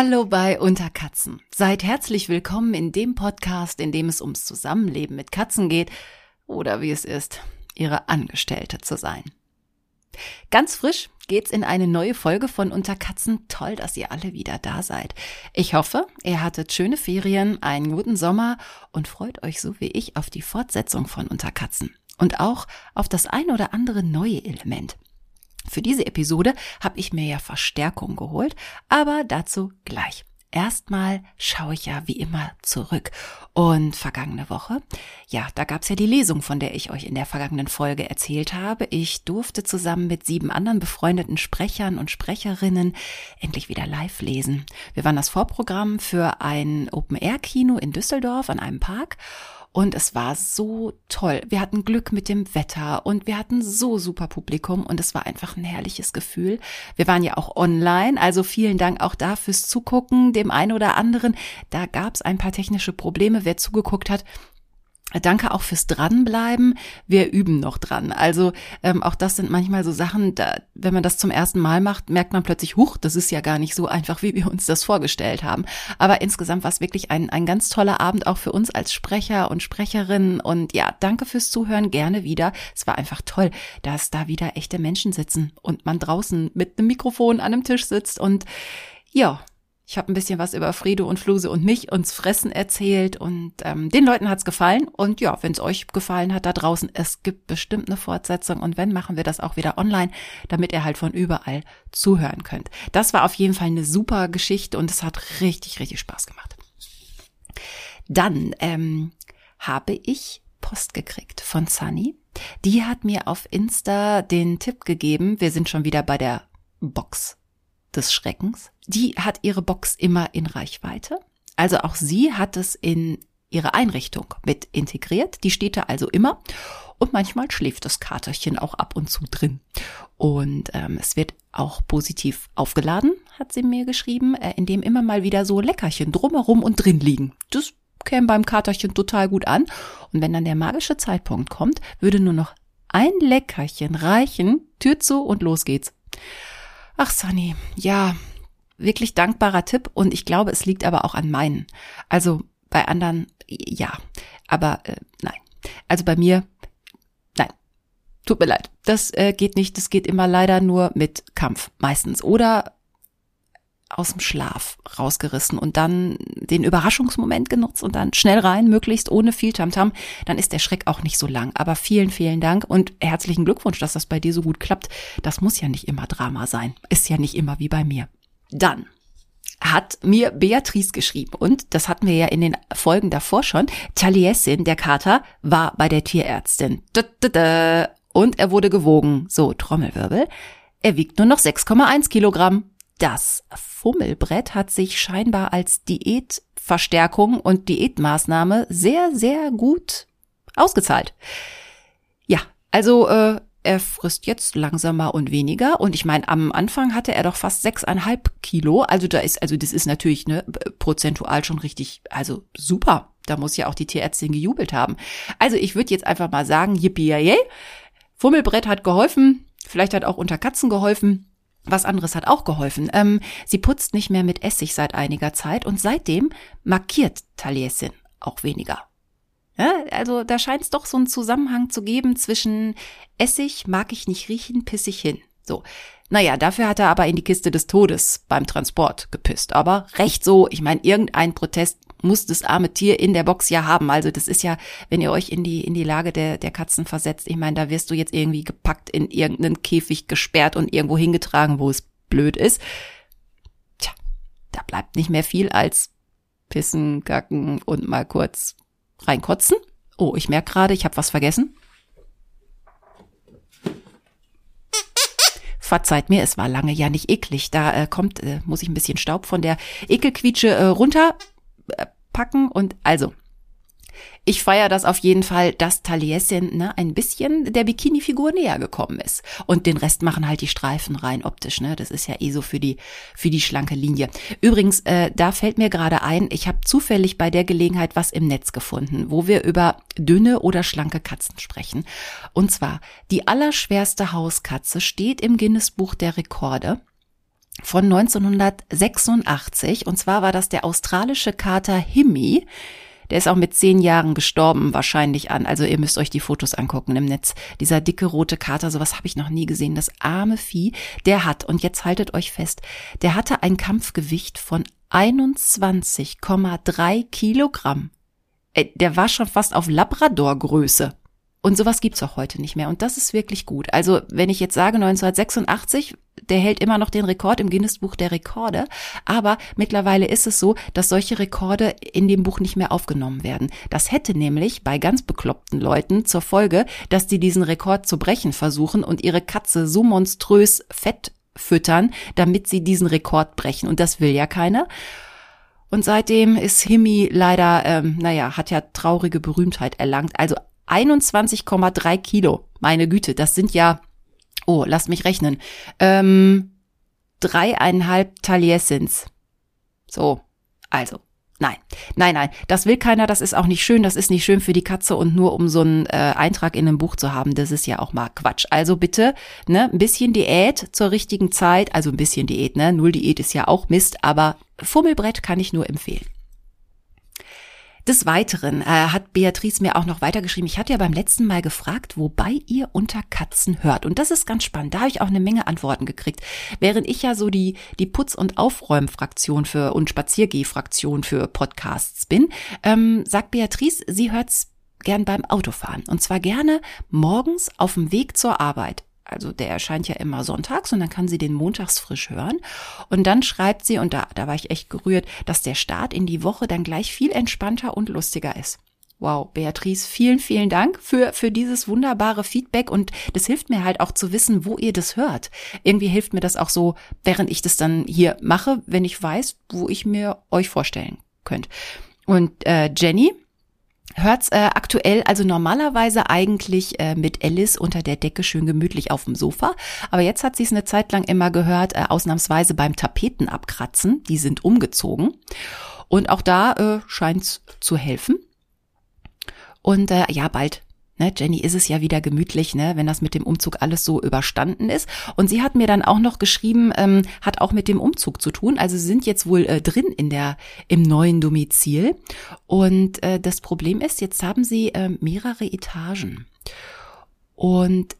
Hallo bei Unterkatzen. Seid herzlich willkommen in dem Podcast, in dem es ums Zusammenleben mit Katzen geht oder wie es ist, ihre Angestellte zu sein. Ganz frisch geht's in eine neue Folge von Unterkatzen. Toll, dass ihr alle wieder da seid. Ich hoffe, ihr hattet schöne Ferien, einen guten Sommer und freut euch so wie ich auf die Fortsetzung von Unterkatzen und auch auf das ein oder andere neue Element. Für diese Episode habe ich mir ja Verstärkung geholt, aber dazu gleich. Erstmal schaue ich ja wie immer zurück. Und vergangene Woche, ja, da gab's ja die Lesung, von der ich euch in der vergangenen Folge erzählt habe. Ich durfte zusammen mit sieben anderen befreundeten Sprechern und Sprecherinnen endlich wieder live lesen. Wir waren das Vorprogramm für ein Open-Air-Kino in Düsseldorf an einem Park. Und es war so toll. Wir hatten Glück mit dem Wetter und wir hatten so super Publikum und es war einfach ein herrliches Gefühl. Wir waren ja auch online, also vielen Dank auch da fürs Zugucken, dem einen oder anderen. Da gab es ein paar technische Probleme. Wer zugeguckt hat, Danke auch fürs Dranbleiben. Wir üben noch dran. Also ähm, auch das sind manchmal so Sachen, da, wenn man das zum ersten Mal macht, merkt man plötzlich, huch, das ist ja gar nicht so einfach, wie wir uns das vorgestellt haben. Aber insgesamt war es wirklich ein, ein ganz toller Abend auch für uns als Sprecher und Sprecherinnen. Und ja, danke fürs Zuhören, gerne wieder. Es war einfach toll, dass da wieder echte Menschen sitzen und man draußen mit einem Mikrofon an einem Tisch sitzt und ja, ich habe ein bisschen was über Fredo und Fluse und mich uns Fressen erzählt und ähm, den Leuten hat's gefallen. Und ja, wenn es euch gefallen hat da draußen, es gibt bestimmt eine Fortsetzung. Und wenn, machen wir das auch wieder online, damit ihr halt von überall zuhören könnt. Das war auf jeden Fall eine super Geschichte und es hat richtig, richtig Spaß gemacht. Dann ähm, habe ich Post gekriegt von Sunny. Die hat mir auf Insta den Tipp gegeben, wir sind schon wieder bei der Box des Schreckens. Die hat ihre Box immer in Reichweite. Also auch sie hat es in ihre Einrichtung mit integriert. Die steht da also immer. Und manchmal schläft das Katerchen auch ab und zu drin. Und ähm, es wird auch positiv aufgeladen, hat sie mir geschrieben, äh, indem immer mal wieder so Leckerchen drumherum und drin liegen. Das käme beim Katerchen total gut an. Und wenn dann der magische Zeitpunkt kommt, würde nur noch ein Leckerchen reichen, Tür zu und los geht's. Ach, Sunny, ja, wirklich dankbarer Tipp und ich glaube, es liegt aber auch an meinen. Also bei anderen, ja, aber äh, nein. Also bei mir, nein. Tut mir leid. Das äh, geht nicht. Das geht immer leider nur mit Kampf meistens. Oder aus dem Schlaf rausgerissen und dann den Überraschungsmoment genutzt und dann schnell rein, möglichst ohne viel Tamtam, dann ist der Schreck auch nicht so lang. Aber vielen, vielen Dank und herzlichen Glückwunsch, dass das bei dir so gut klappt. Das muss ja nicht immer Drama sein. Ist ja nicht immer wie bei mir. Dann hat mir Beatrice geschrieben und das hatten wir ja in den Folgen davor schon. Taliesin, der Kater, war bei der Tierärztin. Und er wurde gewogen. So, Trommelwirbel. Er wiegt nur noch 6,1 Kilogramm. Das Fummelbrett hat sich scheinbar als Diätverstärkung und Diätmaßnahme sehr, sehr gut ausgezahlt. Ja, also äh, er frisst jetzt langsamer und weniger. Und ich meine, am Anfang hatte er doch fast sechseinhalb Kilo. Also da ist, also das ist natürlich ne, prozentual schon richtig, also super. Da muss ja auch die Tierärztin gejubelt haben. Also ich würde jetzt einfach mal sagen, yippie yay. Fummelbrett hat geholfen. Vielleicht hat auch unter Katzen geholfen. Was anderes hat auch geholfen. Ähm, sie putzt nicht mehr mit Essig seit einiger Zeit und seitdem markiert Taliesin auch weniger. Ja, also da scheint es doch so einen Zusammenhang zu geben zwischen Essig mag ich nicht riechen, piss ich hin. So. Naja, dafür hat er aber in die Kiste des Todes beim Transport gepisst. Aber recht so, ich meine, irgendein Protest muss das arme Tier in der Box ja haben. Also das ist ja, wenn ihr euch in die, in die Lage der, der Katzen versetzt, ich meine, da wirst du jetzt irgendwie gepackt in irgendeinen Käfig gesperrt und irgendwo hingetragen, wo es blöd ist. Tja, da bleibt nicht mehr viel als pissen, kacken und mal kurz reinkotzen. Oh, ich merke gerade, ich habe was vergessen. Verzeiht mir, es war lange ja nicht eklig. Da äh, kommt, äh, muss ich ein bisschen Staub von der Ekelquietsche äh, runter packen und also ich feiere das auf jeden Fall, dass Taliesin ne, ein bisschen der Bikini-Figur näher gekommen ist. Und den Rest machen halt die Streifen rein optisch. Ne? Das ist ja eh so für die, für die schlanke Linie. Übrigens, äh, da fällt mir gerade ein, ich habe zufällig bei der Gelegenheit was im Netz gefunden, wo wir über dünne oder schlanke Katzen sprechen. Und zwar, die allerschwerste Hauskatze steht im Guinness-Buch der Rekorde von 1986. Und zwar war das der australische Kater Himmy. Der ist auch mit zehn Jahren gestorben, wahrscheinlich an. Also ihr müsst euch die Fotos angucken im Netz. Dieser dicke rote Kater, sowas habe ich noch nie gesehen. Das arme Vieh, der hat, und jetzt haltet euch fest, der hatte ein Kampfgewicht von 21,3 Kilogramm. Äh, der war schon fast auf Labrador-Größe. Und sowas gibt's auch heute nicht mehr. Und das ist wirklich gut. Also, wenn ich jetzt sage 1986, der hält immer noch den Rekord im Guinness-Buch der Rekorde. Aber mittlerweile ist es so, dass solche Rekorde in dem Buch nicht mehr aufgenommen werden. Das hätte nämlich bei ganz bekloppten Leuten zur Folge, dass die diesen Rekord zu brechen versuchen und ihre Katze so monströs fett füttern, damit sie diesen Rekord brechen. Und das will ja keiner. Und seitdem ist Himi leider, ähm, naja, hat ja traurige Berühmtheit erlangt. Also 21,3 Kilo. Meine Güte, das sind ja, oh, lasst mich rechnen, ähm, dreieinhalb Taliersins. So, also. Nein, nein, nein, das will keiner, das ist auch nicht schön, das ist nicht schön für die Katze und nur um so einen äh, Eintrag in einem Buch zu haben, das ist ja auch mal Quatsch. Also bitte, ne, ein bisschen Diät zur richtigen Zeit, also ein bisschen Diät, ne, null Diät ist ja auch Mist, aber Fummelbrett kann ich nur empfehlen. Des Weiteren äh, hat Beatrice mir auch noch weitergeschrieben. Ich hatte ja beim letzten Mal gefragt, wobei ihr unter Katzen hört. Und das ist ganz spannend. Da habe ich auch eine Menge Antworten gekriegt. Während ich ja so die, die Putz- und Aufräumfraktion für und Spaziergehfraktion für Podcasts bin, ähm, sagt Beatrice, sie hört's gern beim Autofahren. Und zwar gerne morgens auf dem Weg zur Arbeit also der erscheint ja immer sonntags und dann kann sie den montags frisch hören. Und dann schreibt sie, und da, da war ich echt gerührt, dass der Start in die Woche dann gleich viel entspannter und lustiger ist. Wow, Beatrice, vielen, vielen Dank für, für dieses wunderbare Feedback und das hilft mir halt auch zu wissen, wo ihr das hört. Irgendwie hilft mir das auch so, während ich das dann hier mache, wenn ich weiß, wo ich mir euch vorstellen könnt. Und äh, Jenny, hört's äh, aktuell also normalerweise eigentlich äh, mit Alice unter der Decke schön gemütlich auf dem Sofa, aber jetzt hat sie es eine Zeit lang immer gehört, äh, ausnahmsweise beim Tapeten abkratzen, die sind umgezogen. Und auch da äh, scheint's zu helfen. Und äh, ja, bald Ne, Jenny ist es ja wieder gemütlich, ne, wenn das mit dem Umzug alles so überstanden ist. Und sie hat mir dann auch noch geschrieben, ähm, hat auch mit dem Umzug zu tun. Also sie sind jetzt wohl äh, drin in der im neuen Domizil. Und äh, das Problem ist, jetzt haben sie äh, mehrere Etagen. Und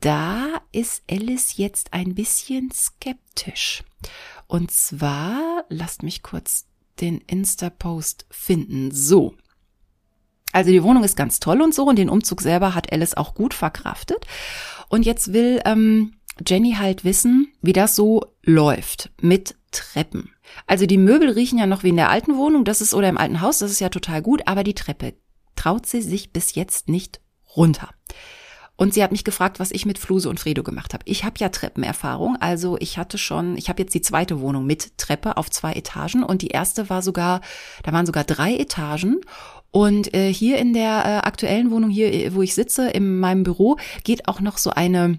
da ist Alice jetzt ein bisschen skeptisch. Und zwar, lasst mich kurz den Insta-Post finden. So, also die Wohnung ist ganz toll und so und den Umzug selber hat Alice auch gut verkraftet. Und jetzt will ähm, Jenny halt wissen, wie das so läuft mit Treppen. Also die Möbel riechen ja noch wie in der alten Wohnung, das ist oder im alten Haus, das ist ja total gut, aber die Treppe traut sie sich bis jetzt nicht runter. Und sie hat mich gefragt, was ich mit Fluse und Fredo gemacht habe. Ich habe ja Treppenerfahrung, also ich hatte schon, ich habe jetzt die zweite Wohnung mit Treppe auf zwei Etagen und die erste war sogar, da waren sogar drei Etagen und äh, hier in der äh, aktuellen Wohnung, hier, wo ich sitze, in meinem Büro, geht auch noch so eine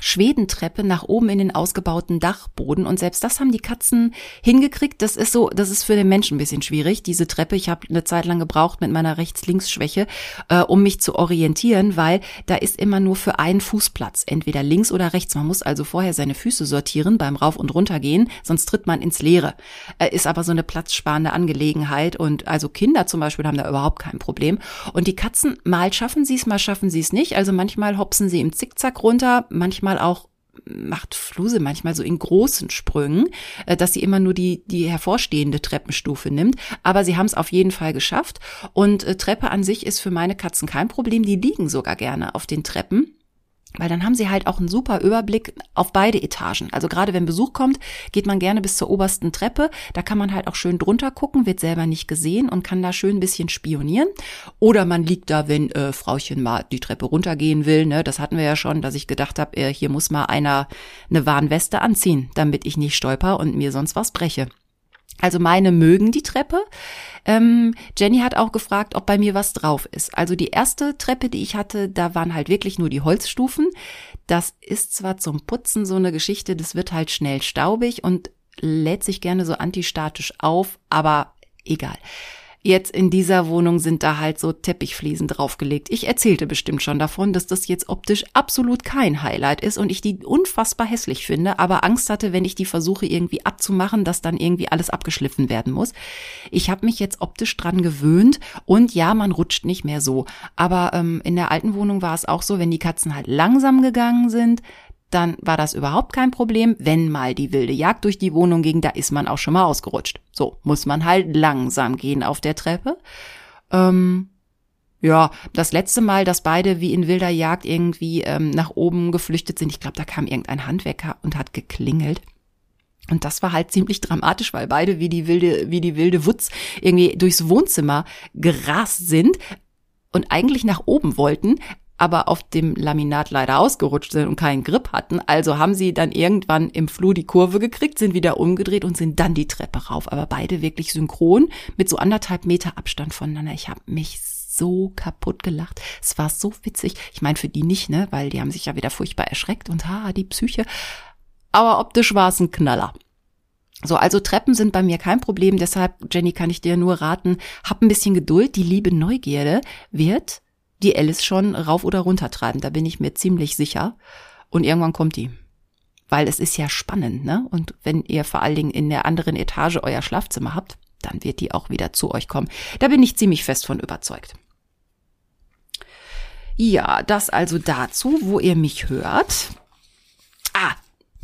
Schwedentreppe nach oben in den ausgebauten Dachboden und selbst das haben die Katzen hingekriegt. Das ist so, das ist für den Menschen ein bisschen schwierig, diese Treppe. Ich habe eine Zeit lang gebraucht mit meiner Rechts-Links-Schwäche, äh, um mich zu orientieren, weil da ist immer nur für einen Fußplatz, entweder links oder rechts. Man muss also vorher seine Füße sortieren beim Rauf- und Runtergehen, sonst tritt man ins Leere. Äh, ist aber so eine platzsparende Angelegenheit und also Kinder zum Beispiel haben da überhaupt kein Problem. Und die Katzen, mal schaffen sie es, mal schaffen sie es nicht. Also manchmal hopsen sie im Zickzack runter, manchmal manchmal auch macht Fluse manchmal so in großen Sprüngen, äh, dass sie immer nur die, die hervorstehende Treppenstufe nimmt. Aber sie haben es auf jeden Fall geschafft. Und äh, Treppe an sich ist für meine Katzen kein Problem. Die liegen sogar gerne auf den Treppen. Weil dann haben sie halt auch einen super Überblick auf beide Etagen. Also gerade wenn Besuch kommt, geht man gerne bis zur obersten Treppe. Da kann man halt auch schön drunter gucken, wird selber nicht gesehen und kann da schön ein bisschen spionieren. Oder man liegt da, wenn äh, Frauchen mal die Treppe runtergehen will. Ne? Das hatten wir ja schon, dass ich gedacht habe, äh, hier muss mal einer eine Warnweste anziehen, damit ich nicht stolper und mir sonst was breche. Also meine mögen die Treppe. Ähm, Jenny hat auch gefragt, ob bei mir was drauf ist. Also die erste Treppe, die ich hatte, da waren halt wirklich nur die Holzstufen. Das ist zwar zum Putzen so eine Geschichte, das wird halt schnell staubig und lädt sich gerne so antistatisch auf, aber egal. Jetzt in dieser Wohnung sind da halt so Teppichfliesen draufgelegt. Ich erzählte bestimmt schon davon, dass das jetzt optisch absolut kein Highlight ist und ich die unfassbar hässlich finde, aber Angst hatte, wenn ich die versuche irgendwie abzumachen, dass dann irgendwie alles abgeschliffen werden muss. Ich habe mich jetzt optisch dran gewöhnt und ja, man rutscht nicht mehr so. Aber ähm, in der alten Wohnung war es auch so, wenn die Katzen halt langsam gegangen sind, dann war das überhaupt kein Problem. Wenn mal die wilde Jagd durch die Wohnung ging, da ist man auch schon mal ausgerutscht. So, muss man halt langsam gehen auf der Treppe. Ähm, ja, das letzte Mal, dass beide wie in wilder Jagd irgendwie ähm, nach oben geflüchtet sind, ich glaube, da kam irgendein Handwerker und hat geklingelt. Und das war halt ziemlich dramatisch, weil beide wie die wilde, wie die wilde Wutz irgendwie durchs Wohnzimmer gerast sind und eigentlich nach oben wollten, aber auf dem Laminat leider ausgerutscht sind und keinen Grip hatten. Also haben sie dann irgendwann im Flur die Kurve gekriegt, sind wieder umgedreht und sind dann die Treppe rauf. Aber beide wirklich synchron mit so anderthalb Meter Abstand voneinander. Ich habe mich so kaputt gelacht. Es war so witzig. Ich meine für die nicht, ne, weil die haben sich ja wieder furchtbar erschreckt und ha, die Psyche. Aber optisch war es ein Knaller. So, also Treppen sind bei mir kein Problem. Deshalb, Jenny, kann ich dir nur raten, hab ein bisschen Geduld. Die liebe Neugierde wird die Alice schon rauf oder runter treiben. Da bin ich mir ziemlich sicher. Und irgendwann kommt die. Weil es ist ja spannend, ne? Und wenn ihr vor allen Dingen in der anderen Etage euer Schlafzimmer habt, dann wird die auch wieder zu euch kommen. Da bin ich ziemlich fest von überzeugt. Ja, das also dazu, wo ihr mich hört. Ah,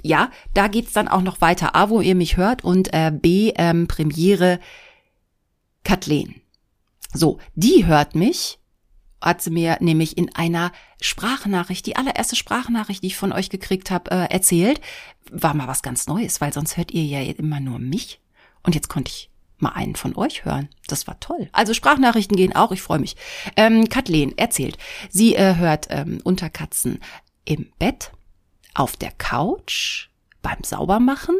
ja, da geht's dann auch noch weiter. A, wo ihr mich hört und äh, B, ähm, Premiere Kathleen. So, die hört mich hat sie mir nämlich in einer Sprachnachricht, die allererste Sprachnachricht, die ich von euch gekriegt habe, äh, erzählt. War mal was ganz Neues, weil sonst hört ihr ja immer nur mich. Und jetzt konnte ich mal einen von euch hören. Das war toll. Also Sprachnachrichten gehen auch, ich freue mich. Ähm, Kathleen erzählt, sie äh, hört ähm, Unterkatzen im Bett, auf der Couch, beim Saubermachen,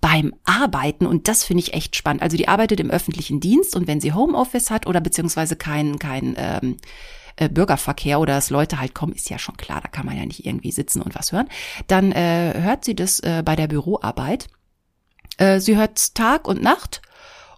beim Arbeiten und das finde ich echt spannend. Also die arbeitet im öffentlichen Dienst und wenn sie Homeoffice hat oder beziehungsweise kein, kein ähm, äh, Bürgerverkehr oder dass Leute halt kommen, ist ja schon klar, da kann man ja nicht irgendwie sitzen und was hören. Dann äh, hört sie das äh, bei der Büroarbeit. Äh, sie hört Tag und Nacht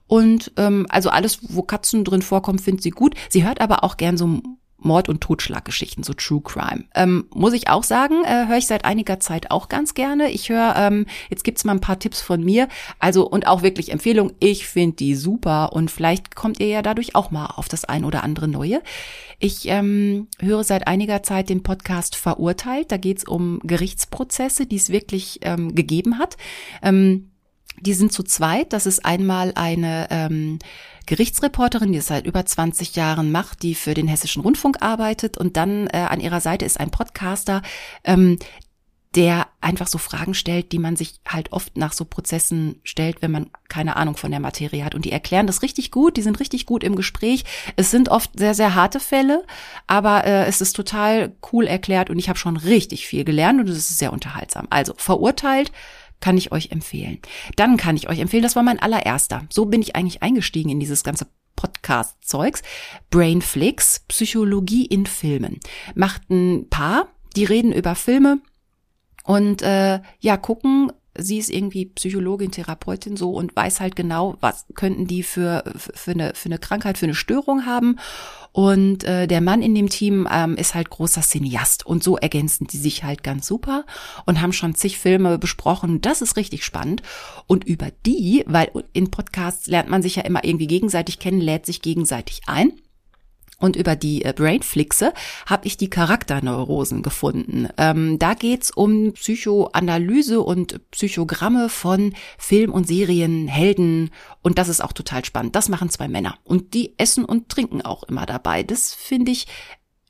und ähm, also alles, wo Katzen drin vorkommen, findet sie gut. Sie hört aber auch gern so Mord- und Totschlaggeschichten, so True Crime. Ähm, muss ich auch sagen, äh, höre ich seit einiger Zeit auch ganz gerne. Ich höre, ähm, jetzt gibt's mal ein paar Tipps von mir. Also und auch wirklich Empfehlung. Ich finde die super und vielleicht kommt ihr ja dadurch auch mal auf das ein oder andere Neue. Ich ähm, höre seit einiger Zeit den Podcast Verurteilt. Da geht's um Gerichtsprozesse, die es wirklich ähm, gegeben hat. Ähm, die sind zu zweit. Das ist einmal eine ähm, Gerichtsreporterin, die es seit über 20 Jahren macht, die für den Hessischen Rundfunk arbeitet. Und dann äh, an ihrer Seite ist ein Podcaster, ähm, der einfach so Fragen stellt, die man sich halt oft nach so Prozessen stellt, wenn man keine Ahnung von der Materie hat. Und die erklären das richtig gut, die sind richtig gut im Gespräch. Es sind oft sehr, sehr harte Fälle, aber äh, es ist total cool erklärt und ich habe schon richtig viel gelernt und es ist sehr unterhaltsam. Also verurteilt kann ich euch empfehlen. Dann kann ich euch empfehlen, das war mein allererster. So bin ich eigentlich eingestiegen in dieses ganze Podcast-Zeugs. Brainflix, Psychologie in Filmen. Macht ein Paar, die reden über Filme und äh, ja, gucken, sie ist irgendwie Psychologin, Therapeutin so und weiß halt genau, was könnten die für, für, eine, für eine Krankheit, für eine Störung haben. Und äh, der Mann in dem Team ähm, ist halt großer Cineast. Und so ergänzen die sich halt ganz super und haben schon zig Filme besprochen. Das ist richtig spannend. Und über die, weil in Podcasts lernt man sich ja immer irgendwie gegenseitig kennen, lädt sich gegenseitig ein. Und über die äh, Brainflixe habe ich die Charakterneurosen gefunden. Ähm, da geht's um Psychoanalyse und Psychogramme von Film- und Serienhelden. Und das ist auch total spannend. Das machen zwei Männer. Und die essen und trinken auch immer dabei. Das finde ich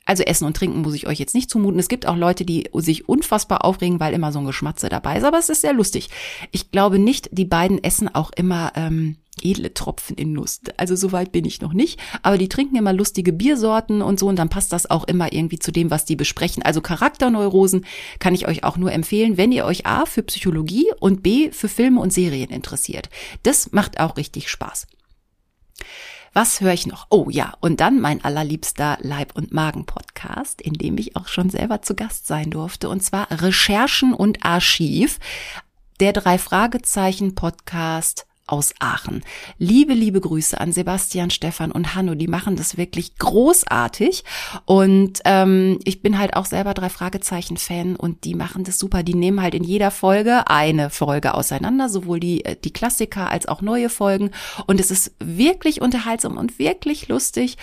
also Essen und Trinken muss ich euch jetzt nicht zumuten. Es gibt auch Leute, die sich unfassbar aufregen, weil immer so ein Geschmatze dabei ist. Aber es ist sehr lustig. Ich glaube nicht, die beiden essen auch immer ähm, edle Tropfen in Nuss. Also so weit bin ich noch nicht. Aber die trinken immer lustige Biersorten und so. Und dann passt das auch immer irgendwie zu dem, was die besprechen. Also Charakterneurosen kann ich euch auch nur empfehlen, wenn ihr euch A für Psychologie und B für Filme und Serien interessiert. Das macht auch richtig Spaß. Was höre ich noch? Oh ja, und dann mein allerliebster Leib- und Magen-Podcast, in dem ich auch schon selber zu Gast sein durfte, und zwar Recherchen und Archiv, der drei Fragezeichen Podcast aus Aachen. Liebe, liebe Grüße an Sebastian, Stefan und Hanno. Die machen das wirklich großartig. Und ähm, ich bin halt auch selber drei Fragezeichen-Fan und die machen das super. Die nehmen halt in jeder Folge eine Folge auseinander, sowohl die, äh, die Klassiker als auch neue Folgen. Und es ist wirklich unterhaltsam und wirklich lustig.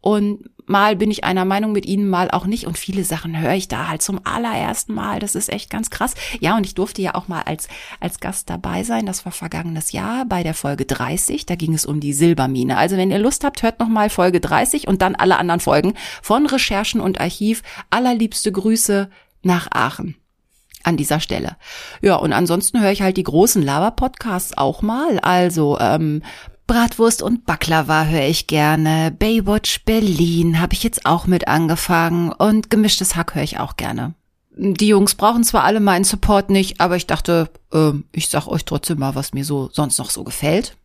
Und mal bin ich einer Meinung mit ihnen, mal auch nicht. Und viele Sachen höre ich da halt zum allerersten Mal. Das ist echt ganz krass. Ja, und ich durfte ja auch mal als, als Gast dabei sein. Das war vergangenes Jahr bei der Folge 30. Da ging es um die Silbermine. Also wenn ihr Lust habt, hört noch mal Folge 30 und dann alle anderen Folgen von Recherchen und Archiv. Allerliebste Grüße nach Aachen an dieser Stelle. Ja, und ansonsten höre ich halt die großen Lava-Podcasts auch mal. Also ähm, Bratwurst und Baklava höre ich gerne. Baywatch Berlin habe ich jetzt auch mit angefangen und gemischtes Hack höre ich auch gerne. Die Jungs brauchen zwar alle meinen Support nicht, aber ich dachte, äh, ich sag euch trotzdem mal, was mir so sonst noch so gefällt.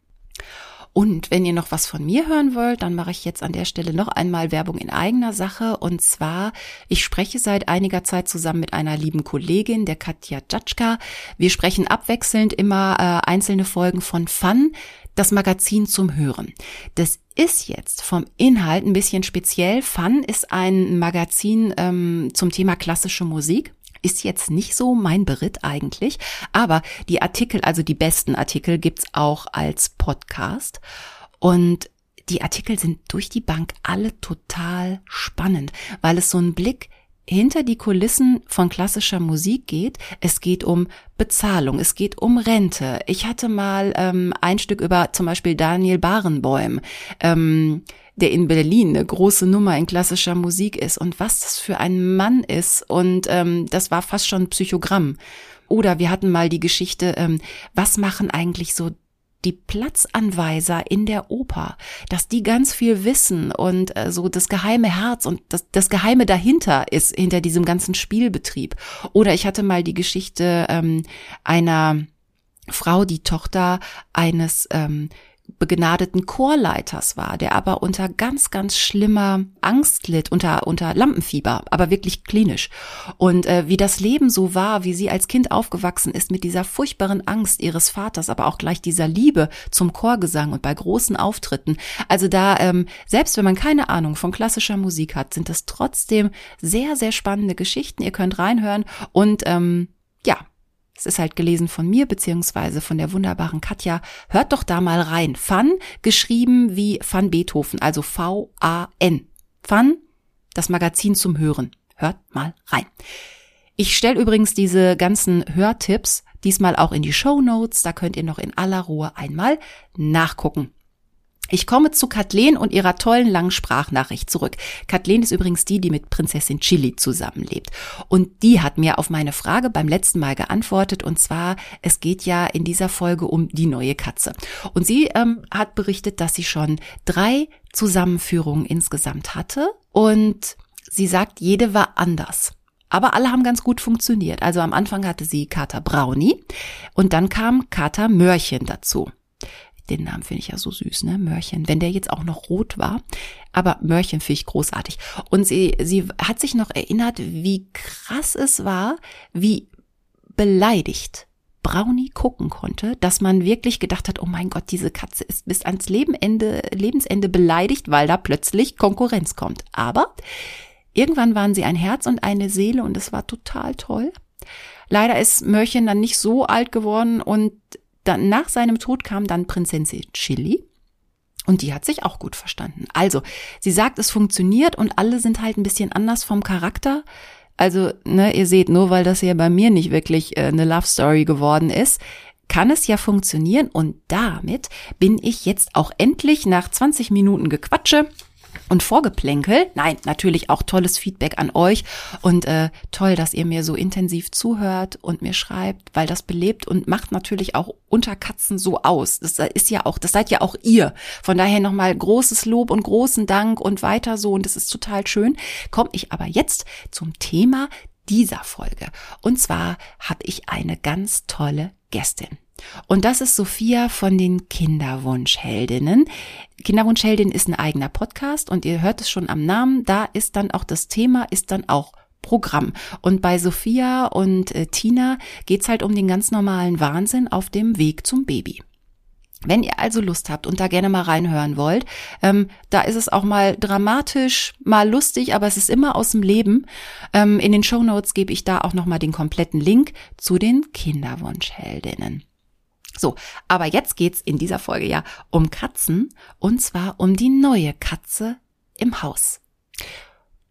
Und wenn ihr noch was von mir hören wollt, dann mache ich jetzt an der Stelle noch einmal Werbung in eigener Sache. Und zwar, ich spreche seit einiger Zeit zusammen mit einer lieben Kollegin, der Katja Jatschka. Wir sprechen abwechselnd immer äh, einzelne Folgen von Fun das Magazin zum Hören. Das ist jetzt vom Inhalt ein bisschen speziell. Fun ist ein Magazin ähm, zum Thema klassische Musik. Ist jetzt nicht so mein Beritt eigentlich, aber die Artikel, also die besten Artikel, gibt's auch als Podcast. Und die Artikel sind durch die Bank alle total spannend, weil es so einen Blick hinter die Kulissen von klassischer Musik geht. Es geht um Bezahlung, es geht um Rente. Ich hatte mal ähm, ein Stück über zum Beispiel Daniel Barenbäum, ähm, der in Berlin eine große Nummer in klassischer Musik ist und was das für ein Mann ist. Und ähm, das war fast schon Psychogramm. Oder wir hatten mal die Geschichte, ähm, was machen eigentlich so die Platzanweiser in der Oper, dass die ganz viel wissen und äh, so das geheime Herz und das, das Geheime dahinter ist, hinter diesem ganzen Spielbetrieb. Oder ich hatte mal die Geschichte ähm, einer Frau, die Tochter eines ähm, begnadeten Chorleiters war, der aber unter ganz, ganz schlimmer Angst litt, unter, unter Lampenfieber, aber wirklich klinisch. Und äh, wie das Leben so war, wie sie als Kind aufgewachsen ist mit dieser furchtbaren Angst ihres Vaters, aber auch gleich dieser Liebe zum Chorgesang und bei großen Auftritten. Also da, ähm, selbst wenn man keine Ahnung von klassischer Musik hat, sind das trotzdem sehr, sehr spannende Geschichten. Ihr könnt reinhören und ähm, ja, es ist halt gelesen von mir beziehungsweise von der wunderbaren Katja. Hört doch da mal rein. Fun, geschrieben wie Van Beethoven, also V-A-N. Fun, das Magazin zum Hören. Hört mal rein. Ich stelle übrigens diese ganzen Hörtipps diesmal auch in die Show Notes. Da könnt ihr noch in aller Ruhe einmal nachgucken. Ich komme zu Kathleen und ihrer tollen langen Sprachnachricht zurück. Kathleen ist übrigens die, die mit Prinzessin Chili zusammenlebt. Und die hat mir auf meine Frage beim letzten Mal geantwortet. Und zwar, es geht ja in dieser Folge um die neue Katze. Und sie ähm, hat berichtet, dass sie schon drei Zusammenführungen insgesamt hatte. Und sie sagt, jede war anders. Aber alle haben ganz gut funktioniert. Also am Anfang hatte sie Kater Brownie und dann kam Kater Mörchen dazu. Den Namen finde ich ja so süß, ne? Mörchen. Wenn der jetzt auch noch rot war. Aber Mörchen finde ich großartig. Und sie, sie hat sich noch erinnert, wie krass es war, wie beleidigt Brownie gucken konnte, dass man wirklich gedacht hat, oh mein Gott, diese Katze ist bis ans Lebenende, Lebensende beleidigt, weil da plötzlich Konkurrenz kommt. Aber irgendwann waren sie ein Herz und eine Seele und es war total toll. Leider ist Mörchen dann nicht so alt geworden und dann nach seinem Tod kam dann Prinzessin Chili. Und die hat sich auch gut verstanden. Also, sie sagt, es funktioniert und alle sind halt ein bisschen anders vom Charakter. Also, ne, ihr seht, nur weil das ja bei mir nicht wirklich äh, eine Love Story geworden ist, kann es ja funktionieren und damit bin ich jetzt auch endlich nach 20 Minuten Gequatsche und Vorgeplänkel. Nein, natürlich auch tolles Feedback an euch und äh, toll, dass ihr mir so intensiv zuhört und mir schreibt, weil das belebt und macht natürlich auch unter Katzen so aus. Das ist ja auch, das seid ja auch ihr. Von daher nochmal großes Lob und großen Dank und weiter so und das ist total schön. Komme ich aber jetzt zum Thema dieser Folge. Und zwar habe ich eine ganz tolle Gästin. Und das ist Sophia von den Kinderwunschheldinnen. Kinderwunschheldin ist ein eigener Podcast und ihr hört es schon am Namen. Da ist dann auch das Thema, ist dann auch Programm. Und bei Sophia und äh, Tina geht's halt um den ganz normalen Wahnsinn auf dem Weg zum Baby. Wenn ihr also Lust habt und da gerne mal reinhören wollt, ähm, da ist es auch mal dramatisch, mal lustig, aber es ist immer aus dem Leben. Ähm, in den Show Notes gebe ich da auch noch mal den kompletten Link zu den Kinderwunschheldinnen. So, aber jetzt geht's in dieser Folge ja um Katzen und zwar um die neue Katze im Haus.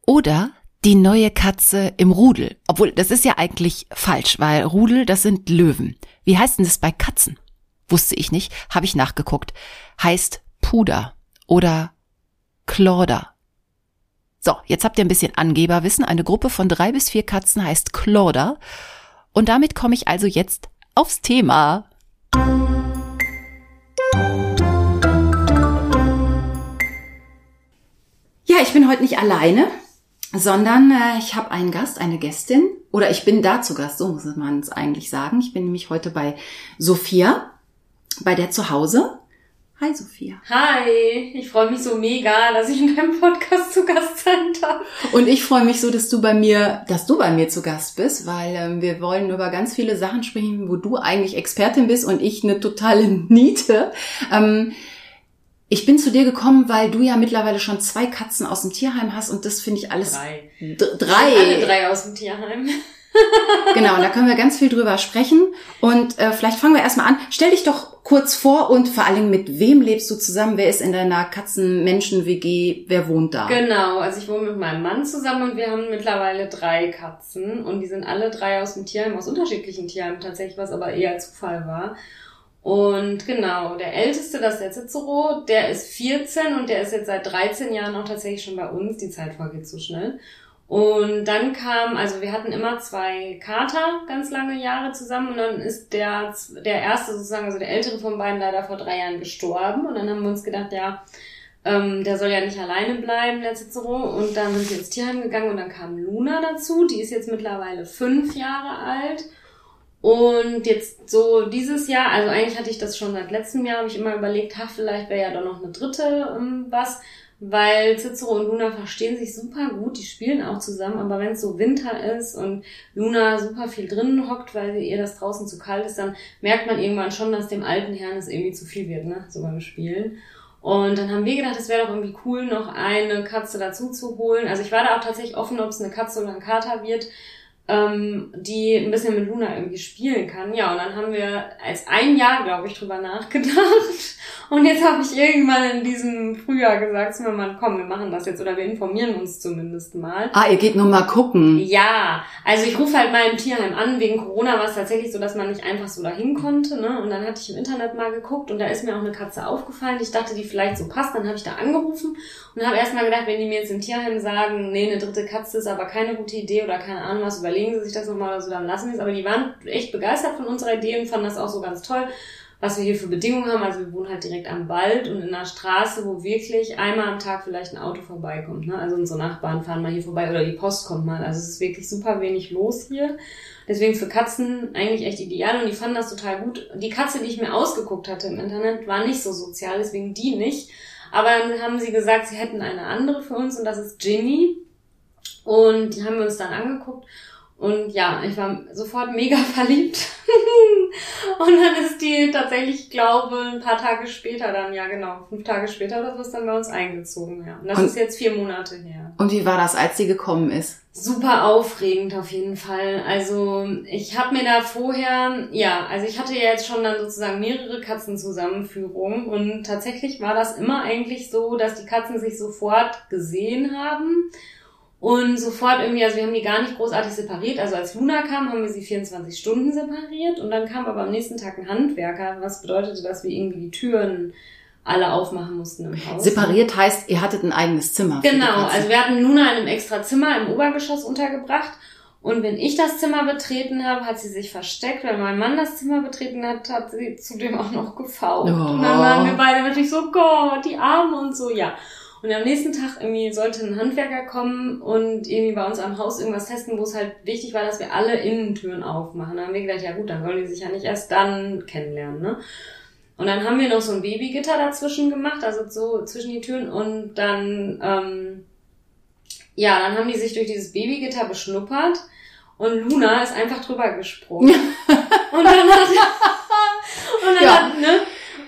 Oder die neue Katze im Rudel. Obwohl, das ist ja eigentlich falsch, weil Rudel, das sind Löwen. Wie heißt denn das bei Katzen? Wusste ich nicht, habe ich nachgeguckt. Heißt Puder oder Chlorder. So, jetzt habt ihr ein bisschen Angeberwissen. Eine Gruppe von drei bis vier Katzen heißt Chlorder. Und damit komme ich also jetzt aufs Thema. Ich bin heute nicht alleine, sondern äh, ich habe einen Gast, eine Gästin. Oder ich bin da zu Gast, so muss man es eigentlich sagen. Ich bin nämlich heute bei Sophia bei der zu Hause. Hi Sophia. Hi, ich freue mich so mega, dass ich in deinem Podcast zu Gast sein darf. Und ich freue mich so, dass du bei mir, dass du bei mir zu Gast bist, weil ähm, wir wollen über ganz viele Sachen sprechen, wo du eigentlich Expertin bist und ich eine totale Niete. Ähm, ich bin zu dir gekommen, weil du ja mittlerweile schon zwei Katzen aus dem Tierheim hast und das finde ich alles drei. Drei. Alle drei aus dem Tierheim. genau, und da können wir ganz viel drüber sprechen. Und äh, vielleicht fangen wir erstmal an. Stell dich doch kurz vor und vor allen Dingen, mit wem lebst du zusammen? Wer ist in deiner Katzen-Menschen-WG? Wer wohnt da? Genau, also ich wohne mit meinem Mann zusammen und wir haben mittlerweile drei Katzen. Und die sind alle drei aus dem Tierheim, aus unterschiedlichen Tierheimen tatsächlich, was aber eher Zufall war. Und genau, der älteste, das ist der Cicero, der ist 14 und der ist jetzt seit 13 Jahren auch tatsächlich schon bei uns. Die Zeit vergeht so schnell. Und dann kam, also wir hatten immer zwei Kater ganz lange Jahre zusammen und dann ist der, der erste sozusagen, also der ältere von beiden leider vor drei Jahren gestorben und dann haben wir uns gedacht, ja, ähm, der soll ja nicht alleine bleiben, der Cicero. Und dann sind wir ins Tierheim gegangen und dann kam Luna dazu, die ist jetzt mittlerweile fünf Jahre alt. Und jetzt so dieses Jahr, also eigentlich hatte ich das schon seit letztem Jahr, habe ich immer überlegt, ha, vielleicht wäre ja doch noch eine dritte ähm, was weil Cicero und Luna verstehen sich super gut, die spielen auch zusammen, aber wenn es so Winter ist und Luna super viel drinnen hockt, weil ihr das draußen zu kalt ist, dann merkt man irgendwann schon, dass dem alten Herrn es irgendwie zu viel wird, ne, so beim Spielen. Und dann haben wir gedacht, es wäre doch irgendwie cool, noch eine Katze dazu zu holen. Also ich war da auch tatsächlich offen, ob es eine Katze oder ein Kater wird, ähm, die ein bisschen mit Luna irgendwie spielen kann. Ja, und dann haben wir als ein Jahr, glaube ich, drüber nachgedacht. Und jetzt habe ich irgendwann in diesem Frühjahr gesagt zu meinem Mann, komm, wir machen das jetzt oder wir informieren uns zumindest mal. Ah, ihr geht nur mal gucken. Ja, also ich rufe halt mal im Tierheim an. Wegen Corona war es tatsächlich so, dass man nicht einfach so dahin konnte. Ne? Und dann hatte ich im Internet mal geguckt und da ist mir auch eine Katze aufgefallen. Ich dachte, die vielleicht so passt. Dann habe ich da angerufen und habe erstmal gedacht, wenn die mir jetzt im Tierheim sagen, nee, eine dritte Katze ist aber keine gute Idee oder keine Ahnung was, überlegen sie sich das nochmal oder so, dann lassen wir es. Aber die waren echt begeistert von unserer Idee und fanden das auch so ganz toll was wir hier für Bedingungen haben. Also wir wohnen halt direkt am Wald und in einer Straße, wo wirklich einmal am Tag vielleicht ein Auto vorbeikommt. Ne? Also unsere Nachbarn fahren mal hier vorbei oder die Post kommt mal. Also es ist wirklich super wenig los hier. Deswegen für Katzen eigentlich echt ideal und die fanden das total gut. Die Katze, die ich mir ausgeguckt hatte im Internet, war nicht so sozial, deswegen die nicht. Aber dann haben sie gesagt, sie hätten eine andere für uns und das ist Ginny. Und die haben wir uns dann angeguckt und ja, ich war sofort mega verliebt. und dann ist die tatsächlich, ich glaube, ein paar Tage später dann, ja genau, fünf Tage später oder so ist dann bei uns eingezogen, ja. Und das und, ist jetzt vier Monate her. Und wie war das, als sie gekommen ist? Super aufregend auf jeden Fall. Also ich habe mir da vorher, ja, also ich hatte ja jetzt schon dann sozusagen mehrere Katzenzusammenführungen und tatsächlich war das immer eigentlich so, dass die Katzen sich sofort gesehen haben und sofort irgendwie, also wir haben die gar nicht großartig separiert. Also als Luna kam, haben wir sie 24 Stunden separiert und dann kam aber am nächsten Tag ein Handwerker, was bedeutete, dass wir irgendwie die Türen alle aufmachen mussten im Haus. Separiert heißt, ihr hattet ein eigenes Zimmer. Genau, also wir hatten Luna in einem extra Zimmer im Obergeschoss untergebracht. Und wenn ich das Zimmer betreten habe, hat sie sich versteckt. Wenn mein Mann das Zimmer betreten hat, hat sie zudem auch noch gefaucht. Oh. Und dann waren wir beide natürlich so, Gott, die Arme und so, ja. Und am nächsten Tag irgendwie sollte ein Handwerker kommen und irgendwie bei uns am Haus irgendwas testen, wo es halt wichtig war, dass wir alle Innentüren aufmachen. Da haben wir gedacht, ja gut, dann wollen die sich ja nicht erst dann kennenlernen, ne? Und dann haben wir noch so ein Babygitter dazwischen gemacht, also so zwischen die Türen und dann, ähm, ja, dann haben die sich durch dieses Babygitter beschnuppert und Luna ist einfach drüber gesprungen. und dann hat, und dann ja. hat, ne?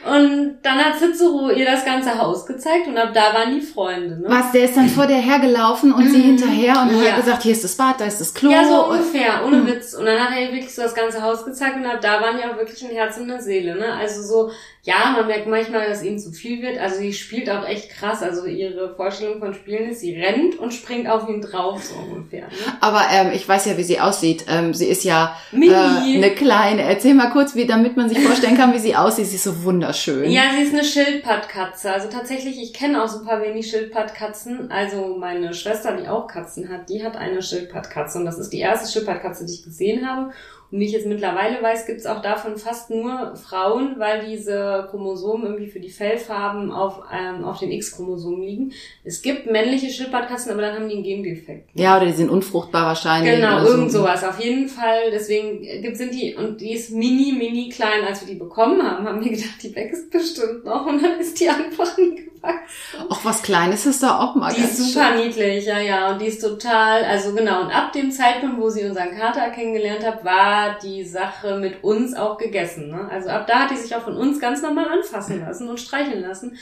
Und dann hat Cicero ihr das ganze Haus gezeigt und ab da waren die Freunde. Ne? Was, der ist dann vor der hergelaufen und sie Mhm. hinterher und Ja. hat gesagt, hier ist das Bad, da ist das Klo. Ja, so ungefähr, ohne Witz. Und dann hat er ihr wirklich so das ganze Haus gezeigt und ab da waren die auch wirklich ein Herz und eine Seele. Ne? Also so, ja, man merkt manchmal, dass ihm zu viel wird. Also sie spielt auch echt krass. Also ihre Vorstellung von Spielen ist, sie rennt und springt auf ihn drauf, so ungefähr. Ne? Aber ähm, ich weiß ja, wie sie aussieht. Ähm, sie ist ja Mini. äh, eine kleine. Erzähl mal kurz, wie, damit man sich vorstellen kann, wie sie aussieht. Sie ist so wunderschön. Ja, sie ist eine Schildpattkatze. Also tatsächlich, ich kenne auch super wenig Schildpattkatzen. Also meine Schwester, die auch Katzen hat, die hat eine Schildpattkatze. Und das ist die erste Schildpattkatze, die ich gesehen habe. Und wie ich jetzt mittlerweile weiß, gibt's auch davon fast nur Frauen, weil diese Chromosomen irgendwie für die Fellfarben auf, ähm, auf den X-Chromosomen liegen. Es gibt männliche Schildpattkatzen, aber dann haben die einen Gendefekt. Ja, oder die sind unfruchtbar wahrscheinlich. Genau, oder so. irgend sowas. Auf jeden Fall, deswegen gibt, sind die, und die ist mini, mini klein. Als wir die bekommen haben, haben wir gedacht, die wächst bestimmt noch. Und dann ist die einfach nie Auch was Kleines ist da auch mal Die ist super niedlich, ja, ja. Und die ist total, also genau. Und ab dem Zeitpunkt, wo sie unseren Kater kennengelernt hat, war die Sache mit uns auch gegessen. Ne? Also ab da hat die sich auch von uns ganz normal anfassen lassen und streicheln lassen.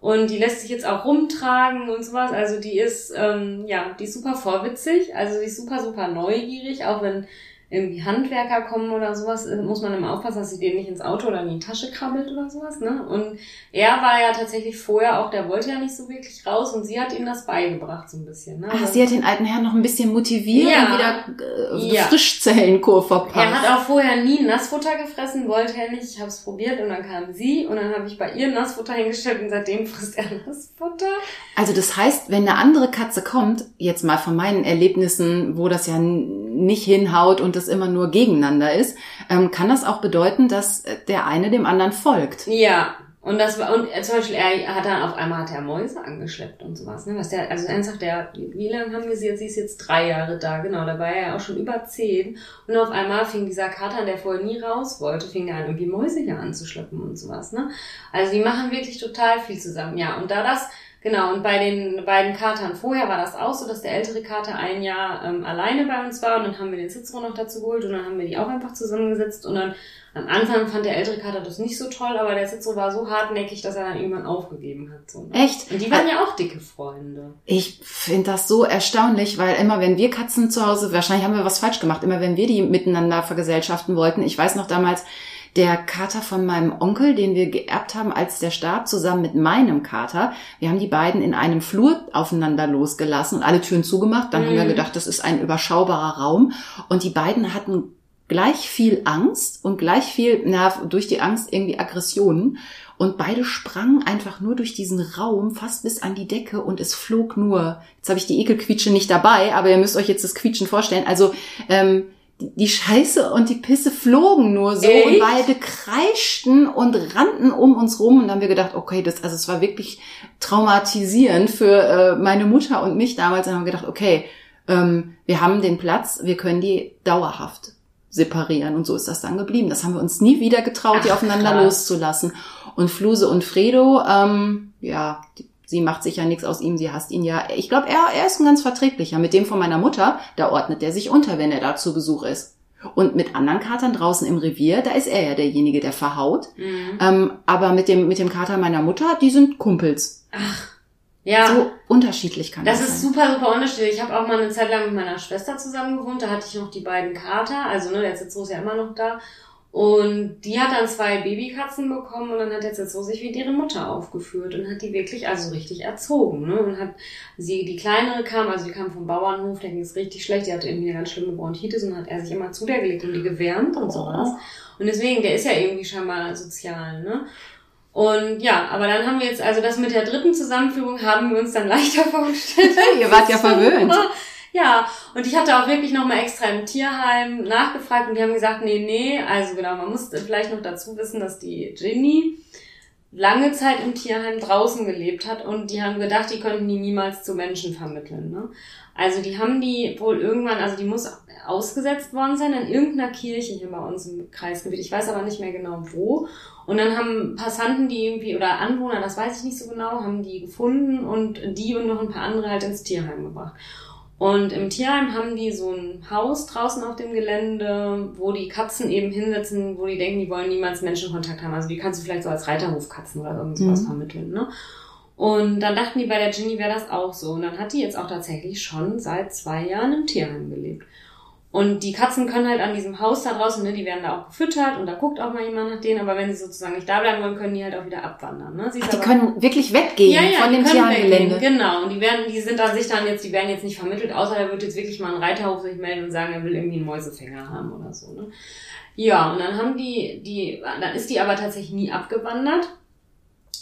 Und die lässt sich jetzt auch rumtragen und sowas. Also die ist, ähm, ja, die ist super vorwitzig. Also die ist super, super neugierig. Auch wenn irgendwie Handwerker kommen oder sowas, äh, muss man immer aufpassen, dass sie denen nicht ins Auto oder in die Tasche krabbelt oder sowas. Ne? Und er war ja tatsächlich vorher auch, der wollte ja nicht so wirklich raus und sie hat ihm das beigebracht so ein bisschen. Ne? Ach, Also- sie hat den alten Herrn noch ein bisschen motiviert Ja. und wieder äh, Ja. Frischzellenkur verpasst. Er hat auch vorher nie Nassfutter gefressen, wollte er nicht. Ich habe es probiert und dann kam sie und dann habe ich bei ihr Nassfutter hingestellt und seitdem frisst er Nassfutter. Also das heißt, wenn eine andere Katze kommt, jetzt mal von meinen Erlebnissen, wo das ja nicht hinhaut und das immer nur gegeneinander ist, ähm, kann das auch bedeuten, dass äh, der eine dem anderen folgt. Ja. Und das war, und er, zum Beispiel, er hat dann auf einmal hat er Mäuse angeschleppt und sowas, ne? Was der, also ernsthaft, der, wie lange haben wir sie jetzt? Sie ist jetzt drei Jahre da, genau, da war er ja auch schon über zehn. Und auf einmal fing dieser Kater, an, der vorher nie raus wollte, fing er an, irgendwie Mäuse hier anzuschleppen und sowas, ne? Also die machen wirklich total viel zusammen, ja. Und da das, genau, und bei den beiden Katern vorher war das auch so, dass der ältere Kater ein Jahr ähm, alleine bei uns war und dann haben wir den Cicero noch dazu geholt und dann haben wir die auch einfach zusammengesetzt und dann am Anfang fand der ältere Kater das nicht so toll, aber der Cicero war so hartnäckig, dass er dann irgendwann aufgegeben hat. So, ne? Echt? Und die waren ja auch dicke Freunde. Ich finde das so erstaunlich, weil immer wenn wir Katzen zu Hause, wahrscheinlich haben wir was falsch gemacht, immer wenn wir die miteinander vergesellschaften wollten. Ich weiß noch damals, der Kater von meinem Onkel, den wir geerbt haben, als der starb, zusammen mit meinem Kater. Wir haben die beiden in einem Flur aufeinander losgelassen und alle Türen zugemacht. Dann haben wir Mhm. gedacht, das ist ein überschaubarer Raum. Und die beiden hatten gleich viel Angst und gleich viel, na, durch die Angst irgendwie Aggressionen. Und beide sprangen einfach nur durch diesen Raum fast bis an die Decke und es flog nur. Jetzt habe ich die Ekelquietsche nicht dabei, aber ihr müsst euch jetzt das Quietschen vorstellen. Also ähm, die, die Scheiße und die Pisse flogen nur so Echt? und beide kreischten und rannten um uns rum und dann haben wir gedacht, okay, das also es war wirklich traumatisierend für äh, meine Mutter und mich damals. Und haben wir gedacht, okay, ähm, wir haben den Platz, wir können die dauerhaft separieren und so ist das dann geblieben. Das haben wir uns nie wieder getraut, die Ach, aufeinander krass. loszulassen. Und Fluse und Fredo, ähm, ja, die, sie macht sich ja nichts aus ihm, sie hasst ihn ja. Ich glaube, er, er ist ein ganz verträglicher. Mit dem von meiner Mutter, da ordnet er sich unter, wenn er da zu Besuch ist. Und mit anderen Katern draußen im Revier, da ist er ja derjenige, der verhaut. Mhm. Ähm, aber mit dem, mit dem Kater meiner Mutter, die sind Kumpels. Ja. So unterschiedlich kann das, Das ist sein. super, super unterschiedlich. Ich habe auch mal eine Zeit lang mit meiner Schwester zusammen gewohnt. Da hatte ich noch die beiden Kater. Also, ne, der Cicero ist ja immer noch da. Und die hat dann zwei Babykatzen bekommen und dann hat der Cicero sich wie deren Mutter aufgeführt und hat die wirklich also richtig erzogen. Ne? Und hat sie, die kleinere kam, also die kam vom Bauernhof, der ging es richtig schlecht, die hatte irgendwie eine ganz schlimme Bronchitis und hat er sich immer zu der gelegt und die gewärmt und sowas. Und deswegen, der ist ja irgendwie scheinbar sozial, ne? Und ja, aber dann haben wir jetzt, also das mit der dritten Zusammenführung haben wir uns dann leichter vorgestellt. Ihr wart ja verwöhnt. Ja, und ich hatte auch wirklich nochmal extra im Tierheim nachgefragt und die haben gesagt, nee, nee, also genau, man muss vielleicht noch dazu wissen, dass die Ginny lange Zeit im Tierheim draußen gelebt hat und die haben gedacht, die könnten die niemals zu Menschen vermitteln. Ne? Also die haben die wohl irgendwann, also die muss ausgesetzt worden sein in irgendeiner Kirche hier bei uns im Kreisgebiet. Ich weiß aber nicht mehr genau wo. Und dann haben Passanten, die irgendwie, oder Anwohner, das weiß ich nicht so genau, haben die gefunden und die und noch ein paar andere halt ins Tierheim gebracht. Und im Tierheim haben die so ein Haus draußen auf dem Gelände, wo die Katzen eben hinsetzen, wo die denken, die wollen niemals Menschenkontakt haben. Also die kannst du vielleicht so als Reiterhofkatzen oder irgendwas mhm. vermitteln, ne? Und dann dachten die, bei der Ginny wäre das auch so. Und dann hat die jetzt auch tatsächlich schon seit zwei Jahren im Tierheim gelebt. Und die Katzen können halt an diesem Haus da draußen, ne, die werden da auch gefüttert und da guckt auch mal jemand nach denen, aber wenn sie sozusagen nicht da bleiben wollen, können die halt auch wieder abwandern. Ne? Ach, die können wirklich weggehen ja, ja, von dem Tiergelände. Genau, und die werden, die sind an sich dann jetzt, die werden jetzt nicht vermittelt, außer er wird jetzt wirklich mal ein Reiterhof sich melden und sagen, er will irgendwie einen Mäusefänger haben oder so. Ne? Ja, und dann haben die, die, dann ist die aber tatsächlich nie abgewandert.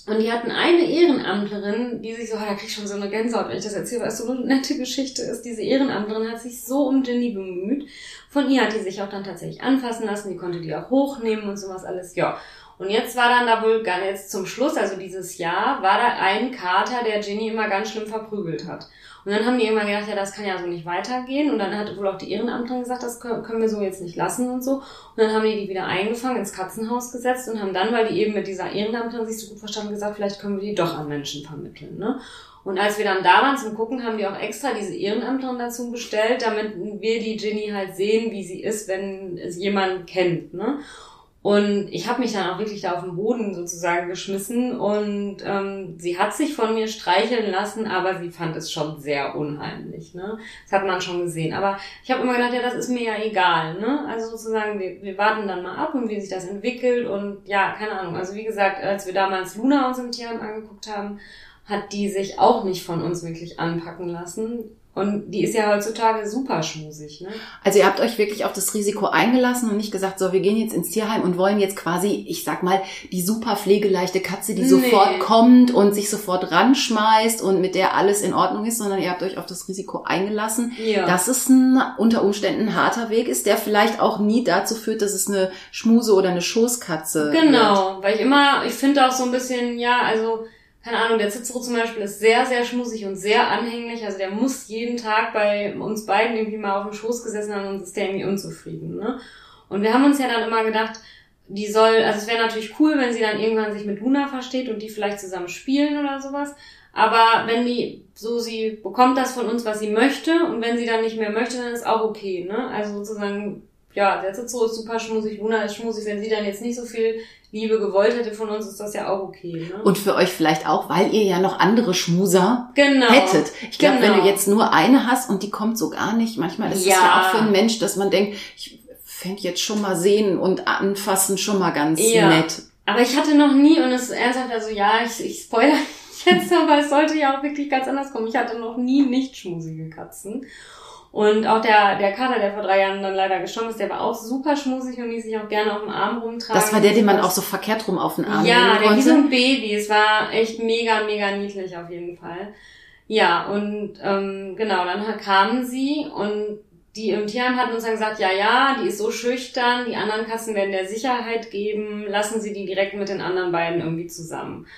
Und die hatten eine Ehrenamtlerin, die sich so, da krieg ich schon so eine Gänsehaut, wenn ich das erzähle, weil es so eine nette Geschichte ist. Diese Ehrenamtlerin hat sich so um Ginny bemüht. Von ihr hat die sich auch dann tatsächlich anfassen lassen, die konnte die auch hochnehmen und sowas alles, ja. Und jetzt war dann da wohl, jetzt zum Schluss, also dieses Jahr, war da ein Kater, der Ginny immer ganz schlimm verprügelt hat. Und dann haben die irgendwann gedacht, ja, das kann ja so nicht weitergehen. Und dann hat wohl auch die Ehrenamtlerin gesagt, das können wir so jetzt nicht lassen und so. Und dann haben die die wieder eingefangen, ins Katzenhaus gesetzt und haben dann, weil die eben mit dieser Ehrenamtlerin sich so gut verstanden, gesagt, vielleicht können wir die doch an Menschen vermitteln. Ne? Und als wir dann da waren zum Gucken, haben die auch extra diese Ehrenamtlerin dazu bestellt, damit wir die Ginny halt sehen, wie sie ist, wenn es jemand kennt. Ne? Und ich habe mich dann auch wirklich da auf den Boden sozusagen geschmissen und ähm, sie hat sich von mir streicheln lassen, aber sie fand es schon sehr unheimlich. Ne? Das hat man schon gesehen. Aber ich habe immer gedacht, ja, das ist mir ja egal. Ne? Also sozusagen, wir, wir warten dann mal ab und wie sich das entwickelt und ja, keine Ahnung. Also wie gesagt, als wir damals Luna uns im Tierheim angeguckt haben, hat die sich auch nicht von uns wirklich anpacken lassen. Und die ist ja heutzutage super schmusig. Ne? Also ihr habt euch wirklich auf das Risiko eingelassen und nicht gesagt, so wir gehen jetzt ins Tierheim und wollen jetzt quasi, ich sag mal, die super pflegeleichte Katze, die nee. sofort kommt und sich sofort ranschmeißt und mit der alles in Ordnung ist, sondern ihr habt euch auf das Risiko eingelassen, ja. dass es ein, unter Umständen ein harter Weg ist, der vielleicht auch nie dazu führt, dass es eine Schmuse oder eine Schoßkatze Genau, wird. weil ich immer, ich finde auch so ein bisschen, ja, also keine Ahnung, der Cicero zum Beispiel ist sehr, sehr schmusig und sehr anhänglich. Also der muss jeden Tag bei uns beiden irgendwie mal auf dem Schoß gesessen haben und ist der irgendwie unzufrieden. Ne? Und wir haben uns ja dann immer gedacht, die soll, also es wäre natürlich cool, wenn sie dann irgendwann sich mit Luna versteht und die vielleicht zusammen spielen oder sowas. Aber wenn die, so sie bekommt das von uns, was sie möchte und wenn sie dann nicht mehr möchte, dann ist auch okay, ne? Also sozusagen, ja, der Cicero ist super schmusig, Luna ist schmusig, wenn sie dann jetzt nicht so viel Liebe gewollt hätte von uns, ist das ja auch okay. Ne? Und für euch vielleicht auch, weil ihr ja noch andere Schmuser genau. hättet. Ich glaube, genau. wenn du genau. jetzt nur eine hast und die kommt so gar nicht, manchmal ist es ja. ja auch für einen Mensch, dass man denkt, ich fände jetzt schon mal sehen und anfassen schon mal ganz ja. nett. Aber ich hatte noch nie, und es ist ernsthaft, also ja, ich, ich spoilere jetzt, aber es sollte ja auch wirklich ganz anders kommen. Ich hatte noch nie nicht schmusige Katzen. Und auch der, der Kater, der vor drei Jahren dann leider gestorben ist, der war auch super schmusig und ließ sich auch gerne auf dem Arm rumtragen. Das war der, den man auch so verkehrt rum auf den Arm Ja, der wie so ein Baby. Es war echt mega, mega niedlich auf jeden Fall. Ja, und ähm, genau, dann kamen sie und die im Tierheim hatten uns dann gesagt, ja, ja, die ist so schüchtern, die anderen Kassen werden der Sicherheit geben, lassen sie die direkt mit den anderen beiden irgendwie zusammen.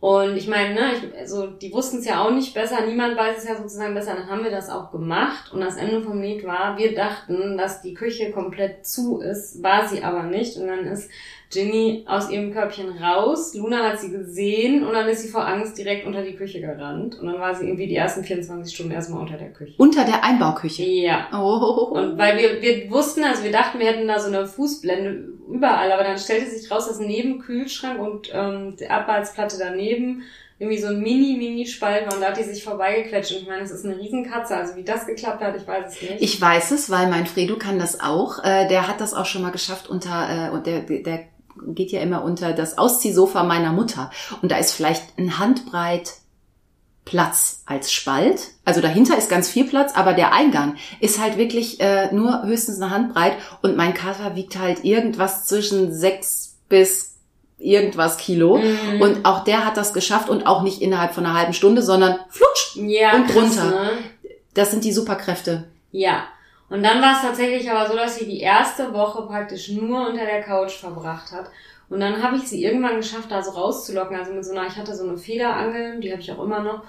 Und ich meine, ne, ich, also die wussten es ja auch nicht besser, niemand weiß es ja sozusagen besser, dann haben wir das auch gemacht. Und das Ende vom Lied war, wir dachten, dass die Küche komplett zu ist, war sie aber nicht. Und dann ist Ginny aus ihrem Körbchen raus. Luna hat sie gesehen und dann ist sie vor Angst direkt unter die Küche gerannt. Und dann war sie irgendwie die ersten 24 Stunden erstmal unter der Küche. Unter der Einbauküche? Ja. Oh. Und weil wir, wir wussten, also wir dachten, wir hätten da so eine Fußblende überall, aber dann stellte sich raus, dass neben Kühlschrank und ähm, die Abwärtsplatte daneben irgendwie so ein mini, mini Spalt war und da hat die sich vorbeigequetscht. Und ich meine, es ist eine Riesenkatze. Also wie das geklappt hat, ich weiß es nicht. Ich weiß es, weil mein Fredo kann das auch. Äh, der hat das auch schon mal geschafft unter, äh, und der, der geht ja immer unter das Ausziehsofa meiner Mutter. Und da ist vielleicht ein Handbreit Platz als Spalt. Also dahinter ist ganz viel Platz, aber der Eingang ist halt wirklich äh, nur höchstens eine Handbreit und mein Kater wiegt halt irgendwas zwischen sechs bis irgendwas Kilo. Mhm. Und auch der hat das geschafft und auch nicht innerhalb von einer halben Stunde, sondern flutsch ja, und drunter. ne? Das sind die Superkräfte. Ja. Und dann war es tatsächlich aber so, dass sie die erste Woche praktisch nur unter der Couch verbracht hat. Und dann habe ich sie irgendwann geschafft, da so rauszulocken. Also mit so einer, ich hatte so eine Federangel, die habe ich auch immer noch.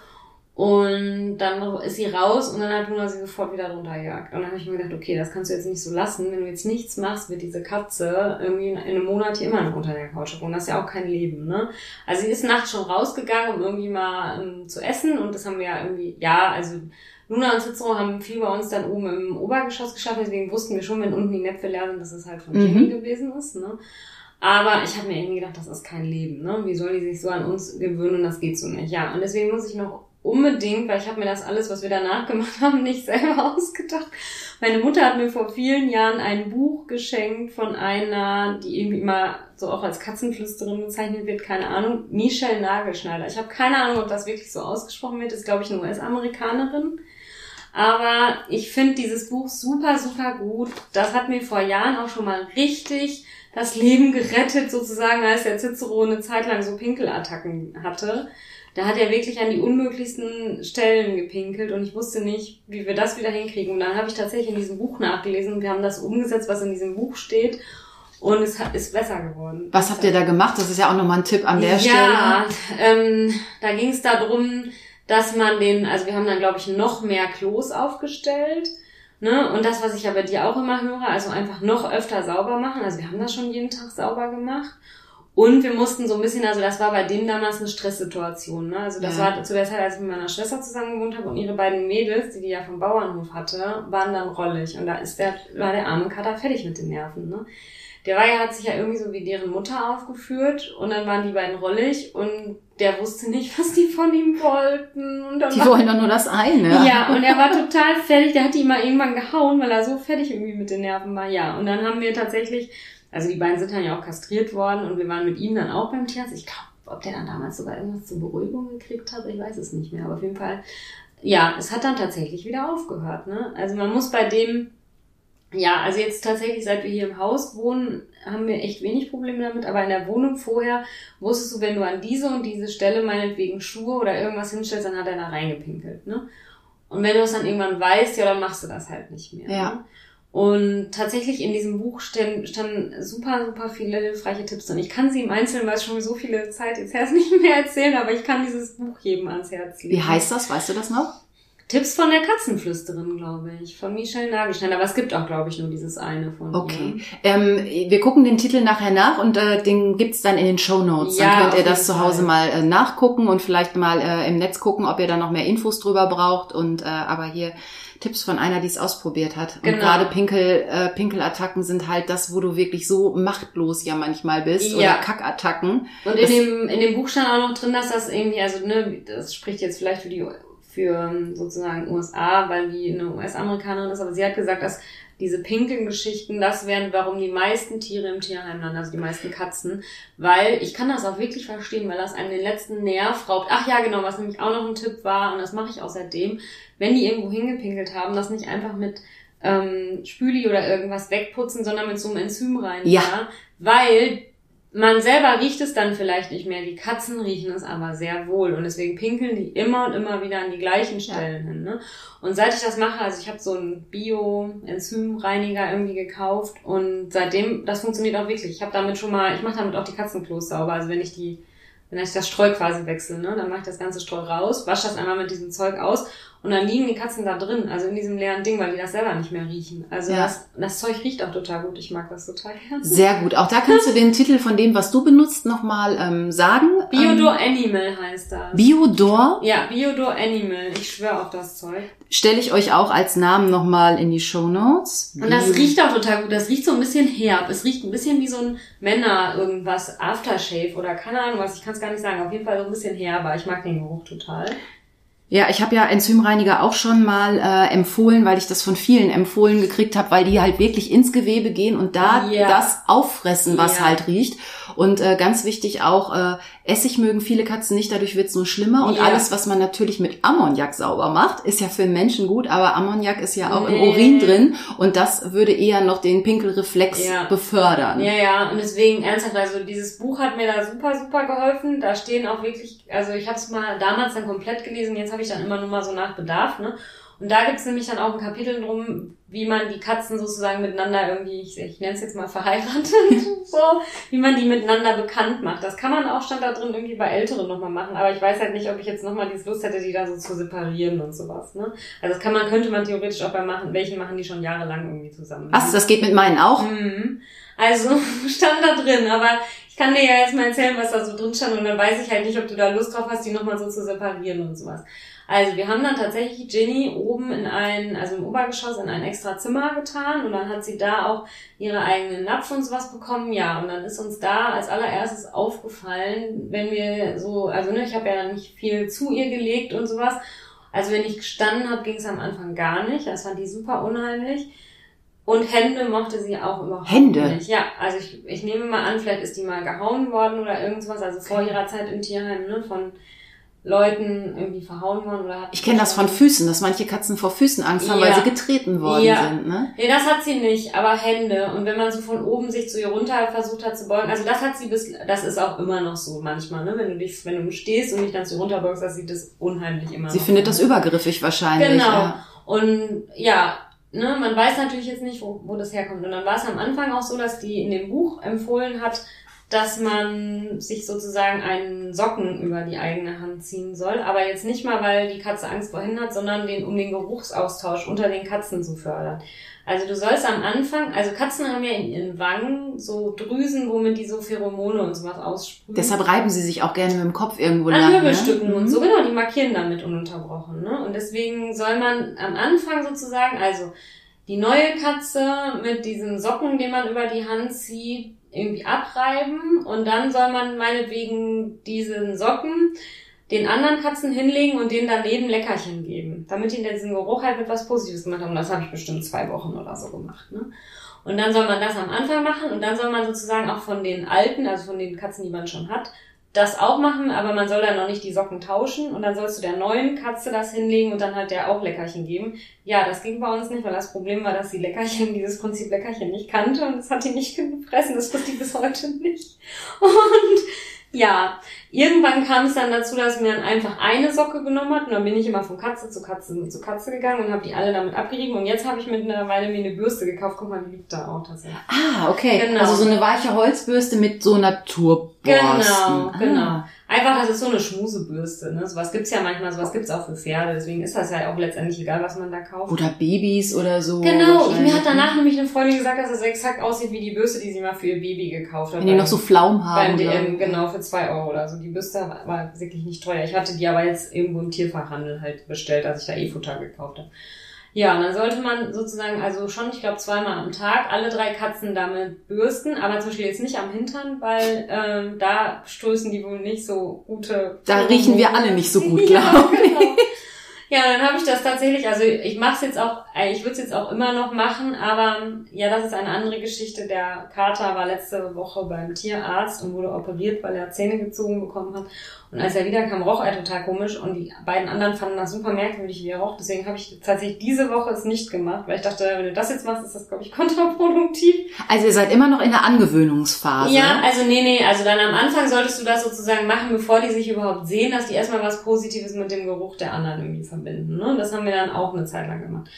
Und dann ist sie raus und dann hat Luna sie sofort wieder runtergejagt. Und dann habe ich mir gedacht, okay, das kannst du jetzt nicht so lassen. Wenn du jetzt nichts machst, wird diese Katze irgendwie in einem Monat hier immer noch unter der Couch Und das ist ja auch kein Leben, ne? Also sie ist nachts schon rausgegangen, um irgendwie mal um, zu essen. Und das haben wir ja irgendwie, ja, also Luna und Cicero haben viel bei uns dann oben im Obergeschoss geschafft, deswegen wussten wir schon, wenn unten die Näpfe leer sind, dass es halt von Jimmy Mhm. gewesen ist. Ne? Aber ich habe mir irgendwie gedacht, das ist kein Leben. Ne? Wie soll die sich so an uns gewöhnen und das geht so nicht. Ja, und deswegen muss ich noch unbedingt, weil ich habe mir das alles, was wir danach gemacht haben, nicht selber ausgedacht. Meine Mutter hat mir vor vielen Jahren ein Buch geschenkt von einer, die irgendwie immer so auch als Katzenflüsterin bezeichnet wird, keine Ahnung, Michelle Nagelschneider. Ich habe keine Ahnung, ob das wirklich so ausgesprochen wird, ist glaube ich eine US-Amerikanerin. Aber ich finde dieses Buch super, super gut. Das hat mir vor Jahren auch schon mal richtig das Leben gerettet, sozusagen, als der Cicero eine Zeit lang so Pinkelattacken hatte. Da hat er wirklich an die unmöglichsten Stellen gepinkelt und ich wusste nicht, wie wir das wieder hinkriegen. Und dann habe ich tatsächlich in diesem Buch nachgelesen und wir haben das umgesetzt, was in diesem Buch steht. Und es ist besser geworden. Was habt ihr da gemacht? Das ist ja auch nochmal ein Tipp an der Stelle. Ja, ähm, da ging es darum, dass man den, also wir haben dann, glaube ich, noch mehr Klos aufgestellt. Ne? Und das, was ich ja bei dir auch immer höre, also einfach noch öfter sauber machen. Also wir haben das schon jeden Tag sauber gemacht. Und wir mussten so ein bisschen, also das war bei denen damals eine Stresssituation. Ne? Also das Ja. war zu der Zeit, als ich mit meiner Schwester zusammen gewohnt habe und ihre beiden Mädels, die die ja vom Bauernhof hatte, waren dann rollig. Und da ist der, war der arme Kater fertig mit den Nerven. Ne? Der ja, hat sich ja irgendwie so wie deren Mutter aufgeführt und dann waren die beiden rollig und der wusste nicht, was die von ihm wollten. Und dann Die wollen doch nur das eine. ja, und er war total fertig. Der hat die mal irgendwann gehauen, weil er so fertig irgendwie mit den Nerven war. Ja, und dann haben wir tatsächlich, also die beiden sind dann ja auch kastriert worden und wir waren mit ihm dann auch beim Tierarzt. Ich glaube, ob der dann damals sogar irgendwas zur Beruhigung gekriegt hat, ich weiß es nicht mehr. Aber auf jeden Fall, ja, es hat dann tatsächlich wieder aufgehört. Ne? Also man muss bei dem, ja, also jetzt tatsächlich, seit wir hier im Haus wohnen, haben wir echt wenig Probleme damit. Aber in der Wohnung vorher wusstest du, wenn du an diese und diese Stelle meinetwegen Schuhe oder irgendwas hinstellst, dann hat er da reingepinkelt. Ne? Und wenn du es dann irgendwann weißt, ja, dann machst du das halt nicht mehr. Ja. Ne? Und tatsächlich in diesem Buch standen, standen super, super viele hilfreiche Tipps drin. Ich kann sie im Einzelnen, weil es schon so viele Zeit jetzt her ist, nicht mehr erzählen, aber ich kann dieses Buch jedem ans Herz legen. Wie heißt das? Weißt du das noch? Tipps von der Katzenflüsterin, glaube ich, von Michelle Nagelstein. Aber es gibt auch, glaube ich, nur dieses eine von Okay. ihr. Ähm, wir gucken den Titel nachher nach und äh, den gibt's dann in den Show Notes. Ja, dann könnt ihr das zu Hause mal äh, nachgucken und vielleicht mal äh, im Netz gucken, ob ihr da noch mehr Infos drüber braucht. Und äh, aber hier Tipps von einer, die es ausprobiert hat. Und Genau. gerade Pinkel, äh, Pinkelattacken sind halt das, wo du wirklich so machtlos ja manchmal bist. Ja. Oder Kackattacken. Und in dem, in dem Buch stand auch noch drin, dass das irgendwie, also ne, das spricht jetzt vielleicht für die für ähm, sozusagen USA, weil die eine US-Amerikanerin ist, aber sie hat gesagt, dass diese Pinkelgeschichten das wären, warum die meisten Tiere im Tierheim landen, also die meisten Katzen, weil ich kann das auch wirklich verstehen, weil das einem den letzten Nerv raubt. Ach ja, genau, was nämlich auch noch ein Tipp war, und das mache ich auch seitdem, wenn die irgendwo hingepinkelt haben, das nicht einfach mit ähm, Spüli oder irgendwas wegputzen, sondern mit so einem Enzym rein. Ja. Weil man selber riecht es dann vielleicht nicht mehr, die Katzen riechen es aber sehr wohl und deswegen pinkeln die immer und immer wieder an die gleichen Stellen hin. Ne? Und seit ich das mache, also ich habe so einen Bio-Enzymreiniger irgendwie gekauft und seitdem, das funktioniert auch wirklich. Ich habe damit schon mal, ich mache damit auch die Katzenklos sauber, also wenn ich die wenn ich das Streu quasi wechsle, ne, dann mache ich das ganze Streu raus, wasche das einmal mit diesem Zeug aus und dann liegen die Katzen da drin, also in diesem leeren Ding, weil die das selber nicht mehr riechen. Also Ja. das, das Zeug riecht auch total gut. Ich mag das total gerne. Sehr gut. Auch da kannst du den Titel von dem, was du benutzt, nochmal ähm, sagen. Biodor Ähm, Animal heißt das. Biodor ja, Biodor Animal. Ich schwöre auf das Zeug. stelle ich euch auch als Namen nochmal in die Show Notes. Und das riecht auch total gut. Das riecht so ein bisschen herb. Es riecht ein bisschen wie so ein Männer irgendwas Aftershave oder keine Ahnung was. Ich kann es gar nicht sagen. Auf jeden Fall so ein bisschen herber. Ich mag den Geruch total. Ja, ich habe ja Enzymreiniger auch schon mal äh, empfohlen, weil ich das von vielen empfohlen gekriegt habe, weil die halt wirklich ins Gewebe gehen und da Ja. das auffressen, was Ja. halt riecht. Und äh, ganz wichtig auch, äh, Essig mögen viele Katzen nicht, dadurch wird's nur schlimmer. Und Ja. alles, was man natürlich mit Ammoniak sauber macht, ist ja für den Menschen gut, aber Ammoniak ist ja auch im Nee. Urin drin und das würde eher noch den Pinkelreflex Ja. befördern. Ja, ja, und deswegen ernsthaft, also dieses Buch hat mir da super, super geholfen. Da stehen auch wirklich, also ich habe es mal damals dann komplett gelesen, jetzt habe ich dann immer nur mal so nach Bedarf, ne? Und da gibt's nämlich dann auch ein Kapitel drum, wie man die Katzen sozusagen miteinander irgendwie, ich, ich nenne es jetzt mal verheiratet, so, wie man die miteinander bekannt macht. Das kann man auch, stand da drin, irgendwie bei Älteren nochmal machen, aber ich weiß halt nicht, ob ich jetzt nochmal diese Lust hätte, die da so zu separieren und sowas, ne? Also das kann man, könnte man theoretisch auch bei machen, welchen machen die schon jahrelang irgendwie zusammen. Was, das geht mit meinen auch? Mhm. Also stand da drin, aber ich kann dir ja jetzt mal erzählen, was da so drin stand und dann weiß ich halt nicht, ob du da Lust drauf hast, die nochmal so zu separieren und sowas. Also wir haben dann tatsächlich Ginny oben in ein, also im Obergeschoss in ein extra Zimmer getan und dann hat sie da auch ihre eigenen Napf und sowas bekommen. Ja, und dann ist uns da als allererstes aufgefallen, wenn wir so, also ne, ich habe ja nicht viel zu ihr gelegt und sowas. Also wenn ich gestanden habe, ging es am Anfang gar nicht. Das fand die super unheimlich. Und Hände mochte sie auch überhaupt Hände? nicht. Ja, also ich, ich nehme mal an, vielleicht ist die mal gehauen worden oder irgendwas, also vor ihrer Zeit im Tierheim, ne, von Leuten irgendwie verhauen worden oder hat Ich kenne das von Füßen, dass manche Katzen vor Füßen Angst haben, Ja. weil sie getreten worden Ja. sind, ne? Nee, das hat sie nicht, aber Hände. Und wenn man so von oben sich zu ihr runter versucht hat zu beugen, also das hat sie bis, das ist auch immer noch so manchmal, ne? Wenn du dich, wenn du stehst und dich dann zu ihr runterbeugst, das sieht das unheimlich immer Sie findet das übergriffig wahrscheinlich. Genau. Ja. Und ja, ne, man weiß natürlich jetzt nicht, wo, wo das herkommt. Und dann war es am Anfang auch so, dass die in dem Buch empfohlen hat, dass man sich sozusagen einen Socken über die eigene Hand ziehen soll. Aber jetzt nicht mal, weil die Katze Angst vor Händen hat, sondern den, um den Geruchsaustausch unter den Katzen zu fördern. Also du sollst am Anfang, also Katzen haben ja in ihren Wangen so Drüsen, womit die so Pheromone und sowas aussprühen. Deshalb reiben sie sich auch gerne mit dem Kopf irgendwo An lang. Möbelstücken ne? und so, genau, die markieren damit ununterbrochen. Ne? Und deswegen soll man am Anfang sozusagen, also die neue Katze mit diesen Socken, den man über die Hand zieht, irgendwie abreiben und dann soll man meinetwegen diesen Socken den anderen Katzen hinlegen und denen daneben Leckerchen geben, damit die diesen Geruch halt mit was Positives gemacht haben. Das habe ich bestimmt zwei Wochen oder so gemacht. Ne? Und dann soll man das am Anfang machen und dann soll man sozusagen auch von den alten, also von den Katzen, die man schon hat, das auch machen, aber man soll dann noch nicht die Socken tauschen und dann sollst du der neuen Katze das hinlegen und dann halt der auch Leckerchen geben. Ja, das ging bei uns nicht, weil das Problem war, dass die Leckerchen, dieses Prinzip Leckerchen nicht kannte und das hat die nicht gefressen, das wusste die bis heute nicht. Und ja, irgendwann kam es dann dazu, dass mir dann einfach eine Socke genommen hat und dann bin ich immer von Katze zu Katze zu Katze gegangen und habe die alle damit abgerieben und jetzt habe ich mittlerweile mir eine Bürste gekauft. Guck mal, die liegt da auch tatsächlich. Ah, okay. Genau. Also so eine weiche Holzbürste mit so Naturborsten. Genau, ah. genau. Einfach, das ist so eine Schmusebürste. Ne? Sowas gibt's ja manchmal, sowas gibt's auch für Pferde. Deswegen ist das ja auch letztendlich egal, was man da kauft. Oder Babys oder so. Genau, mir hat danach nämlich eine Freundin gesagt, dass das exakt aussieht wie die Bürste, die sie mal für ihr Baby gekauft hat. Wenn die noch so Flaum haben. beim DM, genau, für zwei Euro oder so. Die Bürste war, war wirklich nicht teuer. Ich hatte die aber jetzt irgendwo im Tierfachhandel halt bestellt, als ich da E-Futter gekauft habe. Ja, und dann sollte man sozusagen, also schon, ich glaube, zweimal am Tag alle drei Katzen damit bürsten, aber zum Beispiel jetzt nicht am Hintern, weil ähm, da stoßen die wohl nicht so gute... Da riechen wir alle nicht so gut, ja, glaube ich. genau. Ja, dann habe ich das tatsächlich, also ich mache es jetzt auch, ich würde es jetzt auch immer noch machen, aber ja, das ist eine andere Geschichte. Der Kater war letzte Woche beim Tierarzt und wurde operiert, weil er Zähne gezogen bekommen hat. Und als er wiederkam, roch er total komisch und die beiden anderen fanden das super merkwürdig, wie er roch. Deswegen habe ich tatsächlich diese Woche es nicht gemacht, weil ich dachte, wenn du das jetzt machst, ist das, glaube ich, kontraproduktiv. Also ihr seid immer noch in der Angewöhnungsphase. Ja, also nee, nee, also dann am Anfang solltest du das sozusagen machen, bevor die sich überhaupt sehen, dass die erstmal was Positives mit dem Geruch der anderen irgendwie verbinden. Ne? Das haben wir dann auch eine Zeit lang gemacht.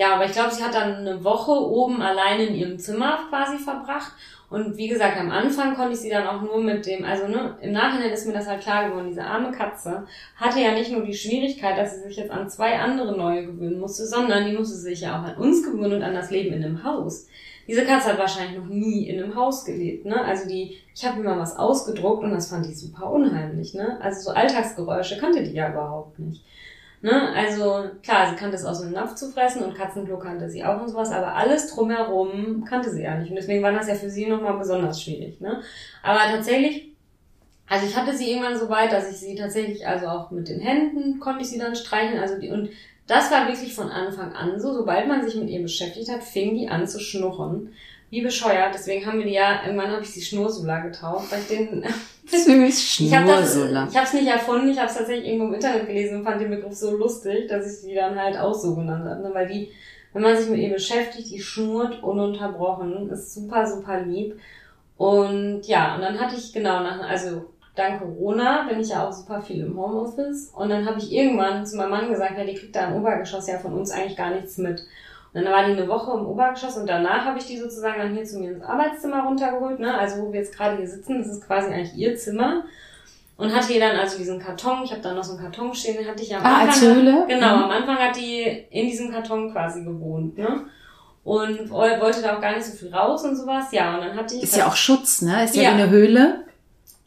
Ja, aber ich glaube, sie hat dann eine Woche oben allein in ihrem Zimmer quasi verbracht. Und wie gesagt, am Anfang konnte ich sie dann auch nur mit dem, also ne, im Nachhinein ist mir das halt klar geworden, diese arme Katze hatte ja nicht nur die Schwierigkeit, dass sie sich jetzt an zwei andere neue gewöhnen musste, sondern die musste sich ja auch an uns gewöhnen und an das Leben in einem Haus. Diese Katze hat wahrscheinlich noch nie in einem Haus gelebt, ne? Also die, ich habe mir mal was ausgedruckt und das fand die super unheimlich, ne? Also so Alltagsgeräusche kannte die ja überhaupt nicht. Ne? Also klar, sie kannte es aus dem Napf zu fressen und Katzenklo kannte sie auch und sowas, aber alles drumherum kannte sie ja nicht. Und deswegen war das ja für sie nochmal besonders schwierig. Ne? Aber tatsächlich, also ich hatte sie irgendwann so weit, dass ich sie tatsächlich, also auch mit den Händen konnte ich sie dann streicheln. Also die, und das war wirklich von Anfang an so, sobald man sich mit ihr beschäftigt hat, fing die an zu schnurren. Wie bescheuert. Deswegen haben wir die ja, irgendwann habe ich sie Schnursula getauft, weil ich den Süß, ich habe das, Schnursula. ich habe es nicht erfunden, ich habe es tatsächlich irgendwo im Internet gelesen und fand den Begriff so lustig, dass ich sie dann halt auch so genannt habe. Ne? Weil die, wenn man sich mit ihr beschäftigt, die schnurrt ununterbrochen, ist super, super lieb. Und ja, und dann hatte ich genau nach, also dank Corona bin ich ja auch super viel im Homeoffice. Und dann habe ich irgendwann zu meinem Mann gesagt, ja, die kriegt da im Obergeschoss ja von uns eigentlich gar nichts mit. Und dann war die eine Woche im Obergeschoss und danach habe ich die sozusagen dann hier zu mir ins Arbeitszimmer runtergeholt, ne? Also wo wir jetzt gerade hier sitzen, das ist quasi eigentlich ihr Zimmer. Und hatte hier dann also diesen Karton, ich habe da noch so einen Karton stehen, den hatte ich am Ah, Anfang. als Höhle? Genau, Mhm. am Anfang hat die in diesem Karton quasi gewohnt, ne? Und woll- wollte da auch gar nicht so viel raus und sowas. Ja, und dann hatte ich. Ist ja auch Schutz, ne? Ist ja, Ja. wie eine Höhle.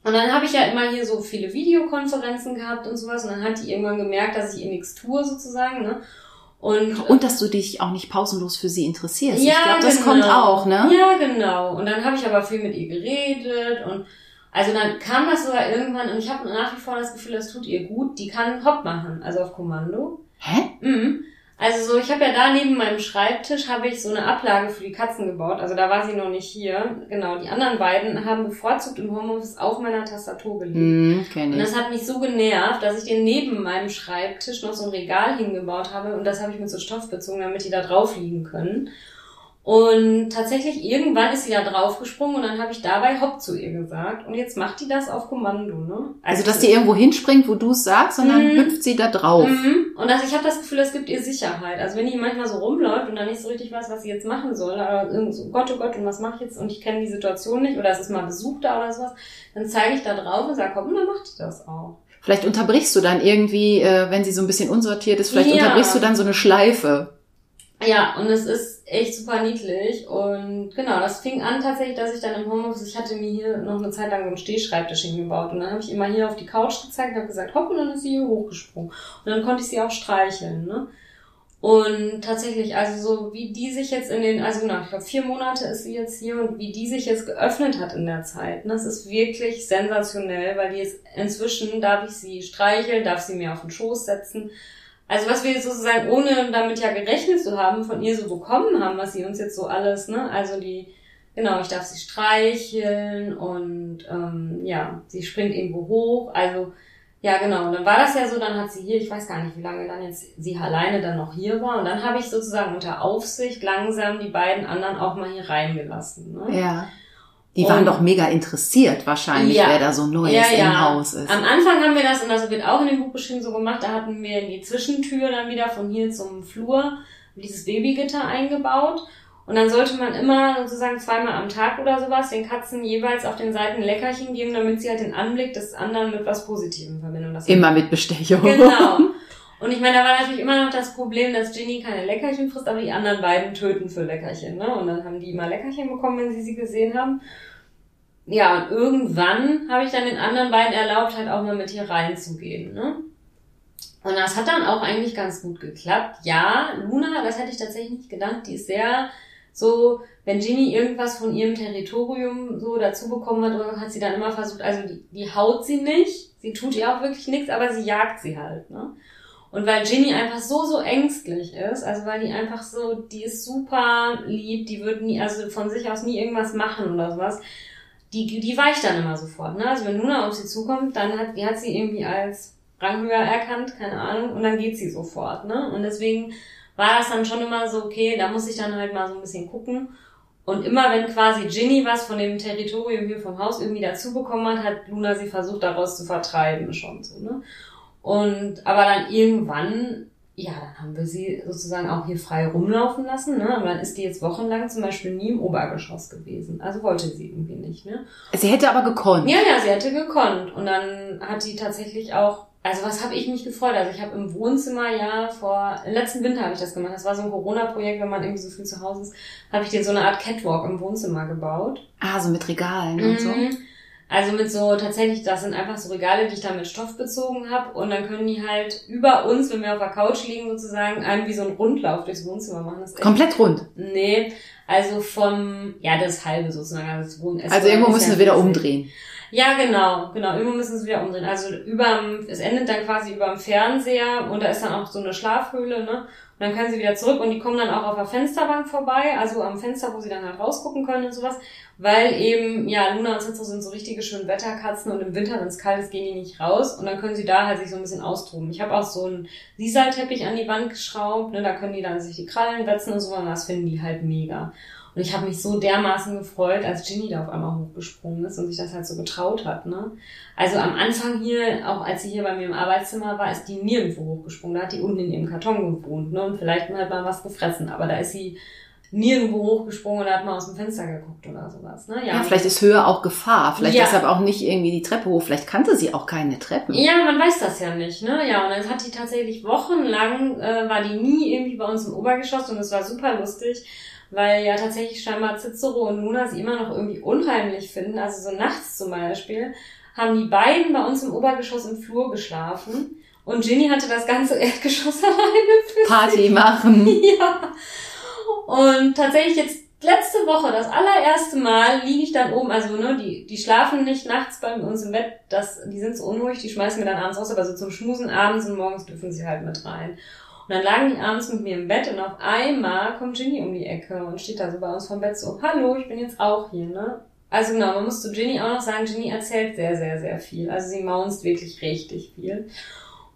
Und dann habe ich ja immer hier so viele Videokonferenzen gehabt und sowas. Und dann hat die irgendwann gemerkt, dass ich ihr nichts tue sozusagen. Ne? Und, und dass du dich auch nicht pausenlos für sie interessierst. Ja, ich glaube, das genau. kommt auch, ne? Ja, genau. Und dann habe ich aber viel mit ihr geredet und also dann kam das sogar irgendwann und ich habe nach wie vor das Gefühl, das tut ihr gut. Die kann Hopp machen, also auf Kommando. Hä? Mhm. Also so, ich habe ja da neben meinem Schreibtisch habe ich so eine Ablage für die Katzen gebaut. Also da war sie noch nicht hier. Genau, die anderen beiden haben bevorzugt im Homeoffice auf meiner Tastatur gelegt. Hm, kenn Und das hat mich so genervt, dass ich dir neben meinem Schreibtisch noch so ein Regal hingebaut habe und das habe ich mit so Stoff bezogen, damit die da drauf liegen können. Und tatsächlich irgendwann ist sie da draufgesprungen und dann habe ich dabei Hopp zu ihr gesagt. Und jetzt macht die das auf Kommando, ne? Also, dass die irgendwo hinspringt, wo du es sagst, und dann Mhm. hüpft sie da drauf. Mhm. Und das, ich habe das Gefühl, das gibt ihr Sicherheit. Also wenn die manchmal so rumläuft und dann nicht so richtig weiß, was sie jetzt machen soll, aber so, Gott, oh Gott, und was mache ich jetzt? Und ich kenne die Situation nicht oder es ist mal Besuch da oder sowas, dann zeige ich da drauf und sage, komm, und dann macht die das auch. Vielleicht unterbrichst du dann irgendwie, äh, wenn sie so ein bisschen unsortiert ist, vielleicht Ja. unterbrichst du dann so eine Schleife. Ja, und es ist echt super niedlich. Und genau, das fing an tatsächlich, dass ich dann im Homeoffice, ich hatte mir hier noch eine Zeit lang so einen Stehschreibtisch hingebaut. Und dann habe ich immer hier auf die Couch gezeigt und habe gesagt, hopp, und dann ist sie hier hochgesprungen. Und dann konnte ich sie auch streicheln, ne? Und tatsächlich, also so wie die sich jetzt in den, also genau, ich glaube vier Monate ist sie jetzt hier und wie die sich jetzt geöffnet hat in der Zeit, ne, das ist wirklich sensationell, weil die jetzt inzwischen darf ich sie streicheln, darf sie mir auf den Schoß setzen. Also was wir sozusagen, ohne damit ja gerechnet zu haben, von ihr so bekommen haben, was sie uns jetzt so alles, ne, also die, genau, ich darf sie streicheln und ähm, ja, sie springt irgendwo hoch, also ja, genau. Und dann war das ja so, dann hat sie hier, ich weiß gar nicht, wie lange dann jetzt sie alleine dann noch hier war. Und dann habe ich sozusagen unter Aufsicht langsam die beiden anderen auch mal hier reingelassen. Ne? Ja. Die waren Und- doch mega interessiert wahrscheinlich, Ja. wer da so Neues Ja, ja. im Haus ist. Am Anfang haben wir das, und das wird auch in dem Buch beschrieben, so gemacht, da hatten wir in die Zwischentür dann wieder von hier zum Flur dieses Babygitter eingebaut. Und dann sollte man immer sozusagen zweimal am Tag oder sowas den Katzen jeweils auf den Seiten ein Leckerchen geben, damit sie halt den Anblick des anderen mit was Positivem verbinden. Immer mit Bestechung. Genau. Und ich meine, da war natürlich immer noch das Problem, dass Ginny keine Leckerchen frisst, aber die anderen beiden töten für Leckerchen. Ne? Und dann haben die immer Leckerchen bekommen, wenn sie sie gesehen haben. Ja, und irgendwann habe ich dann den anderen beiden erlaubt, halt auch mal mit hier reinzugehen. Ne? Und das hat dann auch eigentlich ganz gut geklappt. Ja, Luna, das hätte ich tatsächlich nicht gedacht, die ist sehr so, wenn Ginny irgendwas von ihrem Territorium so dazu bekommen hat, hat sie dann immer versucht, also die, die haut sie nicht, sie tut ihr auch wirklich nichts, aber sie jagt sie halt, ne? Und weil Ginny einfach so, so ängstlich ist, also weil die einfach so, die ist super lieb, die wird nie, also von sich aus nie irgendwas machen oder sowas, die, die weicht dann immer sofort, ne? Also wenn Luna auf sie zukommt, dann hat, die hat sie irgendwie als ranghöher erkannt, keine Ahnung, und dann geht sie sofort, ne? Und deswegen war das dann schon immer so, okay, da muss ich dann halt mal so ein bisschen gucken. Und immer wenn quasi Ginny was von dem Territorium hier vom Haus irgendwie dazu bekommen hat, hat Luna sie versucht, daraus zu vertreiben schon so, ne? Und, aber dann irgendwann, ja, dann haben wir sie sozusagen auch hier frei rumlaufen lassen, ne? Aber dann ist die jetzt wochenlang zum Beispiel nie im Obergeschoss gewesen. Also wollte sie irgendwie nicht, ne? Sie hätte aber gekonnt. Ja, ja, sie hätte gekonnt. Und dann hat die tatsächlich auch, also was habe ich mich gefreut? Also ich habe im Wohnzimmer ja vor, letzten Winter habe ich das gemacht. Das war so ein Corona-Projekt, wenn man irgendwie so viel zu Hause ist, habe ich dir so eine Art Catwalk im Wohnzimmer gebaut. Ah, so mit Regalen und so. Also mit so, tatsächlich, das sind einfach so Regale, die ich da mit Stoff bezogen habe. Und dann können die halt über uns, wenn wir auf der Couch liegen, sozusagen einem wie so einen Rundlauf durchs Wohnzimmer machen. Das Komplett rund. Nee, also vom, ja, das halbe sozusagen. Also, das Wohn Also irgendwo müssen wir wieder umdrehen. Ja, genau, genau. Irgendwo müssen sie wieder umdrehen. Also überm, es endet dann quasi überm Fernseher und da ist dann auch so eine Schlafhöhle, ne? Und dann können sie wieder zurück und die kommen dann auch auf der Fensterbank vorbei, also am Fenster, wo sie dann halt rausgucken können und sowas. Weil eben, ja, Luna und Zinzo sind so richtige schön Wetterkatzen und im Winter, wenn es kalt ist, gehen die nicht raus und dann können sie da halt sich so ein bisschen austoben. Ich habe auch so einen Sisal-Teppich an die Wand geschraubt, ne? Da können die dann sich die Krallen wetzen und so und das finden die halt mega. Und ich habe mich so dermaßen gefreut, als Ginny da auf einmal hochgesprungen ist und sich das halt so getraut hat, ne? Also am Anfang hier, auch als sie hier bei mir im Arbeitszimmer war, ist die nirgendwo hochgesprungen. Da hat die unten in ihrem Karton gewohnt, ne? Und vielleicht hat mal was gefressen. Aber da ist sie nirgendwo hochgesprungen und hat mal aus dem Fenster geguckt oder sowas, ne? Ja, vielleicht ist Höhe auch Gefahr. Vielleicht Ja. deshalb auch nicht irgendwie die Treppe hoch. Vielleicht kannte sie auch keine Treppen. Ja, man weiß das ja nicht, ne? Ja, und dann hat die tatsächlich wochenlang, äh, war die nie irgendwie bei uns im Obergeschoss und es war super lustig, weil ja tatsächlich scheinbar Cicero und Luna sie immer noch irgendwie unheimlich finden, also so nachts zum Beispiel. haben die beiden bei uns im Obergeschoss im Flur geschlafen. Und Ginny hatte das ganze Erdgeschoss alleine für Party machen. Ja. Und tatsächlich jetzt letzte Woche, das allererste Mal, liege ich dann oben, also ne, die, die schlafen nicht nachts bei uns im Bett, das, die sind so unruhig, die schmeißen wir dann abends raus, aber so zum Schmusen abends und morgens dürfen sie halt mit rein. Und dann lagen die abends mit mir im Bett und auf einmal kommt Ginny um die Ecke und steht da so bei uns vom Bett so, hallo, ich bin jetzt auch hier, ne? Also genau, man muss zu Ginny auch noch sagen, Ginny erzählt sehr, sehr, sehr viel. Also sie maunzt wirklich richtig viel.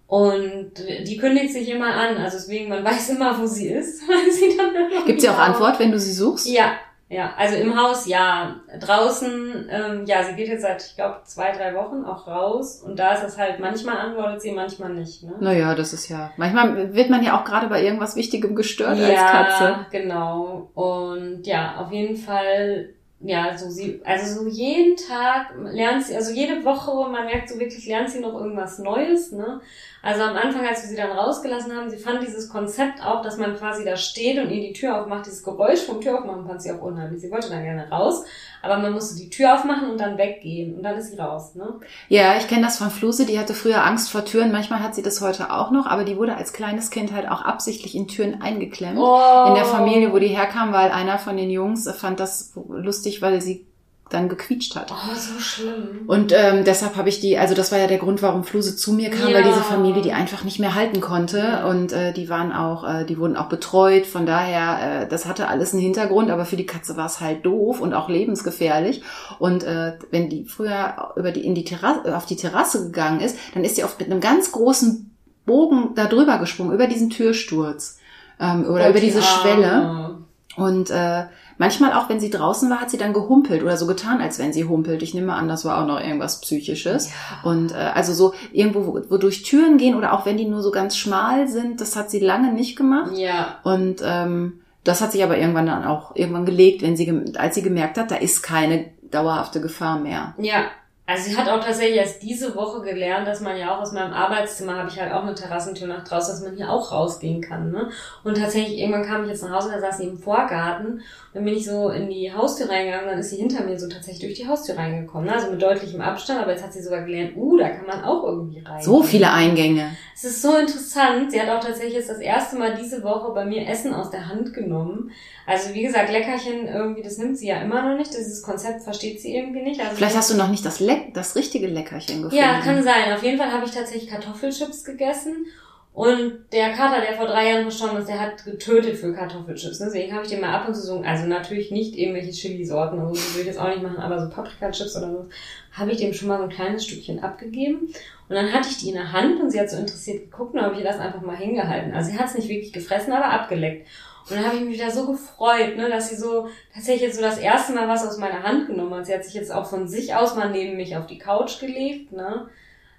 Und die kündigt sich immer an, also deswegen, man weiß immer, wo sie ist. weil sie dann Gibt sie auch Antwort, wenn du sie suchst? Ja, ja. Also im Haus ja. Draußen, ähm, ja, sie geht jetzt seit, ich glaube, zwei, drei Wochen auch raus. Und da ist es halt, manchmal antwortet sie, manchmal nicht. Ne? Naja, das ist ja. Manchmal wird man ja auch gerade bei irgendwas Wichtigem gestört als ja, Katze. genau. Und ja, auf jeden Fall, ja, so sie, also so jeden Tag lernt sie, also jede Woche, man merkt so wirklich, lernt sie noch irgendwas Neues, ne? Also am Anfang, als wir sie dann rausgelassen haben, sie fand dieses Konzept auch, dass man quasi da steht und ihr die Tür aufmacht, dieses Geräusch vom Tür aufmachen fand sie auch unheimlich. Sie wollte dann gerne raus, aber man musste die Tür aufmachen und dann weggehen und dann ist sie raus, ne? Ja, ich kenne das von Fluse, die hatte früher Angst vor Türen. Manchmal hat sie das heute auch noch, aber die wurde als kleines Kind halt auch absichtlich in Türen eingeklemmt. Oh. In der Familie, wo die herkam, weil einer von den Jungs fand das lustig, weil sie dann gequietscht hat. Oh, so schlimm. Und ähm, deshalb habe ich die, also das war ja der Grund, warum Fluse zu mir kam, Ja. weil diese Familie die einfach nicht mehr halten konnte und äh, die waren auch, äh, die wurden auch betreut. Von daher, äh, das hatte alles einen Hintergrund, aber für die Katze war es halt doof und auch lebensgefährlich. Und äh, wenn die früher über die in die Terrasse, auf die Terrasse gegangen ist, dann ist sie oft mit einem ganz großen Bogen da drüber gesprungen über diesen Türsturz ähm, oder Oh, über die diese. Schwelle. Und äh, manchmal auch, wenn sie draußen war, hat sie dann gehumpelt oder so getan, als wenn sie humpelt. Ich nehme an, das war auch noch irgendwas Psychisches. Und äh, also so irgendwo, wo, durch Türen gehen oder auch wenn die nur so ganz schmal sind, das hat sie lange nicht gemacht. Ja. Und ähm, das hat sich aber irgendwann dann auch irgendwann gelegt, wenn sie, als sie gemerkt hat, da ist keine dauerhafte Gefahr mehr. Ja, also sie hat auch tatsächlich erst diese Woche gelernt, dass man ja auch aus meinem Arbeitszimmer habe ich halt auch eine Terrassentür nach draußen, dass man hier auch rausgehen kann. Ne? Und tatsächlich, irgendwann kam ich jetzt nach Hause, da saß sie im Vorgarten. Dann bin ich so in die Haustür reingegangen, dann ist sie hinter mir so tatsächlich durch die Haustür reingekommen. Ne? Also mit deutlichem Abstand, aber jetzt hat sie sogar gelernt, uh, da kann man auch irgendwie rein. So viele Eingänge. Es ist so interessant. Sie hat auch tatsächlich jetzt das erste Mal diese Woche bei mir Essen aus der Hand genommen. Also wie gesagt, Leckerchen irgendwie, das nimmt sie ja immer noch nicht. Dieses Konzept versteht sie irgendwie nicht. Also Vielleicht hast du noch nicht das, Leck, das richtige Leckerchen gefunden. ja, kann sein. Auf jeden Fall habe ich tatsächlich Kartoffelchips gegessen. Und der Kater, der vor drei Jahren verstorben ist, der hat getötet für Kartoffelchips. Deswegen habe ich den mal ab und zu so, also natürlich nicht irgendwelche Chili-Sorten, also würde ich jetzt auch nicht machen, aber so Paprika-Chips oder so, habe ich dem schon mal so ein kleines Stückchen abgegeben. Und dann hatte ich die in der Hand und sie hat so interessiert geguckt und habe ich ihr das einfach mal hingehalten. Also sie hat es nicht wirklich gefressen, aber abgeleckt. Und dann habe ich mich wieder so gefreut, ne, dass sie so tatsächlich jetzt so das erste Mal was aus meiner Hand genommen hat. Sie hat sich jetzt auch von sich aus mal neben mich auf die Couch gelegt, ne.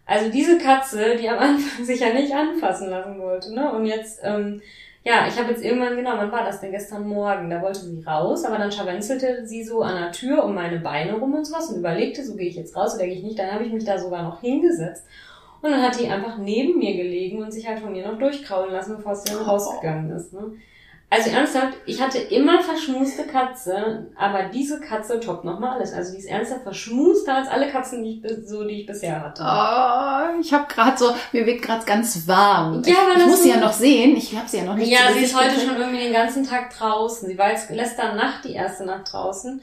Also diese Katze, die am Anfang sich ja nicht anfassen lassen wollte, ne? Und jetzt, ähm, ja, ich habe jetzt irgendwann, genau, wann war das denn? Gestern Morgen, da wollte sie raus, aber dann scharwenzelte sie so an der Tür um meine Beine rum und sowas und überlegte, so gehe ich jetzt raus oder gehe ich nicht. Dann habe ich mich da sogar noch hingesetzt. Und dann hat die einfach neben mir gelegen und sich halt von mir noch durchkraulen lassen, bevor sie dann rausgegangen ist. Ne? Also ernsthaft, ich hatte immer verschmuste Katze, aber diese Katze toppt nochmal alles. Also die ist ernsthaft verschmuster als alle Katzen, die ich, so, die ich bisher hatte. Oh, ich habe gerade so, mir wird gerade ganz warm. Ja, ich ich muss sie ja noch sehen. Ich habe sie ja noch nicht Ja, zu sie ist heute schon irgendwie den ganzen Tag draußen. Sie war jetzt letzte Nacht die erste Nacht draußen.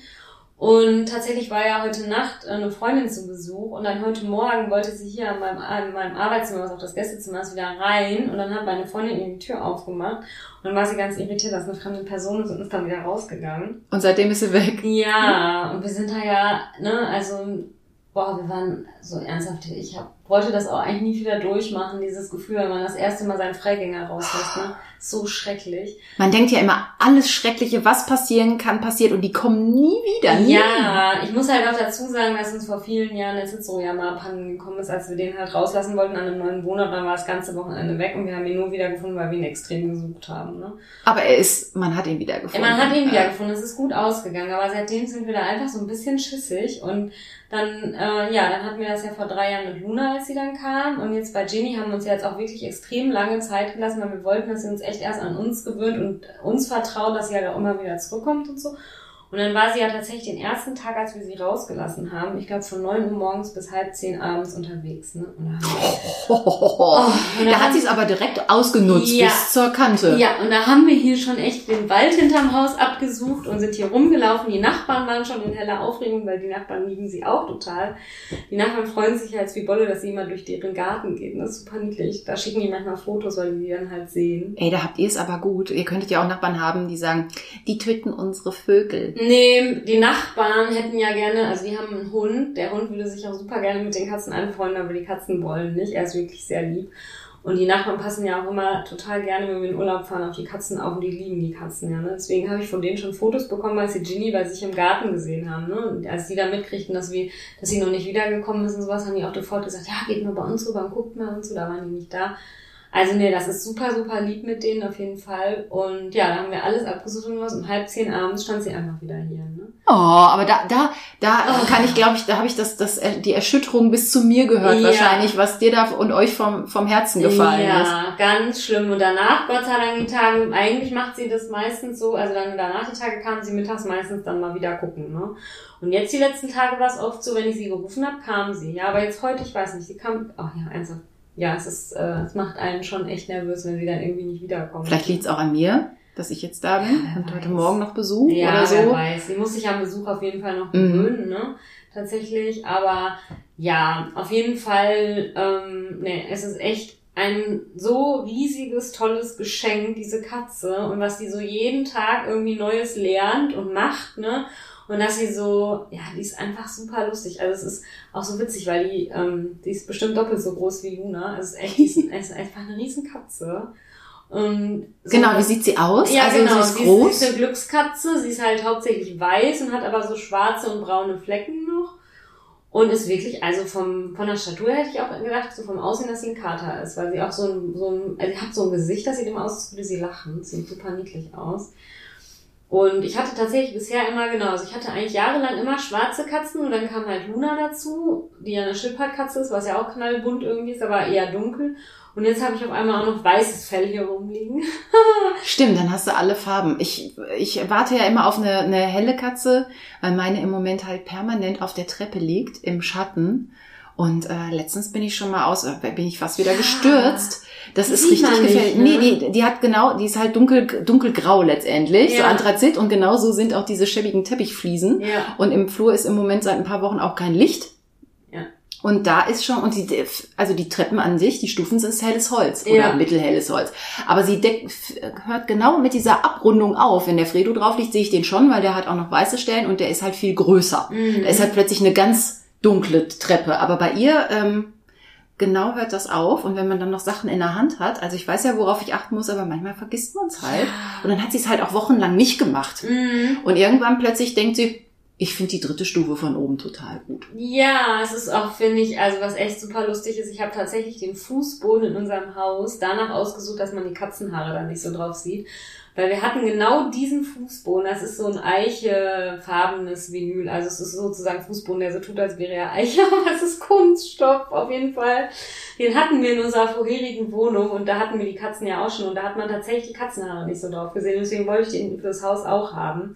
Und tatsächlich war ja heute Nacht äh, eine Freundin zu Besuch und dann heute Morgen wollte sie hier an meinem, an meinem Arbeitszimmer, was auch das Gästezimmer ist, wieder rein und dann hat meine Freundin ihr die Tür aufgemacht und dann war sie ganz irritiert, dass eine fremde Person ist und ist dann wieder rausgegangen. Und seitdem ist sie weg. Ja, und wir sind da ja, ne, also, boah, wir waren so ernsthaft, ich hab, wollte das auch eigentlich nie wieder durchmachen, dieses Gefühl, wenn man das erste Mal seinen Freigänger rauslässt, ne, so schrecklich. Man denkt ja immer, alles Schreckliche, was passieren kann, passiert und die kommen nie wieder. Nie. Ja, ich muss halt auch dazu sagen, dass uns vor vielen Jahren der Cicero ja mal abhanden gekommen ist, als wir den halt rauslassen wollten an einem neuen Wohnort, dann war das ganze Wochenende weg und wir haben ihn nur wieder gefunden, weil wir ihn extrem gesucht haben, ne. Aber er ist, man hat ihn wieder gefunden. Man hat ihn wieder gefunden, es ist gut ausgegangen, aber seitdem sind wir da einfach so ein bisschen schissig und dann, äh, ja, dann hatten wir das ja vor drei Jahren mit Luna, als sie dann kam und jetzt bei Ginny haben wir uns ja jetzt auch wirklich extrem lange Zeit gelassen, weil wir wollten, dass sie uns echt erst an uns gewöhnt und uns vertraut, dass sie halt auch immer wieder zurückkommt und so. Und dann war sie ja tatsächlich den ersten Tag, als wir sie rausgelassen haben, ich glaube von neun Uhr morgens bis halb zehn abends unterwegs. Ne? Und da, oh, und da hat sie es aber direkt ausgenutzt ja, bis zur Kante. Ja, und da haben wir hier schon echt den Wald hinterm Haus abgesucht und sind hier rumgelaufen. Die Nachbarn waren schon in heller Aufregung, weil die Nachbarn lieben sie auch total. Die Nachbarn freuen sich jetzt wie Bolle, dass sie immer durch deren Garten geht. Das ist super niedlich. Da schicken die manchmal Fotos, weil die die dann halt sehen. Ey, da habt ihr es aber gut. Ihr könntet ja auch Nachbarn haben, die sagen, die töten unsere Vögel. Nee, die Nachbarn hätten ja gerne, also die haben einen Hund. Der Hund würde sich auch super gerne mit den Katzen anfreunden, aber die Katzen wollen nicht. Er ist wirklich sehr lieb. Und die Nachbarn passen ja auch immer total gerne, wenn wir in Urlaub fahren, auf die Katzen auf und die lieben die Katzen ja. Ne? Deswegen habe ich von denen schon Fotos bekommen, als sie Ginny bei sich im Garten gesehen haben. Ne? Und als die da mitkriegten, dass, wir, dass sie noch nicht wiedergekommen ist und sowas, haben die auch sofort gesagt, ja, geht mal bei uns rüber und guckt mal und so, da waren die nicht da. Also nee, das ist super, super lieb mit denen auf jeden Fall. Und ja, da haben wir alles abgesucht und was. Um halb zehn abends stand sie einfach wieder hier. Ne? Oh, aber da, da, da oh. kann ich, glaube ich, da habe ich das, das, äh, die Erschütterung bis zu mir gehört ja. wahrscheinlich, was dir da und euch vom, vom Herzen gefallen ja, ist. Ja, ganz schlimm. Und danach, Gott sei Dank, die Tage, eigentlich macht sie das meistens so, also dann danach die Tage kam sie mittags meistens dann mal wieder gucken. Ne? Und jetzt die letzten Tage war es oft so, wenn ich sie gerufen habe, kam sie. Ja, aber jetzt heute, ich weiß nicht, sie kam, ach ja, ernsthaft ja, es ist, äh, es macht einen schon echt nervös, wenn sie dann irgendwie nicht wiederkommen. Vielleicht liegt es auch an mir, dass ich jetzt da bin ja, und weiß. heute Morgen noch Besuch ja, oder so. Ja, weiß. Sie muss sich am Besuch auf jeden Fall noch mhm. gewöhnen, mhm. ne? Tatsächlich. Aber ja, auf jeden Fall, ähm, ne, es ist echt ein so riesiges, tolles Geschenk, diese Katze. Und was die so jeden Tag irgendwie Neues lernt und macht, ne? Und dass sie so, ja, die ist einfach super lustig. Also es ist auch so witzig, weil die, ähm, die ist bestimmt doppelt so groß wie Luna. Also es ist echt, die ist, ist einfach eine Riesenkatze. Und so genau, wie sieht sie aus? Ja, also genau. Sie ist groß. Sie ist eine Glückskatze. Sie ist halt hauptsächlich weiß und hat aber so schwarze und braune Flecken noch. Und ist wirklich, also vom, von der Statur hätte ich auch gedacht, so vom Aussehen, dass sie ein Kater ist, weil sie auch so ein, so ein, also sie hat so ein Gesicht, das sieht immer aus, als würde sie lachen. Sieht super niedlich aus. Und ich hatte tatsächlich bisher immer, genau, also ich hatte eigentlich jahrelang immer schwarze Katzen und dann kam halt Luna dazu, die ja eine Schildpattkatze ist, was ja auch knallbunt irgendwie ist, aber eher dunkel. Und jetzt habe ich auf einmal auch noch weißes Fell hier rumliegen. Stimmt, dann hast du alle Farben. Ich, ich warte ja immer auf eine, eine helle Katze, weil meine im Moment halt permanent auf der Treppe liegt, im Schatten. Und äh, letztens bin ich schon mal aus, äh, bin ich fast wieder ja. gestürzt. Das die ist richtig gefährlich. Ne? Nee, die, die hat genau, die ist halt dunkel, dunkelgrau letztendlich, ja. so Anthrazit und genau so sind auch diese schäbigen Teppichfliesen. Ja. Und im Flur ist im Moment seit ein paar Wochen auch kein Licht. Und da ist schon, und die, also die Treppen an sich, die Stufen sind helles Holz oder ja. mittelhelles Holz. Aber sie deckt, hört genau mit dieser Abrundung auf. Wenn der Fredo drauf liegt, sehe ich den schon, weil der hat auch noch weiße Stellen und der ist halt viel größer. Mhm. Da ist halt plötzlich eine ganz dunkle Treppe. Aber bei ihr, ähm, genau hört das auf. Und wenn man dann noch Sachen in der Hand hat, also ich weiß ja, worauf ich achten muss, aber manchmal vergisst man es halt. Und dann hat sie es halt auch wochenlang nicht gemacht. Mhm. Und irgendwann plötzlich denkt sie, ich finde die dritte Stufe von oben total gut. Ja, es ist auch, finde ich, also was echt super lustig ist, ich habe tatsächlich den Fußboden in unserem Haus danach ausgesucht, dass man die Katzenhaare da nicht so drauf sieht. Weil wir hatten genau diesen Fußboden, das ist so ein eichefarbenes Vinyl, also es ist sozusagen Fußboden, der so tut, als wäre er Eiche, aber es ist Kunststoff auf jeden Fall. Den hatten wir in unserer vorherigen Wohnung und da hatten wir die Katzen ja auch schon. Und da hat man tatsächlich die Katzenhaare nicht so drauf gesehen, deswegen wollte ich den fürs Haus auch haben.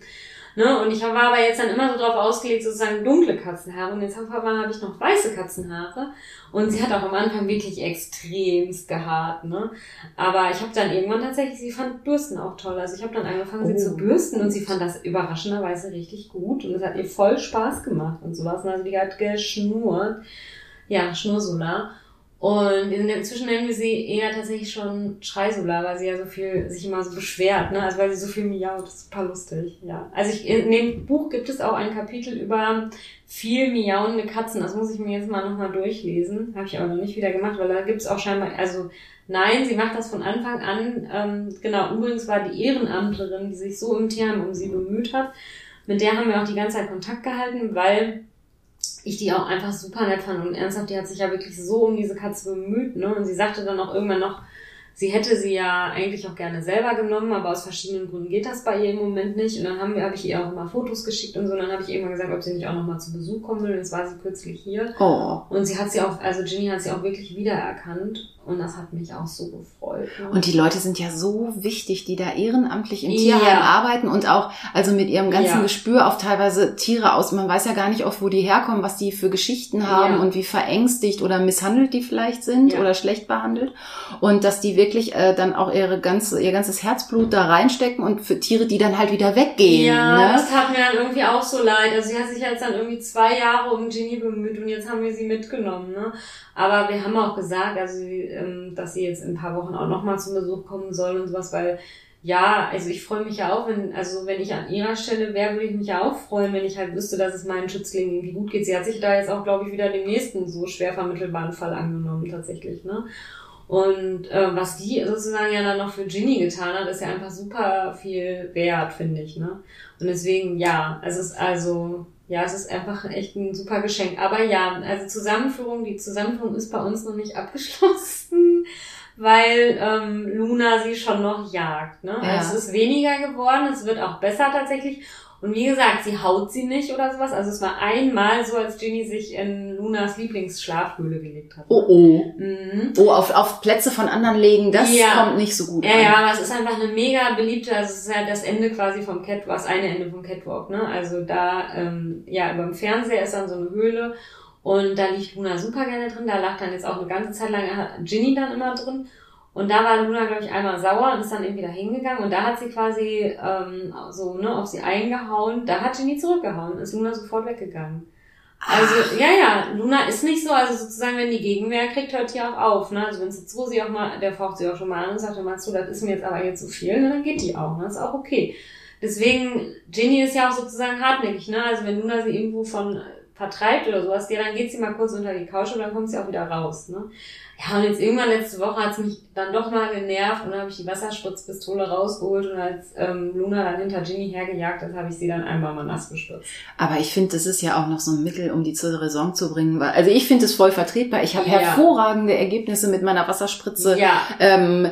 Ne? Und ich war aber jetzt dann immer so drauf ausgelegt, sozusagen dunkle Katzenhaare. Und jetzt habe hab ich noch weiße Katzenhaare. Und sie hat auch am Anfang wirklich extremst gehaart. Ne? Aber ich habe dann irgendwann tatsächlich, sie fand Bürsten auch toll. Also ich habe dann angefangen, sie zu oh. bürsten und sie fand das überraschenderweise richtig gut. Und es hat ihr voll Spaß gemacht und sowas. Also die hat geschnurrt. Ja, Schnursolar. Und inzwischen nennen wir sie eher tatsächlich schon Schreisula, weil sie ja so viel sich immer so beschwert, ne? Also weil sie so viel miaut, das ist super lustig, ja. Also ich, in dem Buch gibt es auch ein Kapitel über viel miauende Katzen. Das muss ich mir jetzt mal nochmal durchlesen. Habe ich aber noch nicht wieder gemacht, weil da gibt es auch scheinbar, also nein, sie macht das von Anfang an. Ähm, genau, übrigens war die Ehrenamtlerin, die sich so im Tierheim um sie bemüht hat. Mit der haben wir auch die ganze Zeit Kontakt gehalten, weil ich die auch einfach super nett fand und ernsthaft, die hat sich ja wirklich so um diese Katze bemüht, ne? Und sie sagte dann auch irgendwann noch, sie hätte sie ja eigentlich auch gerne selber genommen, aber aus verschiedenen Gründen geht das bei ihr im Moment nicht. Und dann haben wir, habe ich ihr auch immer Fotos geschickt und so. Und dann habe ich irgendwann gesagt, ob sie nicht auch nochmal zu Besuch kommen will. Und jetzt war sie kürzlich hier. Oh. Und sie hat sie auch, also Ginny hat sie auch wirklich wiedererkannt. Und das hat mich auch so gefreut. Ne? Und die Leute sind ja so wichtig, die da ehrenamtlich im Ja. Tierheim arbeiten und auch also mit ihrem ganzen Ja. Gespür auf teilweise Tiere aus. Man weiß ja gar nicht oft, wo die herkommen, was die für Geschichten haben Ja. und wie verängstigt oder misshandelt die vielleicht sind oder schlecht behandelt. Und dass die wirklich äh, dann auch ihre ganze, ihr ganzes Herzblut da reinstecken und für Tiere, die dann halt wieder weggehen. Ja, ne? das tat mir dann irgendwie auch so leid. Also sie hat sich jetzt dann irgendwie zwei Jahre um Ginny bemüht und jetzt haben wir sie mitgenommen. Ne? Aber wir haben auch gesagt, also sie, ähm, dass sie jetzt in ein paar Wochen auch nochmal zum Besuch kommen soll und sowas, weil ja, also ich freue mich ja auch, wenn, also wenn ich an ihrer Stelle wäre, würde ich mich ja auch freuen, wenn ich halt wüsste, dass es meinen Schützlingen irgendwie gut geht. Sie hat sich da jetzt auch, glaube ich, wieder dem nächsten so schwer vermittelbaren Fall angenommen, tatsächlich, ne? Und äh, was die sozusagen ja dann noch für Ginny getan hat, ist ja einfach super viel wert, finde ich, ne? Und deswegen, ja, es ist also, ja, es ist einfach echt ein super Geschenk. Aber ja, also Zusammenführung, die Zusammenführung ist bei uns noch nicht abgeschlossen, weil ähm, Luna sie schon noch jagt, ne? Ja. Also es ist weniger geworden, es wird auch besser tatsächlich. Und wie gesagt, sie haut sie nicht oder sowas. Also es war einmal so, als Ginny sich in Lunas Lieblingsschlafhöhle gelegt hat. Oh oh. Mhm. Oh, auf, auf Plätze von anderen legen, das Ja. kommt nicht so gut Ja, an. ja, aber es ist einfach eine mega beliebte, also es ist ja das Ende quasi vom Catwalk, das eine Ende vom Catwalk, ne? Also da, ähm, ja, dem Fernseher ist dann so eine Höhle und da liegt Luna super gerne drin, da lag dann jetzt auch eine ganze Zeit lang Ginny dann immer drin und da war Luna, glaube ich, einmal sauer und ist dann irgendwie da hingegangen und da hat sie quasi ähm, so, ne, auf sie eingehauen, da hat Ginny zurückgehauen, ist Luna sofort weggegangen. Also, ja, ja, Luna ist nicht so, also sozusagen, wenn die Gegenwehr kriegt, hört die auch auf, ne? Also wenn jetzt Rosi auch mal, der faucht sie auch schon mal an und sagt, meinst du, das ist mir jetzt aber jetzt zu viel, ne? dann geht die auch, ne? Das ist auch okay. Deswegen, Ginny ist ja auch sozusagen hartnäckig, ne? Also wenn Luna sie irgendwo von vertreibt oder sowas, ja, dann geht sie mal kurz unter die Couch und dann kommt sie auch wieder raus, ne? Ja, und jetzt irgendwann letzte Woche hat's mich dann doch mal genervt und dann habe ich die Wasserspritzpistole rausgeholt und als ähm, Luna dann hinter Ginny hergejagt hat, habe ich sie dann einmal mal nass gestürzt. Aber ich finde, das ist ja auch noch so ein Mittel, um die zur Raison zu bringen. Weil, also ich finde es voll vertretbar. Ich habe Ja. hervorragende Ergebnisse mit meiner Wasserspritze Ja, ähm,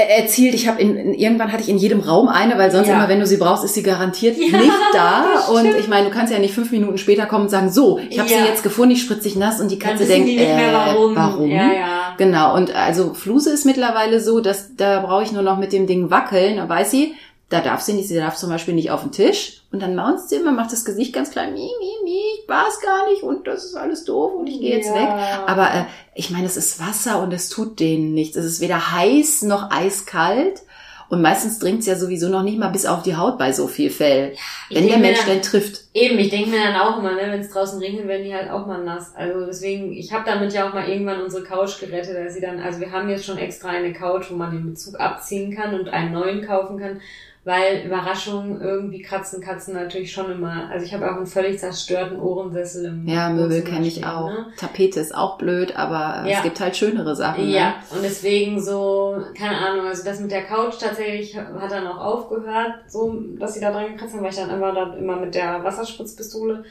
erzielt. Ich habe in, in, irgendwann hatte ich in jedem Raum eine, weil sonst Ja. immer, wenn du sie brauchst, ist sie garantiert Ja, nicht da. Und ich meine, du kannst ja nicht fünf Minuten später kommen und sagen, so, ich habe Ja. sie jetzt gefunden, ich spritze dich nass und die dann Katze denkt, die nicht mehr äh, warum. warum? Ja, ja. Genau, und also Fluse ist mittlerweile so, dass da brauche ich nur noch mit dem Ding wackeln, da weiß sie, da darf sie nicht, sie darf zum Beispiel nicht auf den Tisch und dann maunzt sie immer, macht das Gesicht ganz klein, mi, mi, mi, ich war's gar nicht und das ist alles doof und ich gehe jetzt Ja. weg. Aber äh, ich meine, es ist Wasser und es tut denen nichts. Es ist weder heiß noch eiskalt und meistens dringt's ja sowieso noch nicht mal bis auf die Haut bei so viel Fell, Ich wenn der Mensch dann- trifft. Eben, ich denke mir dann auch immer, ne, wenn es draußen regnet, werden die halt auch mal nass. Also deswegen, ich habe damit ja auch mal irgendwann unsere Couch gerettet, dass sie dann, also wir haben jetzt schon extra eine Couch, wo man den Bezug abziehen kann und einen neuen kaufen kann, weil Überraschung, irgendwie kratzen Katzen natürlich schon immer. Also ich habe auch einen völlig zerstörten Ohrensessel im Ja, Möbel kenne ich auch. Ne? Tapete ist auch blöd, aber äh, Ja. es gibt halt schönere Sachen. Ja, Ne? und deswegen so, keine Ahnung, also das mit der Couch tatsächlich hat dann auch aufgehört, so, dass sie da dran gekratzt haben, weil ich dann immer da immer mit der Wasserspritzpistole.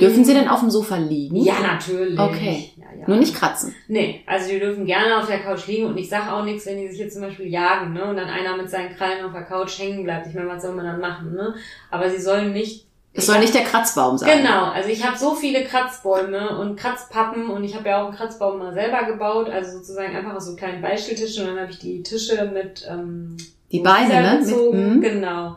Dürfen sie denn auf dem Sofa liegen? Ja, natürlich. Okay. Ja, ja. Nur nicht kratzen. Nee, also die dürfen gerne auf der Couch liegen und ich sag auch nichts, wenn die sich jetzt zum Beispiel jagen, ne? Und dann einer mit seinen Krallen auf der Couch hängen bleibt. Ich meine, was soll man dann machen, ne? Aber sie sollen nicht. Es soll nicht der Kratzbaum sein. Genau, also ich habe so viele Kratzbäume und Kratzpappen und ich habe ja auch einen Kratzbaum mal selber gebaut, also sozusagen einfach aus so kleinen Beistelltischen und dann habe ich die Tische mit ähm, Die Beine, ne? Mit, mhm. Genau.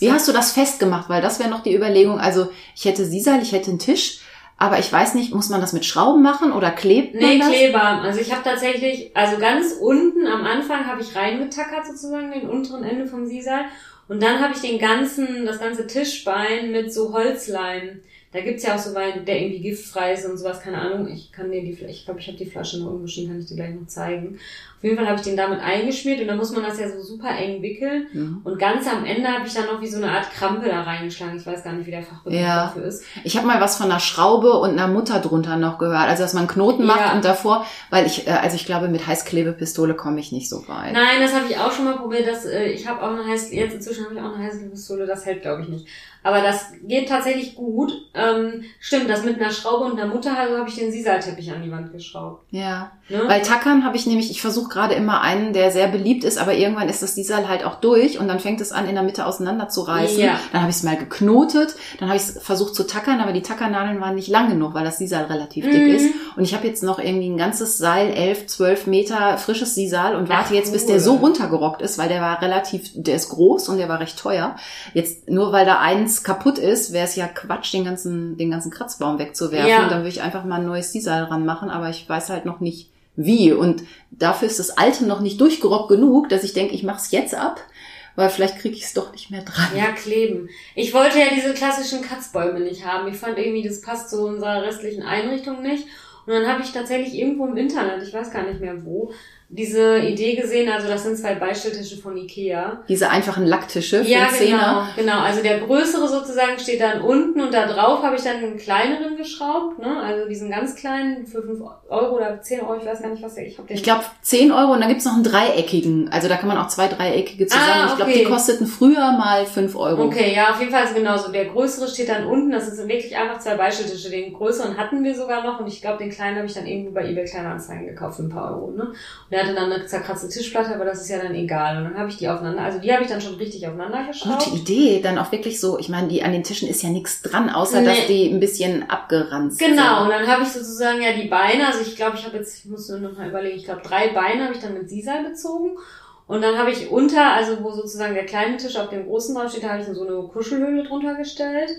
Wie hast du das festgemacht? Weil das wäre noch die Überlegung. Also ich hätte Sisal, ich hätte einen Tisch, aber ich weiß nicht, muss man das mit Schrauben machen oder klebt man Nee, das? Kleber. Also ich habe tatsächlich, also ganz unten am Anfang habe ich reingetackert sozusagen den unteren Ende vom Sisal und dann habe ich den ganzen, das ganze Tischbein mit so Holzleim. Da gibt's ja auch so Wein, der irgendwie giftfrei ist und sowas, keine Ahnung. Ich kann dir die, ich glaube, ich habe die Flasche noch irgendwo stehen, kann ich dir gleich noch zeigen. Auf jeden Fall habe ich den damit eingeschmiert und dann muss man das ja so super eng wickeln. Mhm. Und ganz am Ende habe ich dann noch wie so eine Art Krampe da reingeschlagen. Ich weiß gar nicht, wie der Fachbegriff Ja. dafür ist. Ich habe mal was von einer Schraube und einer Mutter drunter noch gehört. Also dass man Knoten macht Ja. und davor, weil ich, äh, also ich glaube, mit Heißklebepistole komme ich nicht so weit. Nein, das habe ich auch schon mal probiert. Das, äh, ich habe auch eine heiße, jetzt inzwischen habe ich auch eine heiße Pistole, das hält glaube ich nicht. Aber das geht tatsächlich gut. ähm, stimmt, das mit einer Schraube und einer Mutterhalle habe ich den Sisal-Teppich an die Wand geschraubt. Ja. Ne? Bei Tackern habe ich nämlich, ich versuche gerade immer einen, der sehr beliebt ist, aber irgendwann ist das Sisal halt auch durch und dann fängt es an, in der Mitte auseinanderzureißen. Ja. Dann habe ich es mal geknotet, dann habe ich es versucht zu tackern, aber die Tackernadeln waren nicht lang genug, weil das Sisal relativ mhm. dick ist. Und ich habe jetzt noch irgendwie ein ganzes Seil, elf, zwölf Meter frisches Sisal und warte Ach, jetzt, bis der so runtergerockt ist, weil der war relativ, der ist groß und der war recht teuer. Jetzt nur weil da eins kaputt ist, wäre es ja Quatsch, den ganzen, den ganzen Kratzbaum wegzuwerfen. Ja. Und dann würde ich einfach mal ein neues Sisal ranmachen, aber ich weiß halt noch nicht wie. Und dafür ist das alte noch nicht durchgerockt genug, dass ich denke, ich mache es jetzt ab weil vielleicht kriege ich es doch nicht mehr dran. Ja, kleben. Ich wollte ja diese klassischen Katzbäume nicht haben. Ich fand irgendwie, das passt zu unserer restlichen Einrichtung nicht. Und dann habe ich tatsächlich irgendwo im Internet, ich weiß gar nicht mehr wo, diese Idee gesehen, also das sind zwei Beistelltische von Ikea. Diese einfachen Lacktische für ja, genau, Zehner. genau. Also der größere sozusagen steht dann unten und da drauf habe ich dann einen kleineren geschraubt, ne? Also diesen ganz kleinen für fünf Euro oder zehn Euro, ich weiß gar nicht, was der, ich habe den. Ich glaube zehn Euro und dann gibt's noch einen dreieckigen. Also da kann man auch zwei dreieckige zusammen. Ah, okay. Ich glaube, die kosteten früher mal fünf Euro. Okay, ja, auf jeden Fall ist genauso. Der größere steht dann unten, das sind wirklich einfach zwei Beistelltische. Den größeren hatten wir sogar noch und ich glaube, den kleinen habe ich dann irgendwo bei eBay Kleinanzeigen gekauft für ein paar Euro, ne? Und hatte dann eine zerkratzte Tischplatte, aber das ist ja dann egal. Und dann habe ich die aufeinander, also die habe ich dann schon richtig aufeinander geschraubt. Gute Idee, dann auch wirklich so, ich meine, die an den Tischen ist ja nichts dran, außer nee. dass die ein bisschen abgeranzt genau, sind. Genau, und dann habe ich sozusagen ja die Beine, also ich glaube, ich habe jetzt, ich muss nur noch mal überlegen, ich glaube, drei Beine habe ich dann mit Sisal bezogen. Und dann habe ich unter, also wo sozusagen der kleine Tisch auf dem großen drauf steht, da habe ich so eine Kuschelhöhle drunter gestellt.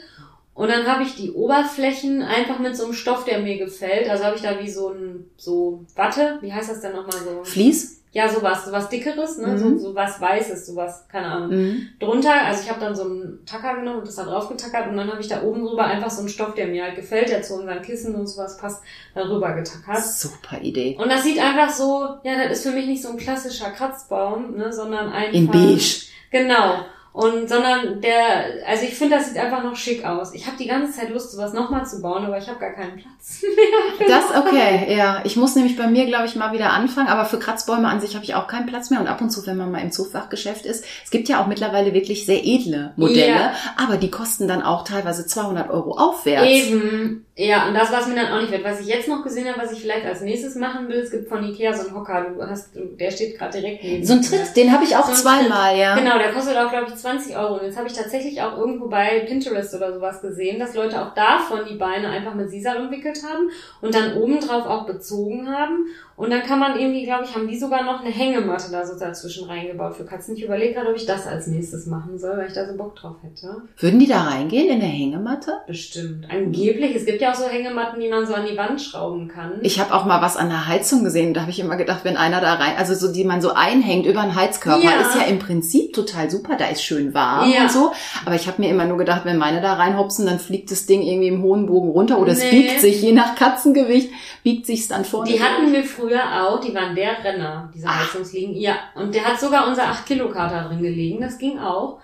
Und dann habe ich die Oberflächen einfach mit so einem Stoff, der mir gefällt. Also habe ich da wie so ein so Watte, wie heißt das denn nochmal so? Vlies? Ja, sowas, sowas dickeres, ne? Mhm. So, so was Weißes, sowas, keine Ahnung. Mhm. Drunter, also ich habe dann so einen Tacker genommen und das da drauf getackert und dann habe ich da oben drüber einfach so einen Stoff, der mir halt gefällt, der zu unseren Kissen und sowas passt, darüber getackert. Super Idee. Und das sieht einfach so, ja, das ist für mich nicht so ein klassischer Kratzbaum, ne, sondern einfach. In beige. Genau. Und sondern der, also ich finde, das sieht einfach noch schick aus. Ich habe die ganze Zeit Lust, sowas nochmal zu bauen, aber ich habe gar keinen Platz mehr. Das okay, ja. Ich muss nämlich bei mir, glaube ich, mal wieder anfangen, aber für Kratzbäume an sich habe ich auch keinen Platz mehr. Und ab und zu, wenn man mal im Zufachgeschäft ist, es gibt ja auch mittlerweile wirklich sehr edle Modelle, ja. aber die kosten dann auch teilweise 200 Euro aufwärts. Eben. Ja, und das war es mir dann auch nicht wert. Was ich jetzt noch gesehen habe, was ich vielleicht als nächstes machen will, es gibt von Ikea so einen Hocker, du hast, der steht gerade direkt neben So ein Tritt, den habe ich auch so zweimal, ja. Genau, der kostet auch, glaube ich, 20 Euro. Und jetzt habe ich tatsächlich auch irgendwo bei Pinterest oder sowas gesehen, dass Leute auch davon die Beine einfach mit Sisal umwickelt haben und dann obendrauf auch bezogen haben. Und dann kann man irgendwie, glaube ich, haben die sogar noch eine Hängematte da so dazwischen reingebaut für Katzen. Ich überlege gerade, ob ich das als nächstes machen soll, weil ich da so Bock drauf hätte. Würden die da reingehen in der Hängematte? Bestimmt. Angeblich. Es gibt ja auch so Hängematten, die man so an die Wand schrauben kann. Ich habe auch mal was an der Heizung gesehen. Da habe ich immer gedacht, wenn einer da rein, also so die man so einhängt über einen Heizkörper, ja. ist ja im Prinzip total super. Da ist schön warm ja. und so. Aber ich habe mir immer nur gedacht, wenn meine da reinhopsen, dann fliegt das Ding irgendwie im hohen Bogen runter oder nee. es biegt sich, je nach Katzengewicht, biegt sich's dann vorne. Die hatten wir früher auch. Die waren der Renner, diese Ach. Heizungsliegen. Ja, und der hat sogar unser 8-Kilo-Kater drin gelegen. Das ging auch.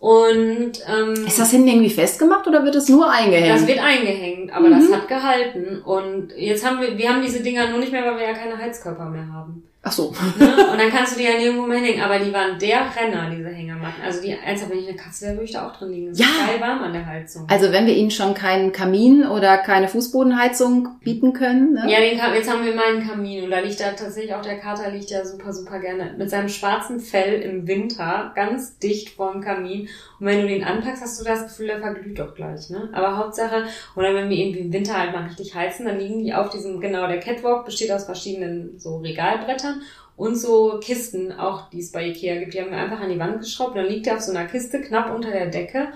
Und ähm, ist das hinten irgendwie festgemacht oder wird es nur eingehängt? Das wird eingehängt, aber mhm. das hat gehalten. Und jetzt haben wir, wir haben diese Dinger nur nicht mehr, weil wir ja keine Heizkörper mehr haben. Ach so. Ne? Und dann kannst du die ja nirgendwo mehr hängen. Aber die waren der Renner, diese Hängematten. Also die, ernsthaft, wenn ich eine Katze wäre, würde ich da auch drin liegen. Das ja. geil warm an der Heizung. Also wenn wir ihnen schon keinen Kamin oder keine Fußbodenheizung bieten können. Ne? Ja, den, jetzt haben wir meinen Kamin. Und da liegt da tatsächlich auch der Kater liegt ja super, super gerne mit seinem schwarzen Fell im Winter ganz dicht vorm Kamin. Und wenn du den anpackst, hast du das Gefühl, der verglüht doch gleich. Ne? Aber Hauptsache, oder wenn wir irgendwie im Winter halt mal richtig heizen, dann liegen die auf diesem, genau, der Catwalk besteht aus verschiedenen so Regalbrettern und so Kisten, auch die es bei Ikea gibt. Die haben wir einfach an die Wand geschraubt. Dann liegt er auf so einer Kiste knapp unter der Decke.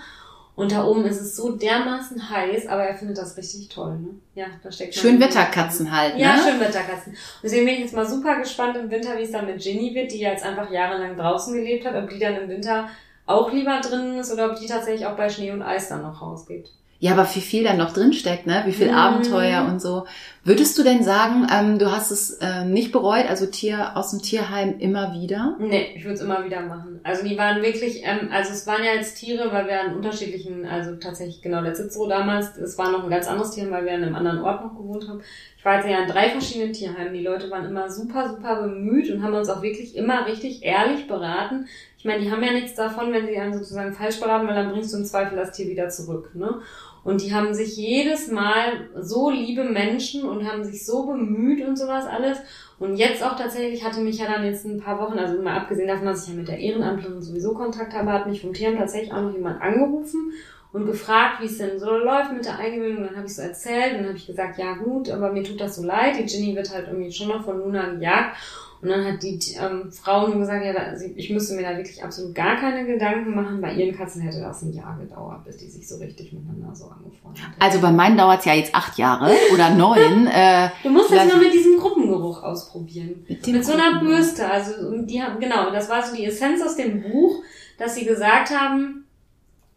Und da oben ist es so dermaßen heiß, aber er findet das richtig toll. Ne? Ja, da steckt Schönwetterkatzen halt. Ne? Ja, Schönwetterkatzen. Deswegen bin ich jetzt mal super gespannt im Winter, wie es dann mit Ginny wird, die jetzt einfach jahrelang draußen gelebt hat, ob die dann im Winter auch lieber drinnen ist oder ob die tatsächlich auch bei Schnee und Eis dann noch rausgeht. Ja, aber wie viel da noch drin steckt, ne? Wie viel mm. Abenteuer und so. Würdest du denn sagen, ähm, du hast es äh, nicht bereut, also Tier aus dem Tierheim immer wieder? Nee, ich würde es immer wieder machen. Also die waren wirklich, ähm, also es waren ja jetzt Tiere, weil wir an unterschiedlichen, also tatsächlich genau der Cicero damals, es war noch ein ganz anderes Tier, weil wir an einem anderen Ort noch gewohnt haben. Ich war jetzt ja in drei verschiedenen Tierheimen. Die Leute waren immer super, super bemüht und haben uns auch wirklich immer richtig ehrlich beraten. Ich meine, die haben ja nichts davon, wenn sie einen sozusagen falsch beraten, weil dann bringst du im Zweifel das Tier wieder zurück. Ne? Und die haben sich jedes Mal so liebe Menschen und haben sich so bemüht und sowas alles. Und jetzt auch tatsächlich hatte mich ja dann jetzt ein paar Wochen, also mal abgesehen davon, dass ich ja mit der Ehrenamtlerin sowieso Kontakt habe, hat mich vom Tieren tatsächlich auch noch jemand angerufen und gefragt, wie es denn so läuft mit der Eingewöhnung. Dann habe ich so erzählt und dann habe ich gesagt, ja gut, aber mir tut das so leid. Die Ginny wird halt irgendwie schon noch von Luna gejagt. Und dann hat die ähm, Frau nur gesagt, ja, ich müsste mir da wirklich absolut gar keine Gedanken machen. Bei ihren Katzen hätte das ein Jahr gedauert, bis die sich so richtig miteinander so angefreundet hätten. Also bei meinen dauert es ja jetzt acht Jahre oder neun. äh, du musst das mal mit diesem Gruppengeruch ausprobieren. Mit, mit so einer Bürste. Also die haben, genau, das war so die Essenz aus dem Buch, dass sie gesagt haben,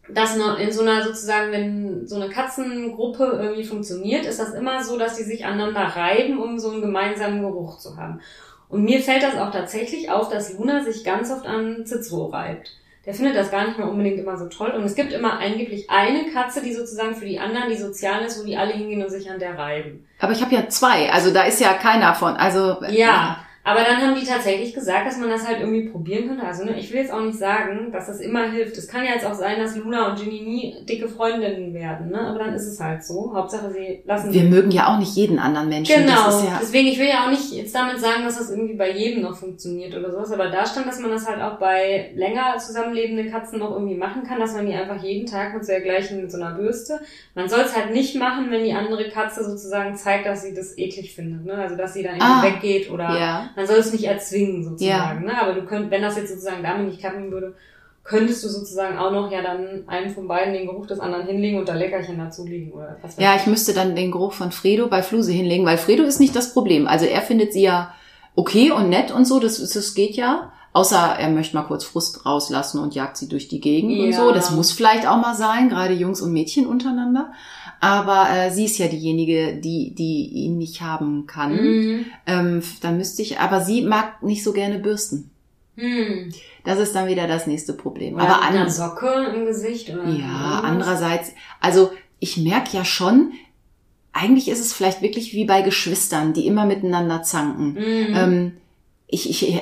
dass in so einer sozusagen, wenn so eine Katzengruppe irgendwie funktioniert, ist das immer so, dass die sich aneinander reiben, um so einen gemeinsamen Geruch zu haben. Und mir fällt das auch tatsächlich auf, dass Luna sich ganz oft an Cicero reibt. Der findet das gar nicht mehr unbedingt immer so toll. Und es gibt immer angeblich eine Katze, die sozusagen für die anderen die sozial ist, wo die alle hingehen und sich an der reiben. Aber ich habe ja zwei, also da ist ja keiner von. Also ja, aber dann haben die tatsächlich gesagt, dass man das halt irgendwie probieren könnte. Also ne, ich will jetzt auch nicht sagen, dass das immer hilft. Es kann ja jetzt auch sein, dass Luna und Ginny nie dicke Freundinnen werden, ne? Aber dann ist es halt so. Hauptsache sie lassen. Wir mögen ja auch nicht jeden anderen Menschen. Genau. Ja Deswegen, ich will ja auch nicht jetzt damit sagen, dass das irgendwie bei jedem noch funktioniert oder sowas. Aber da stand, dass man das halt auch bei länger zusammenlebenden Katzen noch irgendwie machen kann, dass man die einfach jeden Tag mit so der gleichen, mit so einer Bürste. Man soll es halt nicht machen, wenn die andere Katze sozusagen zeigt, dass sie das eklig findet, ne? Also dass sie dann irgendwie ah, weggeht oder ja man soll es nicht erzwingen sozusagen. Ja. Ne? Aber du könnt, wenn das jetzt sozusagen damit nicht klappen würde, könntest du sozusagen auch noch ja dann einem von beiden den Geruch des anderen hinlegen und da Leckerchen dazulegen oder was Ja, ich müsste dann den Geruch von Fredo bei Fluse hinlegen, weil Fredo ist nicht das Problem. Also er findet sie ja okay und nett und so, das, das geht ja. Außer er möchte mal kurz Frust rauslassen und jagt sie durch die Gegend ja. und so. Das muss vielleicht auch mal sein, gerade Jungs und Mädchen untereinander. Aber äh, sie ist ja diejenige, die, die ihn nicht haben kann. Mhm. Ähm, dann müsste ich, aber sie mag nicht so gerne bürsten. Mhm. Das ist dann wieder das nächste Problem. Oder aber mit einer Socke im Gesicht oder Ja, andererseits, also ich merke ja schon, eigentlich ist es vielleicht wirklich wie bei Geschwistern, die immer miteinander zanken. Mhm. Ähm, ich, ich,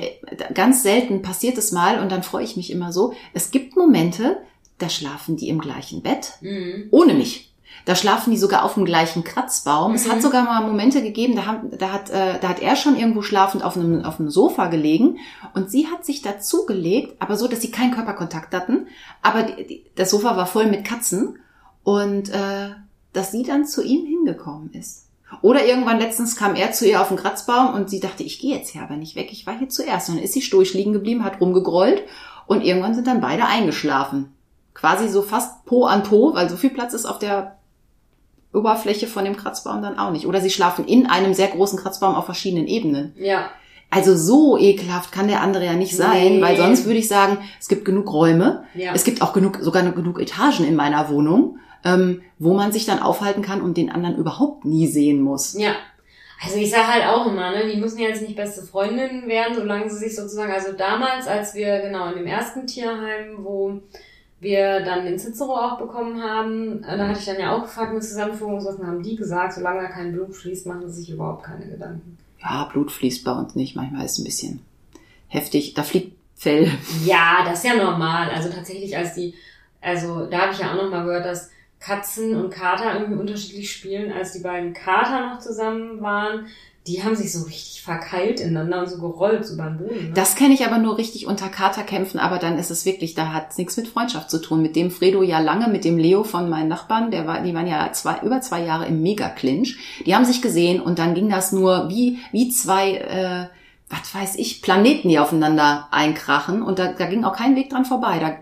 ganz selten passiert es mal und dann freue ich mich immer so. Es gibt Momente, da schlafen die im gleichen Bett, mhm. ohne mich. Da schlafen die sogar auf dem gleichen Kratzbaum. Mhm. Es hat mhm. sogar mal Momente gegeben, da, haben, da, hat, äh, da hat er schon irgendwo schlafend auf einem, auf einem Sofa gelegen und sie hat sich dazugelegt, aber so, dass sie keinen Körperkontakt hatten. Aber die, die, das Sofa war voll mit Katzen und äh, dass sie dann zu ihm hingekommen ist. Oder irgendwann letztens kam er zu ihr auf den Kratzbaum und sie dachte, ich gehe jetzt hier aber nicht weg, ich war hier zuerst. Und dann ist sie stoisch liegen geblieben, hat rumgegrollt und irgendwann sind dann beide eingeschlafen. Quasi so fast Po an Po, weil so viel Platz ist auf der Oberfläche von dem Kratzbaum dann auch nicht. Oder sie schlafen in einem sehr großen Kratzbaum auf verschiedenen Ebenen. Ja. Also so ekelhaft kann der andere ja nicht sein, nee. weil sonst würde ich sagen, es gibt genug Räume, ja. es gibt auch genug, sogar genug Etagen in meiner Wohnung ähm, wo man sich dann aufhalten kann und den anderen überhaupt nie sehen muss. Ja. Also ich sage halt auch immer, ne, die müssen ja jetzt nicht beste Freundinnen werden, solange sie sich sozusagen, also damals, als wir genau in dem ersten Tierheim, wo wir dann den Cicero auch bekommen haben, äh, da hatte ich dann ja auch gefragt mit Zusammenführung, was haben die gesagt, solange da kein Blut fließt, machen sie sich überhaupt keine Gedanken. Ja, Blut fließt bei uns nicht, manchmal ist es ein bisschen heftig, da fliegt Fell. Ja, das ist ja normal, also tatsächlich als die, also da habe ich ja auch nochmal gehört, dass Katzen und Kater irgendwie unterschiedlich spielen, als die beiden Kater noch zusammen waren. Die haben sich so richtig verkeilt ineinander und so gerollt über den Boden. Ne? Das kenne ich aber nur richtig unter Katerkämpfen, aber dann ist es wirklich, da hat es nichts mit Freundschaft zu tun. Mit dem Fredo ja lange, mit dem Leo von meinen Nachbarn, der war, die waren ja zwei, über zwei Jahre im Mega-Clinch. Die haben sich gesehen und dann ging das nur wie, wie zwei, äh, was weiß ich, Planeten, die aufeinander einkrachen und da, da ging auch kein Weg dran vorbei. Da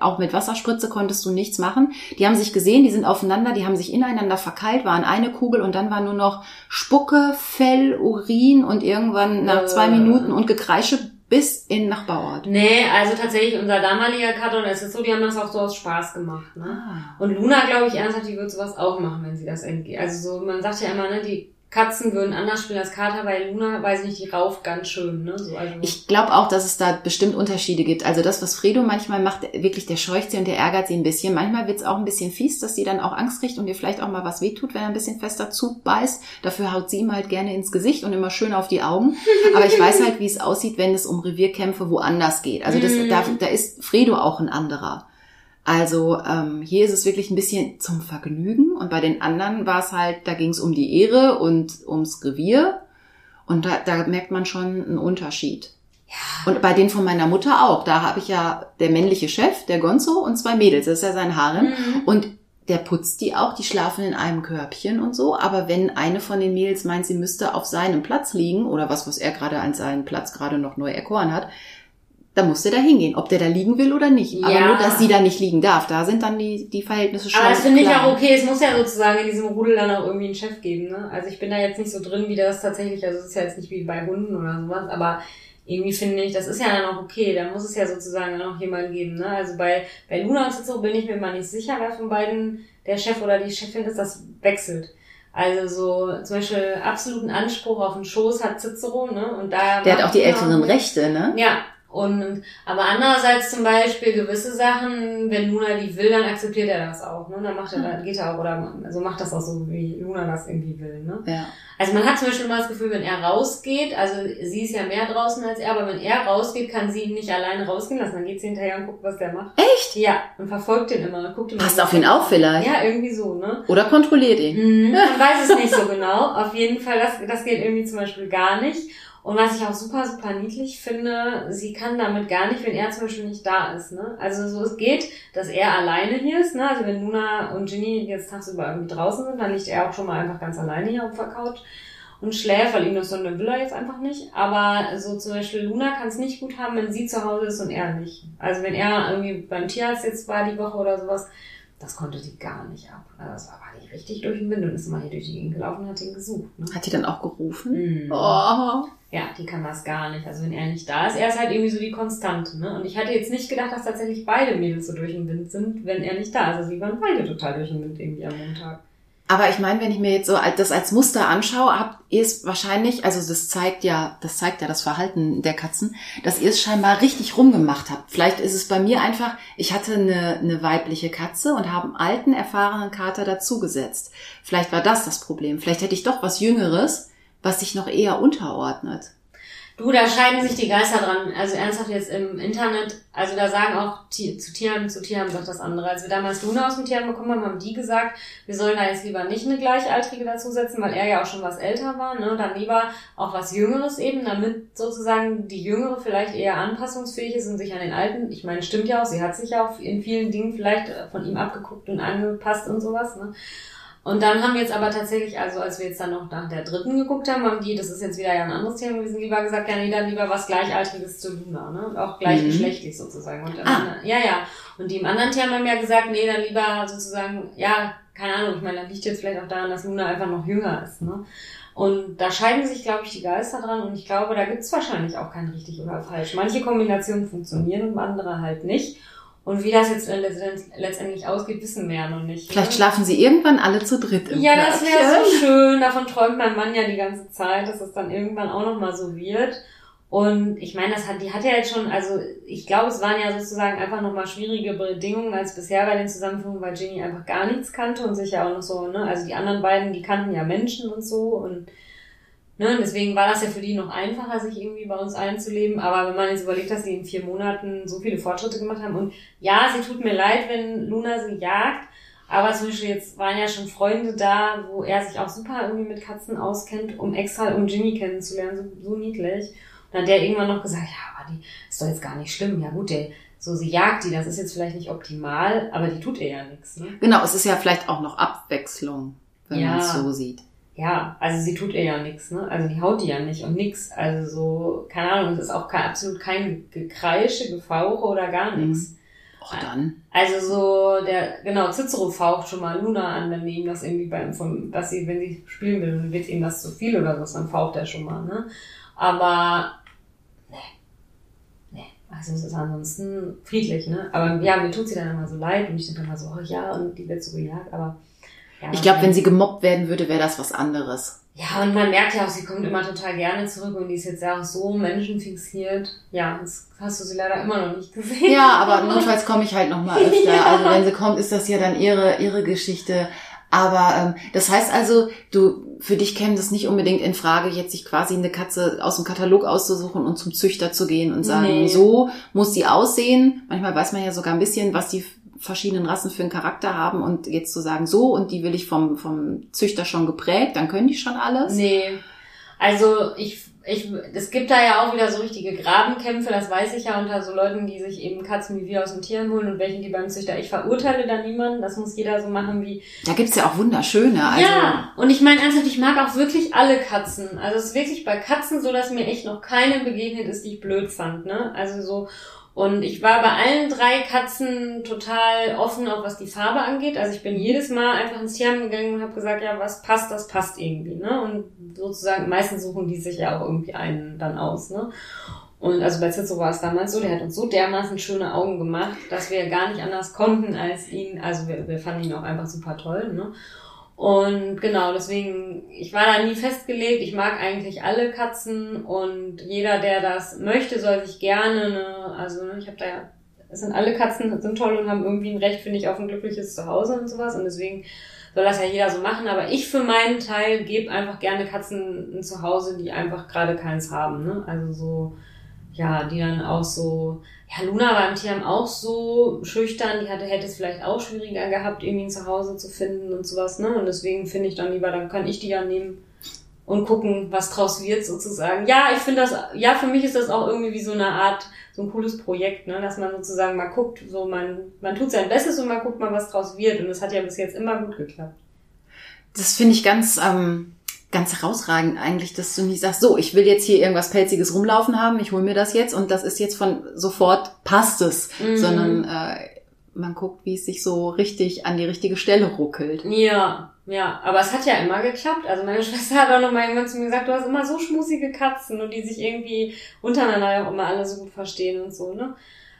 auch mit Wasserspritze konntest du nichts machen. Die haben sich gesehen, die sind aufeinander, die haben sich ineinander verkeilt, waren eine Kugel und dann war nur noch Spucke, Fell, Urin und irgendwann nach zwei äh. Minuten und Gekreische bis in Nachbarort. Nee, also tatsächlich unser damaliger Kater, es ist so, die haben das auch so aus Spaß gemacht. Ne? Ah. Und Luna, glaube ich, ernsthaft, die wird sowas auch machen, wenn sie das entgeht. Also so, man sagt ja immer, ne, die Katzen würden anders spielen als Kater, weil Luna, weiß nicht, die rauft ganz schön, ne? So, also Ich glaube auch, dass es da bestimmt Unterschiede gibt. Also das, was Fredo manchmal macht, wirklich, der scheucht sie und der ärgert sie ein bisschen. Manchmal wird's auch ein bisschen fies, dass sie dann auch Angst kriegt und ihr vielleicht auch mal was wehtut, wenn er ein bisschen fester zubeißt. Dafür haut sie ihm halt gerne ins Gesicht und immer schön auf die Augen. Aber ich weiß halt, wie es aussieht, wenn es um Revierkämpfe woanders geht. Also das, da, da ist Fredo auch ein anderer. Also ähm, hier ist es wirklich ein bisschen zum Vergnügen und bei den anderen war es halt, da ging es um die Ehre und ums Revier und da, da merkt man schon einen Unterschied. ja, Und bei denen von meiner Mutter auch. Da habe ich ja der männliche Chef, der Gonzo und zwei Mädels. Das ist ja sein Harem. Mhm. Und der putzt die auch, die schlafen in einem Körbchen und so. Aber wenn eine von den Mädels meint, sie müsste auf seinem Platz liegen oder was, was er gerade an seinen Platz gerade noch neu erkoren hat, dann muss der da hingehen, ob der da liegen will oder nicht. Aber Ja. nur, dass sie da nicht liegen darf, da sind dann die, die Verhältnisse schon Aber das finde ich auch okay. Es muss ja sozusagen in diesem Rudel dann auch irgendwie einen Chef geben, ne? Also ich bin da jetzt nicht so drin, wie das tatsächlich, also es ist ja jetzt nicht wie bei Hunden oder sowas, aber irgendwie finde ich, das ist ja dann auch okay. Da muss es ja sozusagen dann auch jemanden geben, ne? Also bei, bei Luna und Cicero bin ich mir mal nicht sicher, wer von beiden der Chef oder die Chefin ist, das wechselt. Also so zum Beispiel absoluten Anspruch auf den Schoß hat Cicero, ne? Und da Der hat auch die älteren. Rechte, ne? Ja, und aber andererseits zum Beispiel gewisse Sachen, wenn Luna die will, dann akzeptiert er das auch, ne? Dann macht er, dann geht er auch oder also macht das auch so, wie Luna das irgendwie will, ne? Ja. Also man hat zum Beispiel immer das Gefühl, wenn er rausgeht, also sie ist ja mehr draußen als er, aber wenn er rausgeht, kann sie ihn nicht alleine rausgehen lassen. Dann geht sie hinterher und guckt, was der macht. Echt? Ja, und verfolgt ihn immer, guckt ihn Passt immer. auf ihn auf vielleicht. Ja, irgendwie so, ne? Oder kontrolliert ihn. Mhm, man weiß es nicht so genau. Auf jeden Fall, das, das geht irgendwie zum Beispiel gar nicht. Und was ich auch super, super niedlich finde, sie kann damit gar nicht, wenn er zum Beispiel nicht da ist. Ne? Also so es geht, dass er alleine hier ist. Ne? Also wenn Luna und Ginny jetzt tagsüber irgendwie draußen sind, dann liegt er auch schon mal einfach ganz alleine hier auf der Couch und schläft, weil ihm das so eine will er jetzt einfach nicht. Aber so zum Beispiel Luna kann es nicht gut haben, wenn sie zu Hause ist und er nicht. Also wenn er irgendwie beim Tierarzt jetzt war die Woche oder sowas, das konnte die gar nicht ab. Also das war, die richtig durch den Wind und ist immer hier durch die Gegend gelaufen und hat ihn gesucht. Ne? Hat die dann auch gerufen? Mhm. Oh. Ja, die kann das gar nicht. Also wenn er nicht da ist, er ist halt irgendwie so die Konstante. Ne? Und ich hätte jetzt nicht gedacht, dass tatsächlich beide Mädels so durch den Wind sind, wenn er nicht da ist. Also sie waren beide total durch den Wind irgendwie am Montag. Aber ich meine, wenn ich mir jetzt so das als Muster anschaue, habt ihr es wahrscheinlich, also das zeigt ja, das zeigt ja das Verhalten der Katzen, dass ihr es scheinbar richtig rumgemacht habt. Vielleicht ist es bei mir einfach, ich hatte eine, eine weibliche Katze und habe einen alten, erfahrenen Kater dazugesetzt. Vielleicht war das das Problem. Vielleicht hätte ich doch was Jüngeres, was sich noch eher unterordnet. Du, da scheiden sich die Geister dran. Also ernsthaft jetzt im Internet, also da sagen auch Ti- zu Tieren, zu Tieren sagt das andere. Als wir damals Luna aus dem Tierheim bekommen haben, haben die gesagt, wir sollen da jetzt lieber nicht eine Gleichaltrige dazusetzen, weil er ja auch schon was älter war, ne? Dann lieber auch was Jüngeres eben, damit sozusagen die Jüngere vielleicht eher anpassungsfähig ist und sich an den Alten, ich meine, stimmt ja auch, sie hat sich ja auch in vielen Dingen vielleicht äh, von ihm abgeguckt und angepasst und sowas, ne? Und dann haben wir jetzt aber tatsächlich, also als wir jetzt dann noch nach der dritten geguckt haben, haben die, das ist jetzt wieder ja ein anderes Thema gewesen, lieber gesagt, ja, nee, dann lieber was Gleichaltriges zu Luna, ne? Und auch gleichgeschlechtlich sozusagen. Und Ah. anderen- ja, ja. Und die im anderen Thema haben ja gesagt, nee, dann lieber sozusagen, ja, keine Ahnung, ich meine, das liegt jetzt vielleicht auch daran, dass Luna einfach noch jünger ist, ne? Und da scheiden sich, glaube ich, die Geister dran und ich glaube, da gibt's wahrscheinlich auch kein richtig oder falsch. Manche Kombinationen funktionieren und andere halt nicht. Und wie das jetzt letztend- letztendlich ausgeht, wissen wir ja noch nicht. Vielleicht ne? schlafen sie irgendwann alle zu dritt im Ja, das wäre so schön. Davon träumt mein Mann ja die ganze Zeit, dass es dann irgendwann auch nochmal so wird. Und ich meine, das hat, die hat ja jetzt schon, also ich glaube, es waren ja sozusagen einfach nochmal schwierige Bedingungen als bisher bei den Zusammenführungen, weil Ginny einfach gar nichts kannte und sich ja auch noch so, ne, also die anderen beiden, die kannten ja Menschen und so und ne, und deswegen war das ja für die noch einfacher, sich irgendwie bei uns einzuleben. Aber wenn man jetzt überlegt, dass sie in vier Monaten so viele Fortschritte gemacht haben und ja, sie tut mir leid, wenn Luna sie jagt, aber zum Beispiel jetzt waren ja schon Freunde da, wo er sich auch super irgendwie mit Katzen auskennt, um extra um Ginny kennenzulernen, so, so niedlich. Und dann hat der irgendwann noch gesagt, ja, aber die ist doch jetzt gar nicht schlimm. Ja gut, der, so sie jagt die, das ist jetzt vielleicht nicht optimal, aber die tut ihr ja nichts. Ne? Genau, es ist ja vielleicht auch noch Abwechslung, wenn Ja. man es so sieht. Ja, also sie tut ihr ja nichts, ne? Also die haut die ja nicht und nix. Also so, keine Ahnung, es ist auch kein, absolut kein Gekreische, Gefauche oder gar nichts. Och dann. Also so, der, genau, Cicero faucht schon mal Luna an, wenn ihm das irgendwie beim, vom, dass sie, wenn sie spielen will, dann wird ihm das zu viel oder so, dann faucht er schon mal, ne? Aber, ne, ne, also es ist ansonsten friedlich, ne? Aber ja, mir tut sie dann immer so leid und ich denke immer so, oh ja, und die wird so gejagt, aber, ja. Ich glaube, wenn sie gemobbt werden würde, wäre das was anderes. Ja, und man merkt ja auch, sie kommt immer total gerne zurück und die ist jetzt ja auch so menschenfixiert. Ja, jetzt hast du sie leider immer noch nicht gesehen. Ja, aber notfalls komme ich halt noch mal öfter. Ja. Also wenn sie kommt, ist das ja dann ihre, ihre Geschichte. Aber ähm, das heißt also, du für dich käme das nicht unbedingt in Frage, jetzt sich quasi eine Katze aus dem Katalog auszusuchen und zum Züchter zu gehen und sagen, nee. so muss sie aussehen. Manchmal weiß man ja sogar ein bisschen, was die verschiedenen Rassen für einen Charakter haben und jetzt zu sagen, so und die will ich vom, vom Züchter schon geprägt, dann können die schon alles? Nee. Also ich, ich, es gibt da ja auch wieder so richtige Grabenkämpfe, das weiß ich ja unter so Leuten, die sich eben Katzen wie wir aus dem Tieren holen und welchen die beim Züchter. Ich verurteile da niemanden, das muss jeder so machen wie. Da gibt's ja auch wunderschöne. Also ja, und ich meine ernsthaft, ich mag auch wirklich alle Katzen. Also es ist wirklich bei Katzen so, dass mir echt noch keine begegnet ist, die ich blöd fand. Ne? Also so und ich war bei allen drei Katzen total offen, auch was die Farbe angeht. Also ich bin jedes Mal einfach ins Tierheim gegangen und habe gesagt, ja, was passt, das passt irgendwie. Ne? Und sozusagen, meistens suchen die sich ja auch irgendwie einen dann aus. Ne? Und also bei Zizzo war es damals so, der hat uns so dermaßen schöne Augen gemacht, dass wir gar nicht anders konnten als ihn. Also wir, wir fanden ihn auch einfach super toll. Ne? Und genau, deswegen, ich war da nie festgelegt. Ich mag eigentlich alle Katzen und jeder, der das möchte, soll sich gerne, ne, also ne, ich habe da ja, es sind alle Katzen sind toll und haben irgendwie ein Recht, finde ich, auf ein glückliches Zuhause und sowas. Und deswegen soll das ja jeder so machen. Aber ich für meinen Teil gebe einfach gerne Katzen ein Zuhause, die einfach gerade keins haben. Ne? Also so, ja, die dann auch so, ja, Luna war im Tierheim auch so schüchtern, die hatte, hätte es vielleicht auch schwieriger gehabt, irgendwie ein Zuhause zu finden und sowas, ne? Und deswegen finde ich dann lieber, dann kann ich die ja nehmen und gucken, was draus wird sozusagen. Ja, ich finde das, ja, für mich ist das auch irgendwie wie so eine Art, so ein cooles Projekt, ne? Dass man sozusagen mal guckt, so man, man tut sein Bestes und man guckt mal, was draus wird. Und das hat ja bis jetzt immer gut geklappt. Das finde ich ganz, ähm, ganz herausragend eigentlich, dass du nicht sagst, so, ich will jetzt hier irgendwas Pelziges rumlaufen haben, ich hole mir das jetzt und das ist jetzt von sofort passt es, mhm. sondern äh, man guckt, wie es sich so richtig an die richtige Stelle ruckelt. Ja, ja, aber es hat ja immer geklappt. Also meine Schwester hat auch noch mal irgendwann zu mir gesagt, du hast immer so schmusige Katzen und die sich irgendwie untereinander auch immer alle so gut verstehen und so, ne?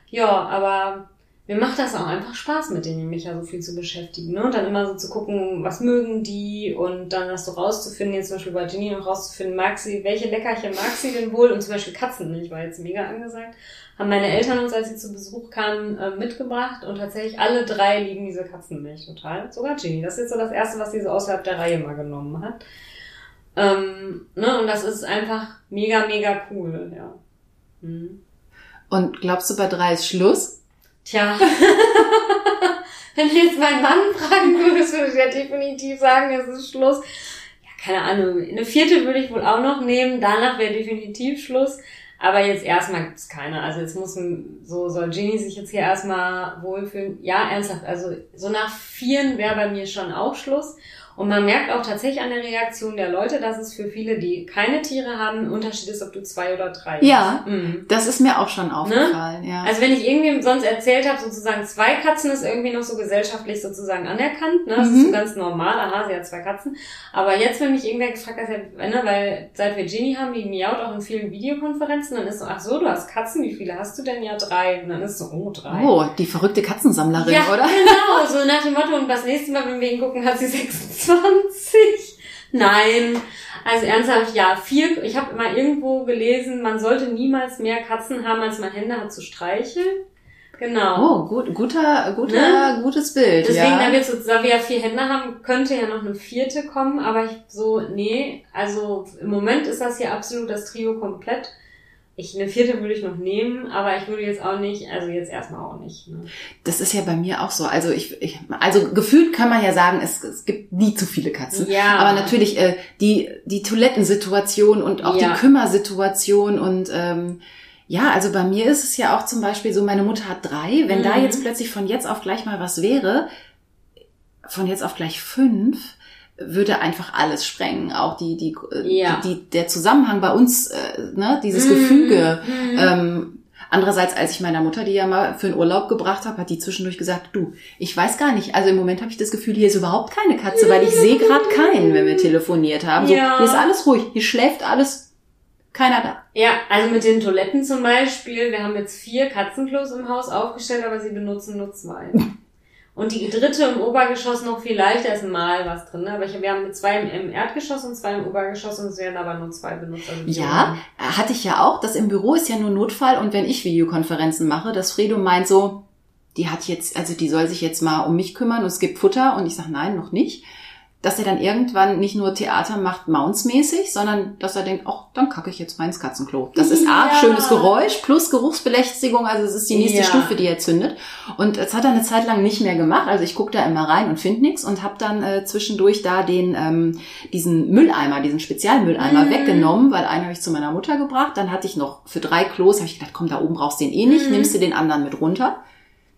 Ja, aber mir macht das auch einfach Spaß, mit denen mich ja so viel zu beschäftigen. Ne? Und dann immer so zu gucken, was mögen die und dann das so rauszufinden, jetzt zum Beispiel bei Jenny noch rauszufinden, mag sie, welche Leckerchen mag sie denn wohl? Und zum Beispiel Katzen, ich war jetzt mega angesagt, haben meine Eltern uns, als sie zu Besuch kamen, äh, mitgebracht und tatsächlich alle drei lieben diese Katzenmilch total. Sogar Jenny. Das ist jetzt so das Erste, was sie so außerhalb der Reihe mal genommen hat. Ähm, ne? Und das ist einfach mega, mega cool, ja. Mhm. Und glaubst du, bei drei ist Schluss? Tja, wenn du jetzt meinen Mann fragen würdest, würde ich ja definitiv sagen, es ist Schluss. Ja, keine Ahnung. Eine vierte würde ich wohl auch noch nehmen. Danach wäre definitiv Schluss. Aber jetzt erstmal gibt's keine. Also jetzt muss so soll Ginny sich jetzt hier erstmal wohlfühlen. Ja, ernsthaft. Also so nach vieren wäre bei mir schon auch Schluss. Und man merkt auch tatsächlich an der Reaktion der Leute, dass es für viele, die keine Tiere haben, ein Unterschied ist, ob du zwei oder drei hast. Ja, mhm. das ist mir auch schon ne? aufgefallen. Ne? Ja. Also wenn ich irgendwie sonst erzählt habe, sozusagen zwei Katzen ist irgendwie noch so gesellschaftlich sozusagen anerkannt. Ne? Das mhm. ist so ganz normal. Aha, sie hat zwei Katzen. Aber jetzt, wenn mich irgendwer gefragt hat, ne, weil seit wir Genie haben, die miaut auch in vielen Videokonferenzen, dann ist so, ach so, du hast Katzen, wie viele hast du denn? Ja, drei. Und dann ist so, oh, drei. Oh, die verrückte Katzensammlerin, ja, oder? genau. So nach dem Motto, und das nächste Mal, wenn wir ihn gucken, hat sie sechs 20? Nein. Also ernsthaft, ja, vier, ich habe mal irgendwo gelesen, man sollte niemals mehr Katzen haben, als man Hände hat zu streicheln. Genau. Oh, gut, guter, guter, ne? gutes Bild. Deswegen, ja. da wir, so, da wir ja vier Hände haben, könnte ja noch eine vierte kommen, aber ich so, nee, also im Moment ist das hier absolut das Trio komplett. Ich, eine vierte würde ich noch nehmen, aber ich würde jetzt auch nicht, also jetzt erstmal auch nicht. Ne? Das ist ja bei mir auch so. Also ich, ich also gefühlt kann man ja sagen, es, es gibt nie zu viele Katzen. Ja. Aber natürlich äh, die die Toilettensituation und auch ja. die Kümmersituation und ähm, ja, also bei mir ist es ja auch zum Beispiel so, meine Mutter hat drei. Wenn mhm. da jetzt plötzlich von jetzt auf gleich mal was wäre, von jetzt auf gleich fünf, würde einfach alles sprengen. Auch die, die, äh, ja. die, die der Zusammenhang bei uns, äh, ne, dieses mm, Gefüge. Mm. Ähm, andererseits, als ich meiner Mutter die ja mal für einen Urlaub gebracht habe, hat die zwischendurch gesagt, du, ich weiß gar nicht. Also im Moment habe ich das Gefühl, hier ist überhaupt keine Katze, weil ich sehe gerade keinen, wenn wir telefoniert haben. So, ja. hier ist alles ruhig, hier schläft alles. Keiner da. Ja, also mit den Toiletten zum Beispiel. Wir haben jetzt vier Katzenklos im Haus aufgestellt, aber sie benutzen nur zwei. Und die dritte im Obergeschoss noch viel leichter ist mal was drin. Ne? Aber ich, wir haben zwei im Erdgeschoss und zwei im Obergeschoss und es werden aber nur zwei benutzt. Also ja, hatte ich ja auch. Das im Büro ist ja nur Notfall und wenn ich Videokonferenzen mache, dass Fredo meint so, die hat jetzt, also die soll sich jetzt mal um mich kümmern und es gibt Futter und ich sage nein, noch nicht dass er dann irgendwann nicht nur Theater macht, Mounts-mäßig, sondern dass er denkt, ach, dann kacke ich jetzt mal ins Katzenklo. Das ist ja. A, schönes Geräusch plus Geruchsbelästigung, also es ist die nächste ja. Stufe, die er zündet. Und das hat er eine Zeit lang nicht mehr gemacht. Also ich gucke da immer rein und finde nichts und habe dann äh, zwischendurch da den ähm, diesen Mülleimer, diesen Spezialmülleimer mhm. weggenommen, weil einen habe ich zu meiner Mutter gebracht. Dann hatte ich noch für drei Klos, habe ich gedacht, komm, da oben brauchst du den eh nicht, mhm. nimmst du den anderen mit runter.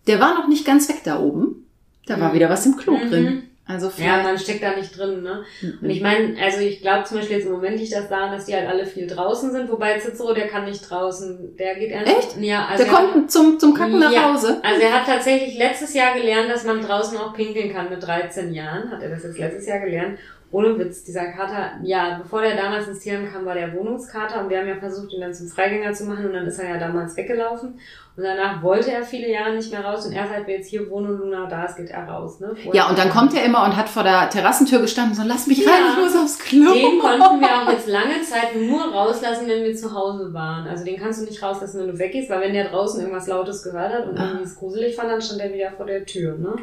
Der war noch nicht ganz weg da oben. Da mhm. war wieder was im Klo mhm. drin. Also ja, man steckt da nicht drin, ne? Mhm. Und ich meine, also ich glaube zum Beispiel jetzt im Moment liegt das daran, dass die halt alle viel draußen sind, wobei Cicero, der kann nicht draußen, der geht einfach. Echt? Ja, also der kommt hat, zum, zum Kacken ja, nach Hause. Also er hat tatsächlich letztes Jahr gelernt, dass man draußen auch pinkeln kann mit 13 Jahren, hat er das jetzt letztes Jahr gelernt. Ohne Witz, dieser Kater, ja, bevor der damals ins Tierheim kam, war der Wohnungskater und wir haben ja versucht, ihn dann zum Freigänger zu machen und dann ist er ja damals weggelaufen. Und danach wollte er viele Jahre nicht mehr raus und erst seit wir jetzt hier wohnen und Luna da ist, geht er raus. Ne? ja, und dann kommt er immer und hat vor der Terrassentür gestanden und so, lass mich rein, ja, ich muss aufs Klo. Den konnten wir auch jetzt lange Zeit nur rauslassen, wenn wir zu Hause waren. Also den kannst du nicht rauslassen, wenn du weggehst, weil wenn der draußen irgendwas Lautes gehört hat und ah. irgendwie es gruselig fand, dann stand er wieder vor der Tür. Ne?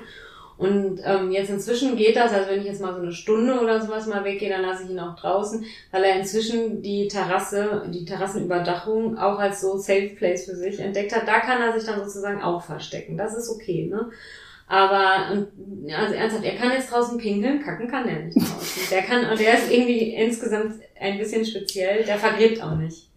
Und ähm, jetzt inzwischen geht das, also wenn ich jetzt mal so eine Stunde oder sowas mal weggehe, dann lasse ich ihn auch draußen, weil er inzwischen die Terrasse, die Terrassenüberdachung auch als so Safe Place für sich entdeckt hat. Da kann er sich dann sozusagen auch verstecken. Das ist okay, ne? Aber also ernsthaft, er kann jetzt draußen pinkeln, kacken kann er nicht draußen. Der kann, und der ist irgendwie insgesamt ein bisschen speziell, der vergräbt auch nicht.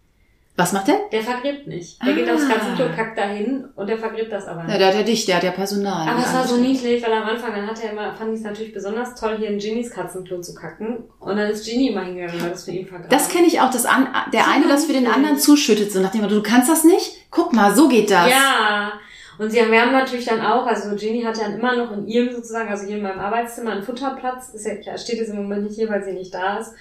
Was macht der? Der vergräbt nicht. Der ah. geht aufs Katzenklo, kackt dahin und der vergräbt das aber nicht. Ja, der hat ja dich, der hat ja Personal. Aber es war so niedlich, weil am Anfang, dann hat er immer, fand ich es natürlich besonders toll, hier in Ginnys Katzenklo zu kacken. Und dann ist Ginny immer hingegangen, weil das für ihn vergraben. Das kenne ich auch, dass an, der eine das für den anderen zuschüttet, so nachdem du kannst das nicht? Guck mal, so geht das. Ja. Und sie haben, wir haben natürlich dann auch, also Ginny hat ja immer noch in ihrem sozusagen, also hier in meinem Arbeitszimmer einen Futterplatz. Ist ja, steht jetzt im Moment nicht hier, weil sie nicht da ist.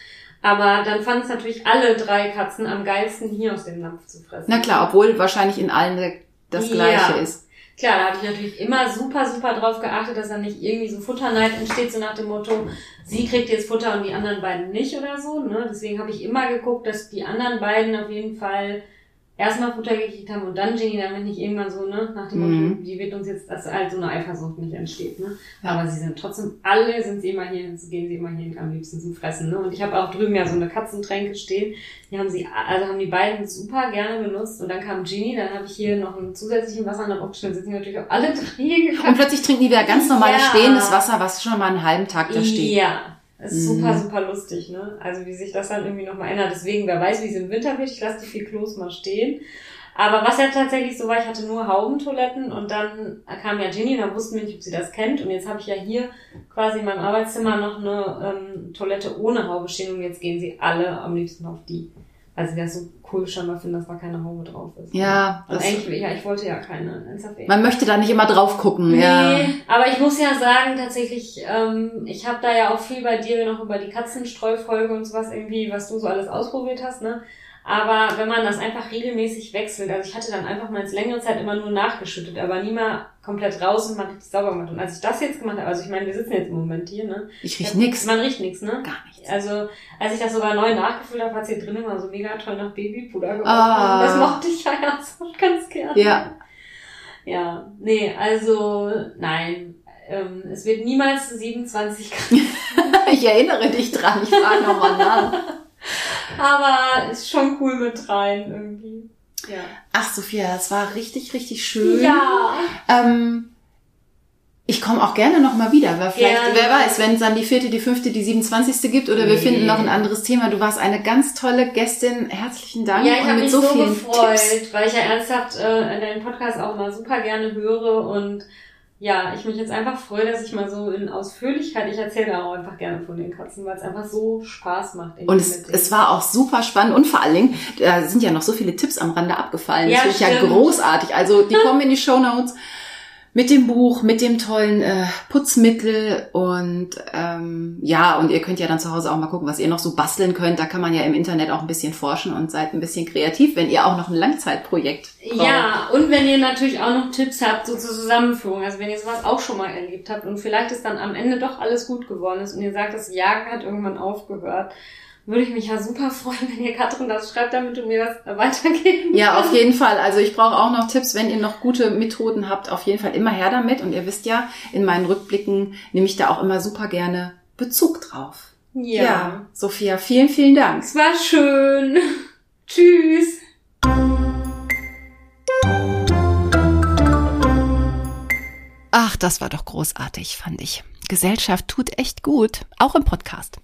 Aber dann fanden es natürlich alle drei Katzen am geilsten, hier aus dem Napf zu fressen. Na klar, obwohl wahrscheinlich in allen das Gleiche ja. ist. Klar, da hatte ich natürlich immer super, super drauf geachtet, dass da nicht irgendwie so Futterneid entsteht, so nach dem Motto, sie kriegt jetzt Futter und die anderen beiden nicht oder so. Ne? Deswegen habe ich immer geguckt, dass die anderen beiden auf jeden Fall erstmal Futter gekriegt haben und dann Jenny, damit nicht irgendwann so, ne, nach dem Motto, mhm. die wird uns jetzt, dass halt so eine Eifersucht nicht entsteht, ne. Ja. Aber sie sind trotzdem, alle sind sie immer hier, gehen sie immer hier am liebsten zum Fressen, ne. Und ich habe auch drüben ja so eine Katzentränke stehen, die haben sie, also haben die beiden super gerne benutzt und dann kam Genie, dann habe ich hier noch einen zusätzlichen Wasser noch aufgestellt, sitzen natürlich auch alle drei. Und plötzlich trinken die wieder ganz normales ja. stehendes Wasser, was schon mal einen halben Tag da steht. Ja, das ist mhm. super, super lustig, ne? Also wie sich das dann irgendwie nochmal ändert. Deswegen, wer weiß, wie es im Winter wird. Ich lasse die vier Klos mal stehen. Aber was ja tatsächlich so war, ich hatte nur Haubentoiletten und dann kam ja Ginny, dann wussten wir nicht, ob sie das kennt. Und jetzt habe ich ja hier quasi in meinem Arbeitszimmer noch eine ähm, Toilette ohne Haube stehen und jetzt gehen sie alle am liebsten auf die. Sie das so cool scheinbar finden, dass da keine Haube drauf ist. Ja. Und eigentlich, ja, ich wollte ja keine Man möchte da nicht immer drauf gucken, nee, ja. aber ich muss ja sagen, tatsächlich, ähm, ich habe da ja auch viel bei dir noch über die Katzenstreufolge und sowas irgendwie, was du so alles ausprobiert hast, ne? Aber wenn man das einfach regelmäßig wechselt, also ich hatte dann einfach mal jetzt längere Zeit immer nur nachgeschüttet, aber nie mal komplett raus und man richtig sauber gemacht. Und als ich das jetzt gemacht habe, also ich meine, wir sitzen jetzt im Moment hier, ne? Ich riech nix. Man riecht nix, ne? Gar nichts. Also, als ich das sogar neu nachgefüllt habe, hat es hier drin immer so mega toll nach Babypuder gemacht. Ah. Das mochte ich ja ganz gerne. Ja. Ja, nee, also, nein. Ähm, es wird niemals 27 Grad. ich erinnere dich dran, ich frage nochmal nach. Aber ist schon cool mit rein irgendwie. Ja. Ach, Sophia, das war richtig, richtig schön. Ja. Ähm, ich komme auch gerne nochmal wieder, weil vielleicht, gerne. wer weiß, wenn es dann die vierte, die fünfte, die siebenundzwanzigste gibt oder wir finden noch ein anderes Thema. Du warst eine ganz tolle Gästin. Herzlichen Dank. Ja, ich habe mich so, so gefreut, Tipps. weil ich ja ernsthaft äh, deinen Podcast auch mal super gerne höre und ja, ich mich jetzt einfach freue, dass ich mal so in Ausführlichkeit, ich erzähle auch einfach gerne von den Katzen, weil es einfach so Spaß macht. Und es, es war auch super spannend und vor allen Dingen, da sind ja noch so viele Tipps am Rande abgefallen. Ja, das finde ich ja großartig. Also die kommen in die Show Notes. Mit dem Buch, mit dem tollen äh, Putzmittel und ähm, ja, und ihr könnt ja dann zu Hause auch mal gucken, was ihr noch so basteln könnt. Da kann man ja im Internet auch ein bisschen forschen und seid ein bisschen kreativ, wenn ihr auch noch ein Langzeitprojekt braucht. Ja, und wenn ihr natürlich auch noch Tipps habt, so zur Zusammenführung, also wenn ihr sowas auch schon mal erlebt habt und vielleicht ist dann am Ende doch alles gut geworden ist und ihr sagt, das Jagen hat irgendwann aufgehört würde ich mich ja super freuen, wenn ihr Katrin das schreibt, damit du mir das weitergeben Ja, auf jeden Fall. Also ich brauche auch noch Tipps, wenn ihr noch gute Methoden habt, auf jeden Fall immer her damit. Und ihr wisst ja, in meinen Rückblicken nehme ich da auch immer super gerne Bezug drauf. Ja. ja Sophia, vielen, vielen Dank. Es war schön. Tschüss. Ach, das war doch großartig, fand ich. Gesellschaft tut echt gut, auch im Podcast.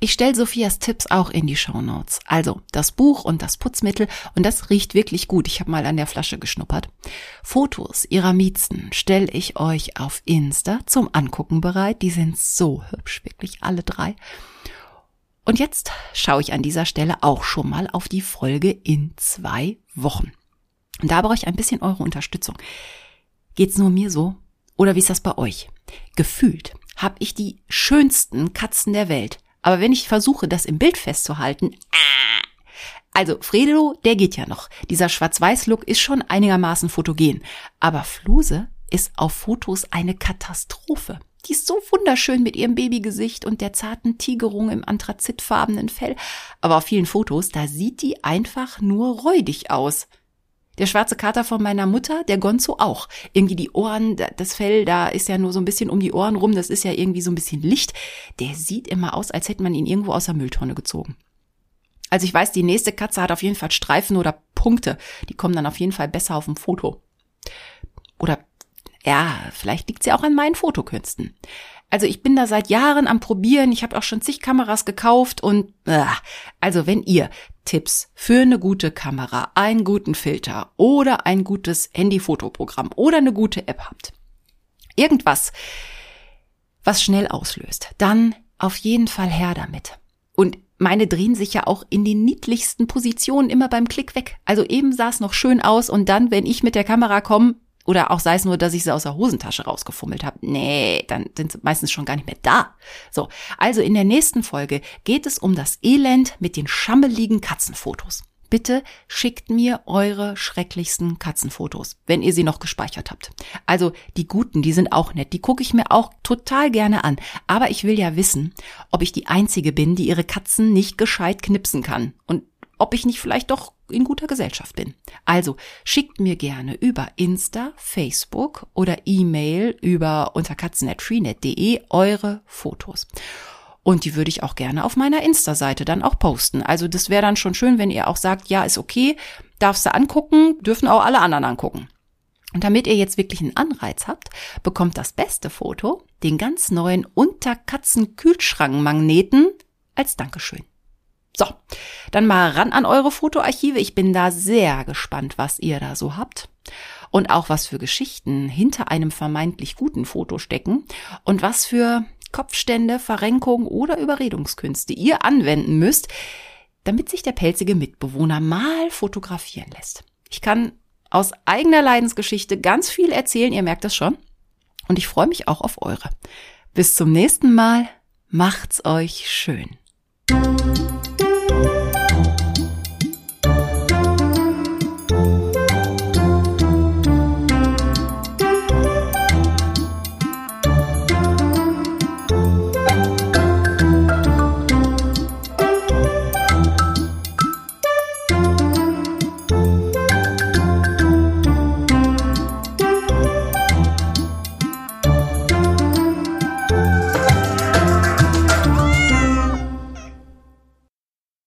Ich stelle Sophias Tipps auch in die Show Notes. Also das Buch und das Putzmittel und das riecht wirklich gut. Ich habe mal an der Flasche geschnuppert. Fotos ihrer Miezen stelle ich euch auf Insta zum Angucken bereit. Die sind so hübsch, wirklich alle drei. Und jetzt schaue ich an dieser Stelle auch schon mal auf die Folge in zwei Wochen. Und da brauche ich ein bisschen eure Unterstützung. Geht's nur mir so? Oder wie ist das bei euch? Gefühlt habe ich die schönsten Katzen der Welt. Aber wenn ich versuche, das im Bild festzuhalten, äh, also Fredo, der geht ja noch. Dieser Schwarz-Weiß-Look ist schon einigermaßen fotogen. Aber Fluse ist auf Fotos eine Katastrophe. Die ist so wunderschön mit ihrem Babygesicht und der zarten Tigerung im anthrazitfarbenen Fell. Aber auf vielen Fotos, da sieht die einfach nur räudig aus. Der schwarze Kater von meiner Mutter, der Gonzo auch. Irgendwie die Ohren, das Fell, da ist ja nur so ein bisschen um die Ohren rum, das ist ja irgendwie so ein bisschen Licht. Der sieht immer aus, als hätte man ihn irgendwo aus der Mülltonne gezogen. Also ich weiß, die nächste Katze hat auf jeden Fall Streifen oder Punkte. Die kommen dann auf jeden Fall besser auf dem Foto. Oder ja, vielleicht liegt sie auch an meinen Fotokünsten. Also ich bin da seit Jahren am Probieren. Ich habe auch schon zig Kameras gekauft und äh, also wenn ihr Tipps für eine gute Kamera, einen guten Filter oder ein gutes Handyfotoprogramm oder eine gute App habt, irgendwas, was schnell auslöst, dann auf jeden Fall her damit. Und meine drehen sich ja auch in den niedlichsten Positionen immer beim Klick weg. Also eben sah es noch schön aus und dann, wenn ich mit der Kamera komme, oder auch sei es nur, dass ich sie aus der Hosentasche rausgefummelt habe. Nee, dann sind sie meistens schon gar nicht mehr da. So, also in der nächsten Folge geht es um das Elend mit den schammeligen Katzenfotos. Bitte schickt mir eure schrecklichsten Katzenfotos, wenn ihr sie noch gespeichert habt. Also die guten, die sind auch nett, die gucke ich mir auch total gerne an. Aber ich will ja wissen, ob ich die Einzige bin, die ihre Katzen nicht gescheit knipsen kann. Und ob ich nicht vielleicht doch in guter Gesellschaft bin. Also schickt mir gerne über Insta, Facebook oder E-Mail über unter katzen.freenet.de eure Fotos. Und die würde ich auch gerne auf meiner Insta-Seite dann auch posten. Also das wäre dann schon schön, wenn ihr auch sagt, ja, ist okay, darfst du angucken, dürfen auch alle anderen angucken. Und damit ihr jetzt wirklich einen Anreiz habt, bekommt das beste Foto den ganz neuen Unterkatzen-Kühlschrankmagneten als Dankeschön. So, dann mal ran an eure Fotoarchive. Ich bin da sehr gespannt, was ihr da so habt. Und auch was für Geschichten hinter einem vermeintlich guten Foto stecken und was für Kopfstände, Verrenkungen oder Überredungskünste ihr anwenden müsst, damit sich der pelzige Mitbewohner mal fotografieren lässt. Ich kann aus eigener Leidensgeschichte ganz viel erzählen, ihr merkt das schon. Und ich freue mich auch auf eure. Bis zum nächsten Mal. Macht's euch schön.